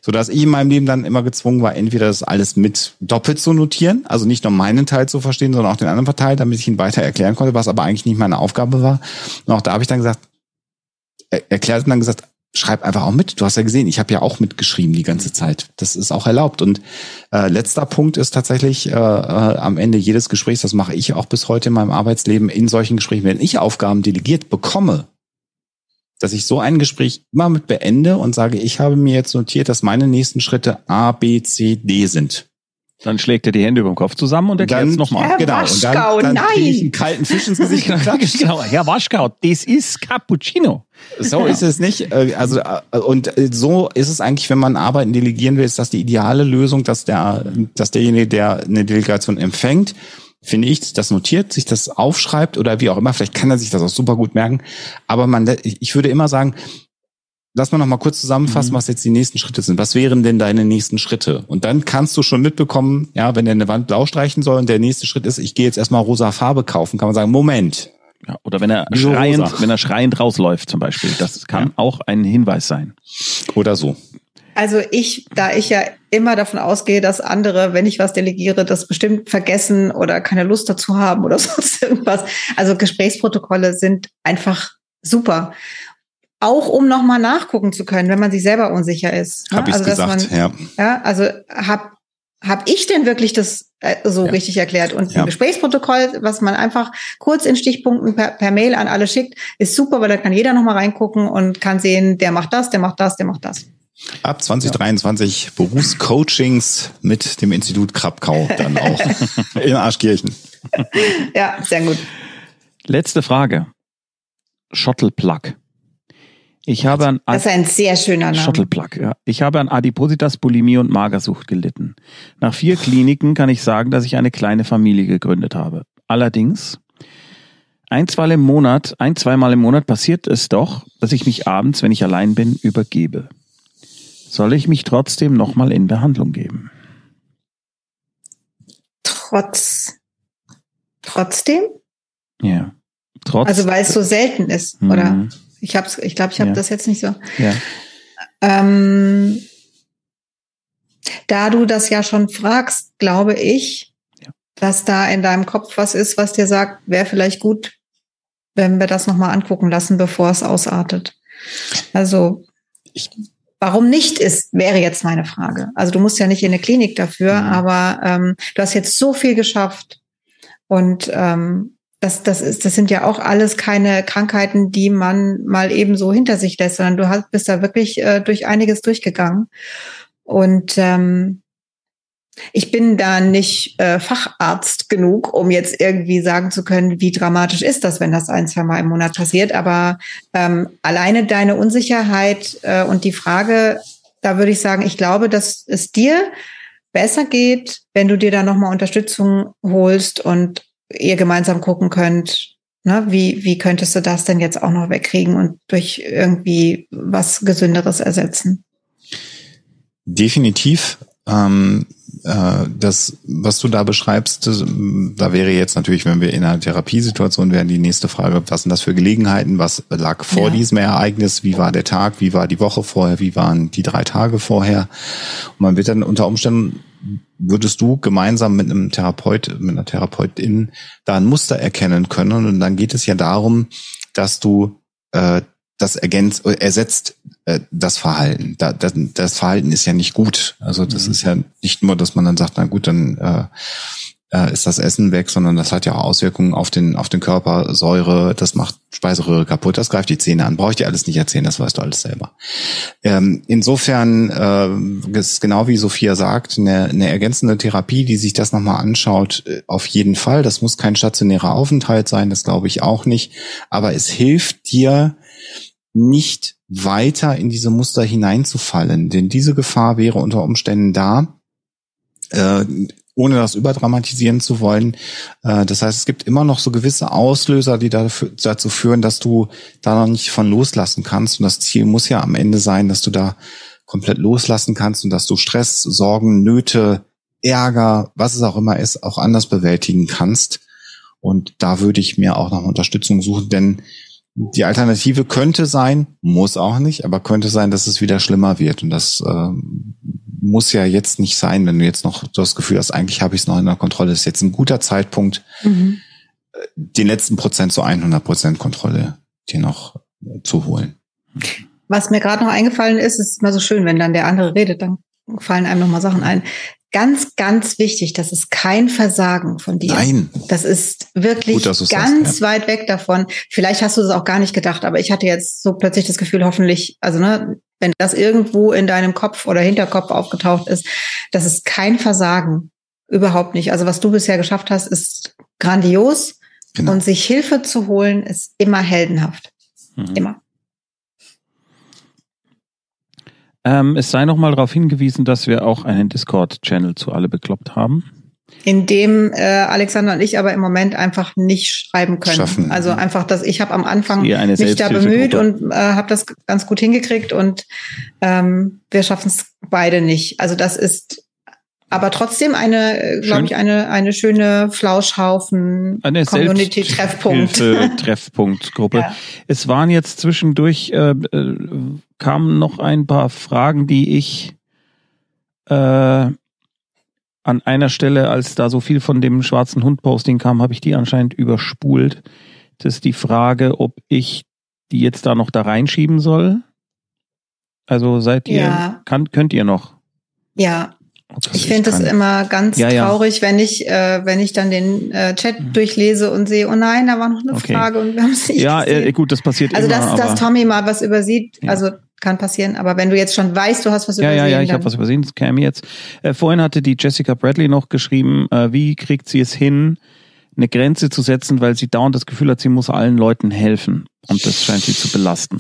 So dass ich in meinem Leben dann immer gezwungen war, entweder das alles mit doppelt zu notieren, also nicht nur meinen Teil zu verstehen, sondern auch den anderen Teil, damit ich ihn weiter erklären konnte, was aber eigentlich nicht meine Aufgabe war. Und auch da habe ich dann gesagt, erklärt und dann gesagt, schreib einfach auch mit. Du hast ja gesehen, ich habe ja auch mitgeschrieben die ganze Zeit. Das ist auch erlaubt. Und äh, letzter Punkt ist tatsächlich äh, äh, am Ende jedes Gesprächs, das mache ich auch bis heute in meinem Arbeitsleben, in solchen Gesprächen, wenn ich Aufgaben delegiert bekomme, dass ich so ein Gespräch immer mit beende und sage, ich habe mir jetzt notiert, dass meine nächsten Schritte A, B, C, D sind. Dann schlägt er die Hände über den Kopf zusammen und erklärt es nochmal. Herr genau. Waschkau, und dann, dann nein. ich einen kalten Fisch ins Gesicht geklatscht. genau, Herr Waschkau, das ist Cappuccino. So ist es nicht. Äh, also äh, und äh, so ist es eigentlich, wenn man Arbeiten delegieren will, ist das die ideale Lösung, dass der, dass derjenige, der eine Delegation empfängt, finde ich, das notiert, sich das aufschreibt oder wie auch immer. Vielleicht kann er sich das auch super gut merken. Aber man, ich würde immer sagen, lass mal noch mal kurz zusammenfassen, mhm. was jetzt die nächsten Schritte sind. Was wären denn deine nächsten Schritte? Und dann kannst du schon mitbekommen, ja, wenn er eine Wand blau streichen soll und der nächste Schritt ist, ich gehe jetzt erstmal rosa Farbe kaufen, kann man sagen, Moment. Ja, oder wenn er schreiend, rosa? wenn er schreiend rausläuft zum Beispiel. Das kann ja. auch ein Hinweis sein. Oder so. Also ich, da ich ja immer davon ausgehe, dass andere, wenn ich was delegiere, das bestimmt vergessen oder keine Lust dazu haben oder sonst irgendwas. Also Gesprächsprotokolle sind einfach super auch um nochmal nachgucken zu können, wenn man sich selber unsicher ist. Ne? Hab ich also, gesagt, man, ja. ja. Also hab hab ich denn wirklich das äh, so ja. richtig erklärt? Und ja. ein Gesprächsprotokoll, was man einfach kurz in Stichpunkten per, per Mail an alle schickt, ist super, weil da kann jeder nochmal reingucken und kann sehen, der macht das, der macht das, der macht das. Ab 2023 ja. Berufscoachings mit dem Institut Krabkau dann auch in Arschkirchen. Ja, sehr gut. Letzte Frage. Shuttle Plug. Ich habe an das ist ein sehr schöner Name. Shuttleplug, ja. Ich habe an Adipositas, Bulimie und Magersucht gelitten. Nach vier Kliniken kann ich sagen, dass ich eine kleine Familie gegründet habe. Allerdings, ein, zwei im Monat, ein, zweimal im Monat passiert es doch, dass ich mich abends, wenn ich allein bin, übergebe. Soll ich mich trotzdem nochmal in Behandlung geben? Trotz, trotzdem? Ja. Trotz. Also weil es so selten ist, mhm. oder? Ich hab's, ich glaube, ich habe ja. das jetzt nicht so. Ja. Ähm, da du das ja schon fragst, glaube ich, ja. dass da in deinem Kopf was ist, was dir sagt, wäre vielleicht gut, wenn wir das nochmal angucken lassen, bevor es ausartet. Also ich warum nicht ist, wäre jetzt meine Frage. Also du musst ja nicht in eine Klinik dafür, mhm. aber ähm, du hast jetzt so viel geschafft und ähm, das, das, ist, das sind ja auch alles keine Krankheiten, die man mal eben so hinter sich lässt, sondern du hast, bist da wirklich äh, durch einiges durchgegangen. Und ähm, ich bin da nicht äh, Facharzt genug, um jetzt irgendwie sagen zu können, wie dramatisch ist das, wenn das ein, zwei Mal im Monat passiert. Aber ähm, alleine deine Unsicherheit äh, und die Frage, da würde ich sagen, ich glaube, dass es dir besser geht, wenn du dir da nochmal Unterstützung holst und ihr gemeinsam gucken könnt, ne, wie, wie könntest du das denn jetzt auch noch wegkriegen und durch irgendwie was Gesünderes ersetzen? Definitiv. Ähm, äh, das, was du da beschreibst, da wäre jetzt natürlich, wenn wir in einer Therapiesituation wären, die nächste Frage, was sind das für Gelegenheiten? Was lag vor ja. diesem Ereignis? Wie war der Tag? Wie war die Woche vorher? Wie waren die drei Tage vorher? Und man wird dann unter Umständen würdest du gemeinsam mit einem Therapeut, mit einer Therapeutin da ein Muster erkennen können. Und dann geht es ja darum, dass du äh, das ergänzt, ersetzt äh, das Verhalten. Da, das, das Verhalten ist ja nicht gut. Also das mhm. ist ja nicht nur, dass man dann sagt, na gut, dann äh, äh, ist das Essen weg, sondern das hat ja auch Auswirkungen auf den, auf den Körper, Säure, das macht Speiseröhre kaputt, das greift die Zähne an. Brauche ich dir alles nicht erzählen, das weißt du alles selber. Ähm, insofern äh, ist genau wie Sophia sagt, eine, eine ergänzende Therapie, die sich das nochmal anschaut, äh, auf jeden Fall. Das muss kein stationärer Aufenthalt sein, das glaube ich auch nicht. Aber es hilft dir, nicht weiter in diese Muster hineinzufallen, denn diese Gefahr wäre unter Umständen da. Äh, ohne das überdramatisieren zu wollen. Äh, das heißt, es gibt immer noch so gewisse Auslöser, die dazu führen, dass du da noch nicht von loslassen kannst. Und das Ziel muss ja am Ende sein, dass du da komplett loslassen kannst und dass du Stress, Sorgen, Nöte, Ärger, was es auch immer ist, auch anders bewältigen kannst. Und da würde ich mir auch noch Unterstützung suchen, denn die Alternative könnte sein, muss auch nicht, aber könnte sein, dass es wieder schlimmer wird. Und das äh, muss ja jetzt nicht sein, wenn du jetzt noch das Gefühl hast, eigentlich habe ich es noch in der Kontrolle. Das ist jetzt ein guter Zeitpunkt, mhm. den letzten Prozent zur 100 Prozent Kontrolle dir noch zu holen. Was mir gerade noch eingefallen ist, ist immer so schön, wenn dann der andere redet, dann fallen einem noch mal Sachen ein ganz, ganz wichtig. Das ist kein Versagen von dir. Nein. Das ist wirklich Gut, ganz sagst, ja. weit weg davon. Vielleicht hast du es auch gar nicht gedacht, aber ich hatte jetzt so plötzlich das Gefühl, hoffentlich, also ne, wenn das irgendwo in deinem Kopf oder Hinterkopf aufgetaucht ist, das ist kein Versagen. Überhaupt nicht. Also was du bisher geschafft hast, ist grandios. Genau. Und sich Hilfe zu holen, ist immer heldenhaft. Mhm. Immer. Ähm, es sei noch mal darauf hingewiesen, dass wir auch einen Discord-Channel zu alle bekloppt haben. In dem äh, Alexander und ich aber im Moment einfach nicht schreiben können. Schaffen. Also einfach, dass ich habe am Anfang mich da bemüht und äh, habe das ganz gut hingekriegt und ähm, wir schaffen es beide nicht. Also das ist aber trotzdem eine, äh, glaube ich, eine, eine schöne Flauschhaufen eine Community Treffpunkt. Treffpunktgruppe. ja. Es waren jetzt zwischendurch äh, äh, kamen noch ein paar Fragen, die ich äh, an einer Stelle, als da so viel von dem schwarzen Hund Posting kam, habe ich die anscheinend überspult. Das ist die Frage, ob ich die jetzt da noch da reinschieben soll. Also seid ihr, ja. kann, könnt ihr noch? Ja, ich finde es immer ganz ja, ja. traurig, wenn ich, äh, wenn ich dann den äh, Chat mhm. durchlese und sehe, oh nein, da war noch eine okay. Frage und wir haben es nicht Ja, äh, gut, das passiert also immer. Also, dass, dass Tommy mal was übersieht, ja. also kann passieren. Aber wenn du jetzt schon weißt, du hast was ja, übersehen. Ja, ja, ich habe was übersehen, das käme jetzt. Äh, vorhin hatte die Jessica Bradley noch geschrieben, äh, wie kriegt sie es hin, eine Grenze zu setzen, weil sie dauernd das Gefühl hat, sie muss allen Leuten helfen. Und das scheint sie zu belasten.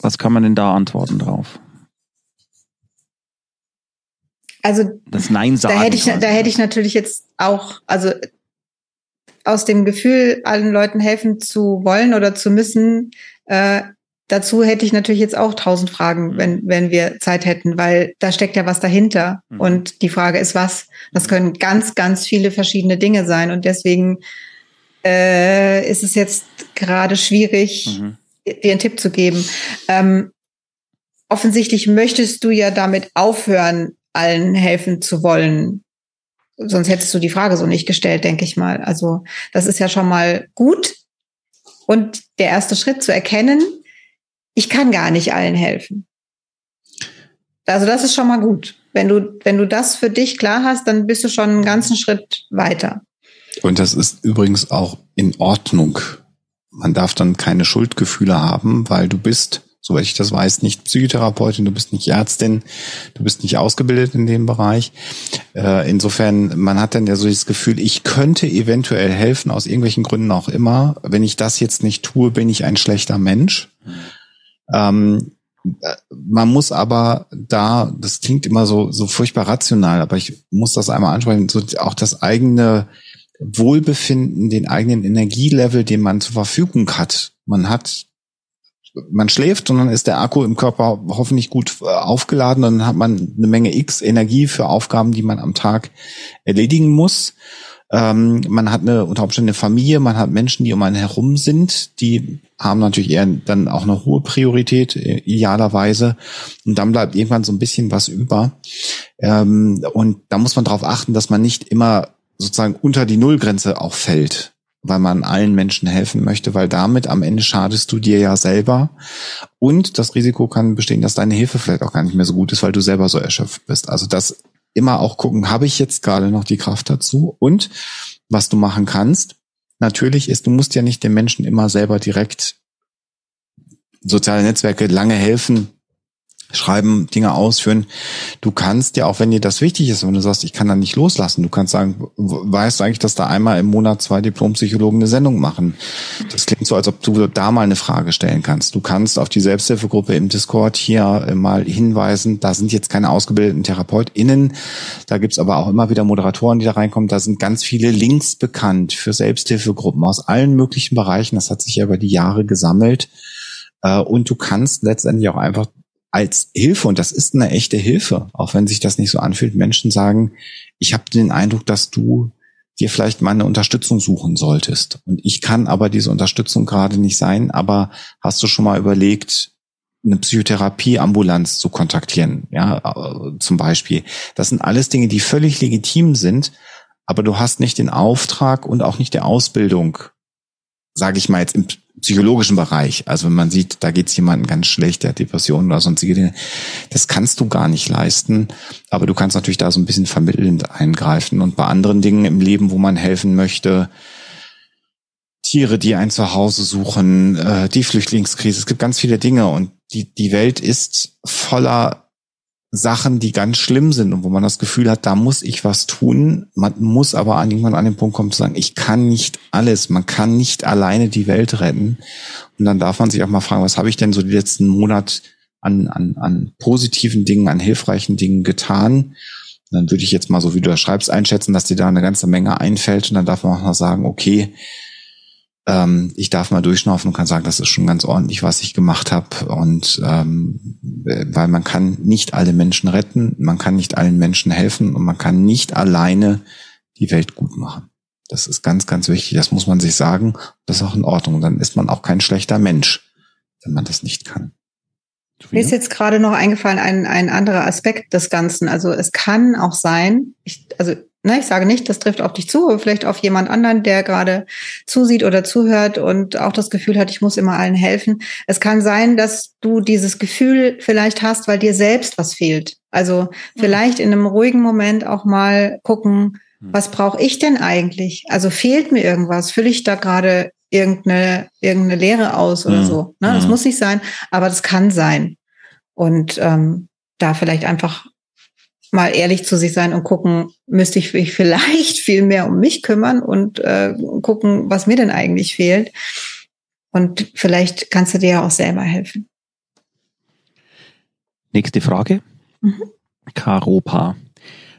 Was kann man denn da antworten drauf? Also das Nein sagen. Da hätte ich, da hätte ich natürlich jetzt auch, also aus dem Gefühl, allen Leuten helfen zu wollen oder zu müssen, äh, dazu hätte ich natürlich jetzt auch tausend Fragen, wenn, wenn wir Zeit hätten, weil da steckt ja was dahinter. Mhm. Und die Frage ist, was? Das können ganz, ganz viele verschiedene Dinge sein. Und deswegen äh, ist es jetzt gerade schwierig, mhm. dir einen Tipp zu geben. Ähm, offensichtlich möchtest du ja damit aufhören, allen helfen zu wollen. Sonst hättest du die Frage so nicht gestellt, denke ich mal. Also das ist ja schon mal gut. Und der erste Schritt zu erkennen, ich kann gar nicht allen helfen. Also das ist schon mal gut. Wenn du, wenn du das für dich klar hast, dann bist du schon einen ganzen Schritt weiter. Und das ist übrigens auch in Ordnung. Man darf dann keine Schuldgefühle haben, weil du bist, soweit ich das weiß, nicht Psychotherapeutin, du bist nicht Ärztin, du bist nicht ausgebildet in dem Bereich. Äh, insofern, man hat dann ja so das Gefühl, ich könnte eventuell helfen, aus irgendwelchen Gründen auch immer. Wenn ich das jetzt nicht tue, bin ich ein schlechter Mensch. Ähm, man muss aber da, das klingt immer so, so furchtbar rational, aber ich muss das einmal ansprechen, so auch das eigene Wohlbefinden, den eigenen Energielevel, den man zur Verfügung hat. Man hat, man schläft und dann ist der Akku im Körper hoffentlich gut äh, aufgeladen dann hat man eine Menge X Energie für Aufgaben, die man am Tag erledigen muss. Ähm, man hat eine, unter Umständen eine Familie, man hat Menschen, die um einen herum sind, die haben natürlich eher dann auch eine hohe Priorität, äh, idealerweise. Und dann bleibt irgendwann so ein bisschen was über. Ähm, und da muss man darauf achten, dass man nicht immer sozusagen unter die Nullgrenze auch fällt weil man allen Menschen helfen möchte, weil damit am Ende schadest du dir ja selber. Und das Risiko kann bestehen, dass deine Hilfe vielleicht auch gar nicht mehr so gut ist, weil du selber so erschöpft bist. Also das immer auch gucken, habe ich jetzt gerade noch die Kraft dazu? Und was du machen kannst, natürlich ist, du musst ja nicht den Menschen immer selber direkt soziale Netzwerke lange helfen, schreiben, Dinge ausführen. Du kannst ja auch, wenn dir das wichtig ist, wenn du sagst, ich kann da nicht loslassen, du kannst sagen, weißt du eigentlich, dass da einmal im Monat zwei Diplompsychologen eine Sendung machen? Das klingt so, als ob du da mal eine Frage stellen kannst. Du kannst auf die Selbsthilfegruppe im Discord hier äh, mal hinweisen, da sind jetzt keine ausgebildeten TherapeutInnen, da gibt's aber auch immer wieder Moderatoren, die da reinkommen, da sind ganz viele Links bekannt für Selbsthilfegruppen aus allen möglichen Bereichen, das hat sich ja über die Jahre gesammelt. Äh, und du kannst letztendlich auch einfach als Hilfe, und das ist eine echte Hilfe, auch wenn sich das nicht so anfühlt, Menschen sagen, ich habe den Eindruck, dass du dir vielleicht mal eine Unterstützung suchen solltest. Und ich kann aber diese Unterstützung gerade nicht sein, aber hast du schon mal überlegt, eine Psychotherapieambulanz zu kontaktieren, ja, äh, zum Beispiel. Das sind alles Dinge, die völlig legitim sind, aber du hast nicht den Auftrag und auch nicht die Ausbildung, sage ich mal jetzt im psychologischen Bereich. Also wenn man sieht, da geht es jemandem ganz schlecht, der hat Depressionen oder sonstige Dinge, das kannst du gar nicht leisten. Aber du kannst natürlich da so ein bisschen vermittelnd eingreifen. Und bei anderen Dingen im Leben, wo man helfen möchte, Tiere, die ein Zuhause suchen, äh, die Flüchtlingskrise, es gibt ganz viele Dinge und die, die Welt ist voller Sachen, die ganz schlimm sind und wo man das Gefühl hat, da muss ich was tun. Man muss aber irgendwann an den Punkt kommen zu sagen, ich kann nicht alles, man kann nicht alleine die Welt retten. Und dann darf man sich auch mal fragen, was habe ich denn so die letzten Monat an, an, an positiven Dingen, an hilfreichen Dingen getan? dann würde ich jetzt mal so, wie du das schreibst, einschätzen, dass dir da eine ganze Menge einfällt. Und dann darf man auch mal sagen, okay, ähm, ich darf mal durchschnaufen und kann sagen, das ist schon ganz ordentlich, was ich gemacht habe. Und ähm, weil man kann nicht alle Menschen retten, man kann nicht allen Menschen helfen und man kann nicht alleine die Welt gut machen. Das ist ganz, ganz wichtig. Das muss man sich sagen. Das ist auch in Ordnung. Dann ist man auch kein schlechter Mensch, wenn man das nicht kann. Mir ist jetzt gerade noch eingefallen ein, ein anderer Aspekt des Ganzen. Also es kann auch sein, ich, also Ne, ich sage nicht, das trifft auf dich zu, aber vielleicht auf jemand anderen, der gerade zusieht oder zuhört und auch das Gefühl hat, ich muss immer allen helfen. Es kann sein, dass du dieses Gefühl vielleicht hast, weil dir selbst was fehlt. Also mhm. vielleicht in einem ruhigen Moment auch mal gucken, mhm. was brauche ich denn eigentlich? Also fehlt mir irgendwas? Fülle ich da gerade irgendeine, irgendeine Lehre aus oder mhm. so? Ne? Das muss nicht sein, aber das kann sein. Und ähm, da vielleicht einfach mal ehrlich zu sich sein und gucken, müsste ich mich vielleicht viel mehr um mich kümmern und äh, gucken, was mir denn eigentlich fehlt. Und vielleicht kannst du dir ja auch selber helfen. Nächste Frage. Mhm. Karopa.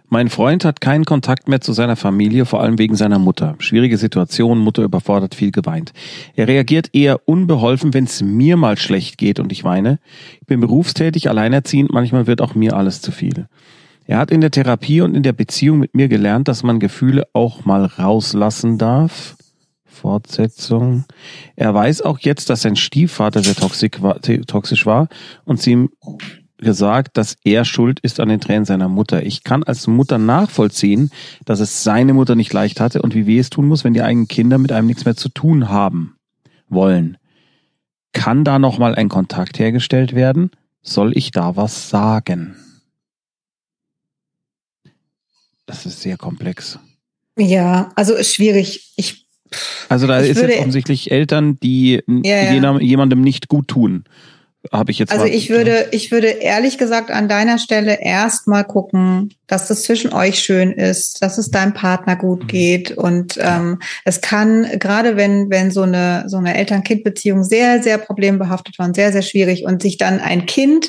Mein Freund hat keinen Kontakt mehr zu seiner Familie, vor allem wegen seiner Mutter. Schwierige Situation, Mutter überfordert, viel geweint. Er reagiert eher unbeholfen, wenn es mir mal schlecht geht und ich weine. Ich bin berufstätig, alleinerziehend, manchmal wird auch mir alles zu viel. Er hat in der Therapie und in der Beziehung mit mir gelernt, dass man Gefühle auch mal rauslassen darf. Fortsetzung. Er weiß auch jetzt, dass sein Stiefvater sehr toxisch war und sie ihm gesagt, dass er schuld ist an den Tränen seiner Mutter. Ich kann als Mutter nachvollziehen, dass es seine Mutter nicht leicht hatte und wie weh es tun muss, wenn die eigenen Kinder mit einem nichts mehr zu tun haben wollen. Kann da nochmal ein Kontakt hergestellt werden? Soll ich da was sagen? Das ist sehr komplex. Ja, also ist schwierig. Ich, Also da Ich ist würde- jetzt offensichtlich Eltern, die Ja, ja. jemandem nicht gut tun. Habe ich jetzt also mal- ich würde, ich würde ehrlich gesagt an deiner Stelle erst mal gucken, dass das zwischen euch schön ist, dass es deinem Partner gut Mhm. geht und ähm, es kann gerade wenn wenn so eine so eine Eltern-Kind-Beziehung sehr sehr problembehaftet war und sehr sehr schwierig und sich dann ein Kind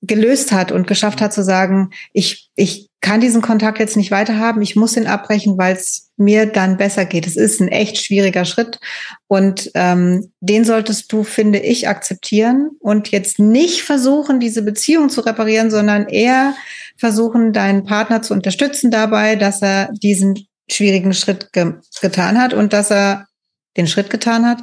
gelöst hat und geschafft hat zu sagen, ich, ich kann diesen Kontakt jetzt nicht weiterhaben, ich muss ihn abbrechen, weil es mir dann besser geht. Es ist ein echt schwieriger Schritt und ähm, den solltest du, finde ich, akzeptieren und jetzt nicht versuchen, diese Beziehung zu reparieren, sondern eher versuchen, deinen Partner zu unterstützen dabei, dass er diesen schwierigen Schritt ge getan hat und dass er den Schritt getan hat.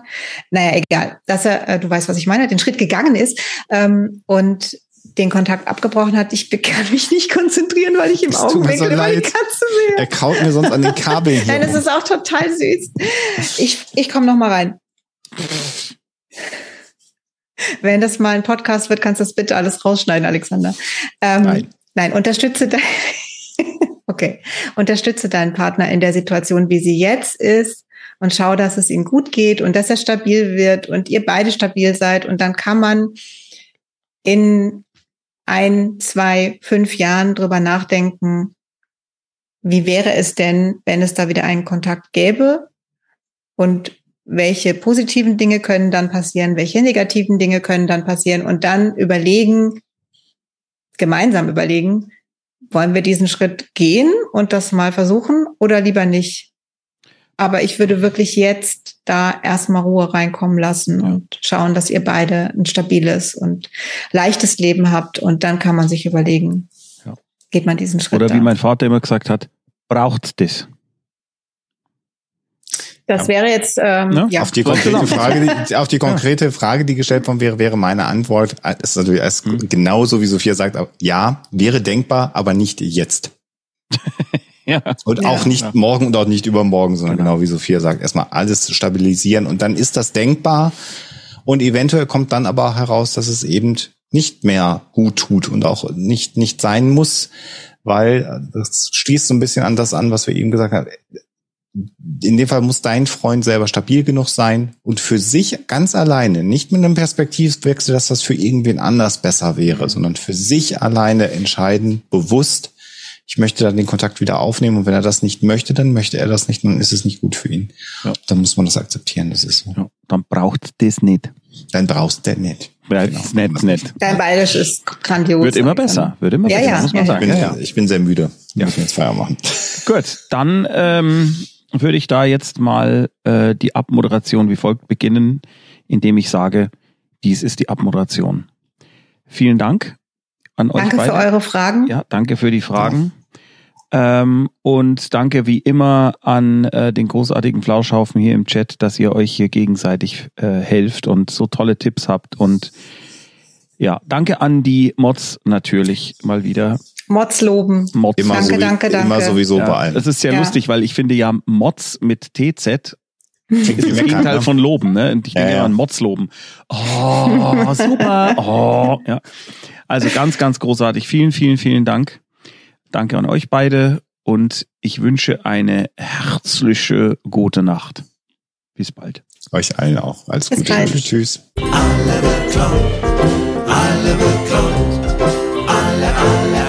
Naja, egal, dass er, äh, du weißt, was ich meine, den Schritt gegangen ist ähm, und den Kontakt abgebrochen hat. Ich kann mich nicht konzentrieren, weil ich im Augenblick so über die. Katze sehe. Er kaut mir sonst an den Kabeln hier. Nein, das ist auch total süß. Ich, ich komme noch mal rein. Wenn das mal ein Podcast wird, kannst du das bitte alles rausschneiden, Alexander. Ähm, Nein. Nein, unterstütze dein, okay, unterstütze deinen Partner in der Situation, wie sie jetzt ist und schau, dass es ihm gut geht und dass er stabil wird und ihr beide stabil seid und dann kann man in ein, zwei, fünf Jahren drüber nachdenken, wie wäre es denn, wenn es da wieder einen Kontakt gäbe und welche positiven Dinge können dann passieren, welche negativen Dinge können dann passieren und dann überlegen, gemeinsam überlegen, wollen wir diesen Schritt gehen und das mal versuchen oder lieber nicht. Aber ich würde wirklich jetzt da erstmal Ruhe reinkommen lassen und schauen, dass ihr beide ein stabiles und leichtes Leben habt und dann kann man sich überlegen, Ja. geht man diesen Schritt. Oder wie da. mein Vater immer gesagt hat, braucht das. das wäre jetzt ähm, Ne? ja. Auf die konkrete zusammen. Frage, die, auf die konkrete Frage, die gestellt worden wäre, wäre meine Antwort, äh, ist natürlich erst Mhm. genauso wie Sophia sagt, aber ja, wäre denkbar, aber nicht jetzt. Ja. Und Ja. auch nicht Ja. morgen und auch nicht übermorgen, sondern Genau. genau wie Sophia sagt, erstmal alles stabilisieren und dann ist das denkbar und eventuell kommt dann aber heraus, dass es eben nicht mehr gut tut und auch nicht, nicht sein muss, weil das schließt so ein bisschen an das an, was wir eben gesagt haben. In dem Fall muss dein Freund selber stabil genug sein und für sich ganz alleine, nicht mit einem Perspektivwechsel, dass das für irgendwen anders besser wäre, sondern für sich alleine entscheiden, bewusst, ich möchte dann den Kontakt wieder aufnehmen und wenn er das nicht möchte, dann möchte er das nicht, dann ist es nicht gut für ihn. Ja. Dann muss man das akzeptieren, das ist so. Ja, dann braucht das nicht. Dann brauchst du nicht. Ja, Genau. ist nicht, nicht. Dein Bayerisch ist grandios. Wird immer besser. Wird immer Ja, besser, ja, muss man ja, Ich bin, sagen. Ja, ja. ich bin sehr müde. Wir Ja. müssen jetzt Feier machen. Gut, dann ähm, würde ich da jetzt mal äh, die Abmoderation wie folgt beginnen, indem ich sage, dies ist die Abmoderation. Vielen Dank an euch Danke beide. für eure Fragen. Ja, danke für die Fragen. Ähm, und danke wie immer an äh, den großartigen Flauschhaufen hier im Chat, dass ihr euch hier gegenseitig äh, helft und so tolle Tipps habt. Und ja, danke an die Mods natürlich mal wieder. Mods loben. Mods. Immer, Danke, so, danke, immer danke. sowieso ja, bei allen. Das ist sehr Ja. lustig, weil ich finde ja Mods mit TZ ist das Gegenteil von loben, ne? Und ich denke Ja, immer ja. an Mods loben. Oh, super. Oh, ja. Also ganz, ganz großartig. Vielen, vielen, vielen Dank. Danke an euch beide und ich wünsche eine herzliche gute Nacht. Bis bald. Euch allen auch. Alles Bis Gute. Bald. Tschüss. Alle beklaut, alle beklaut, alle, alle.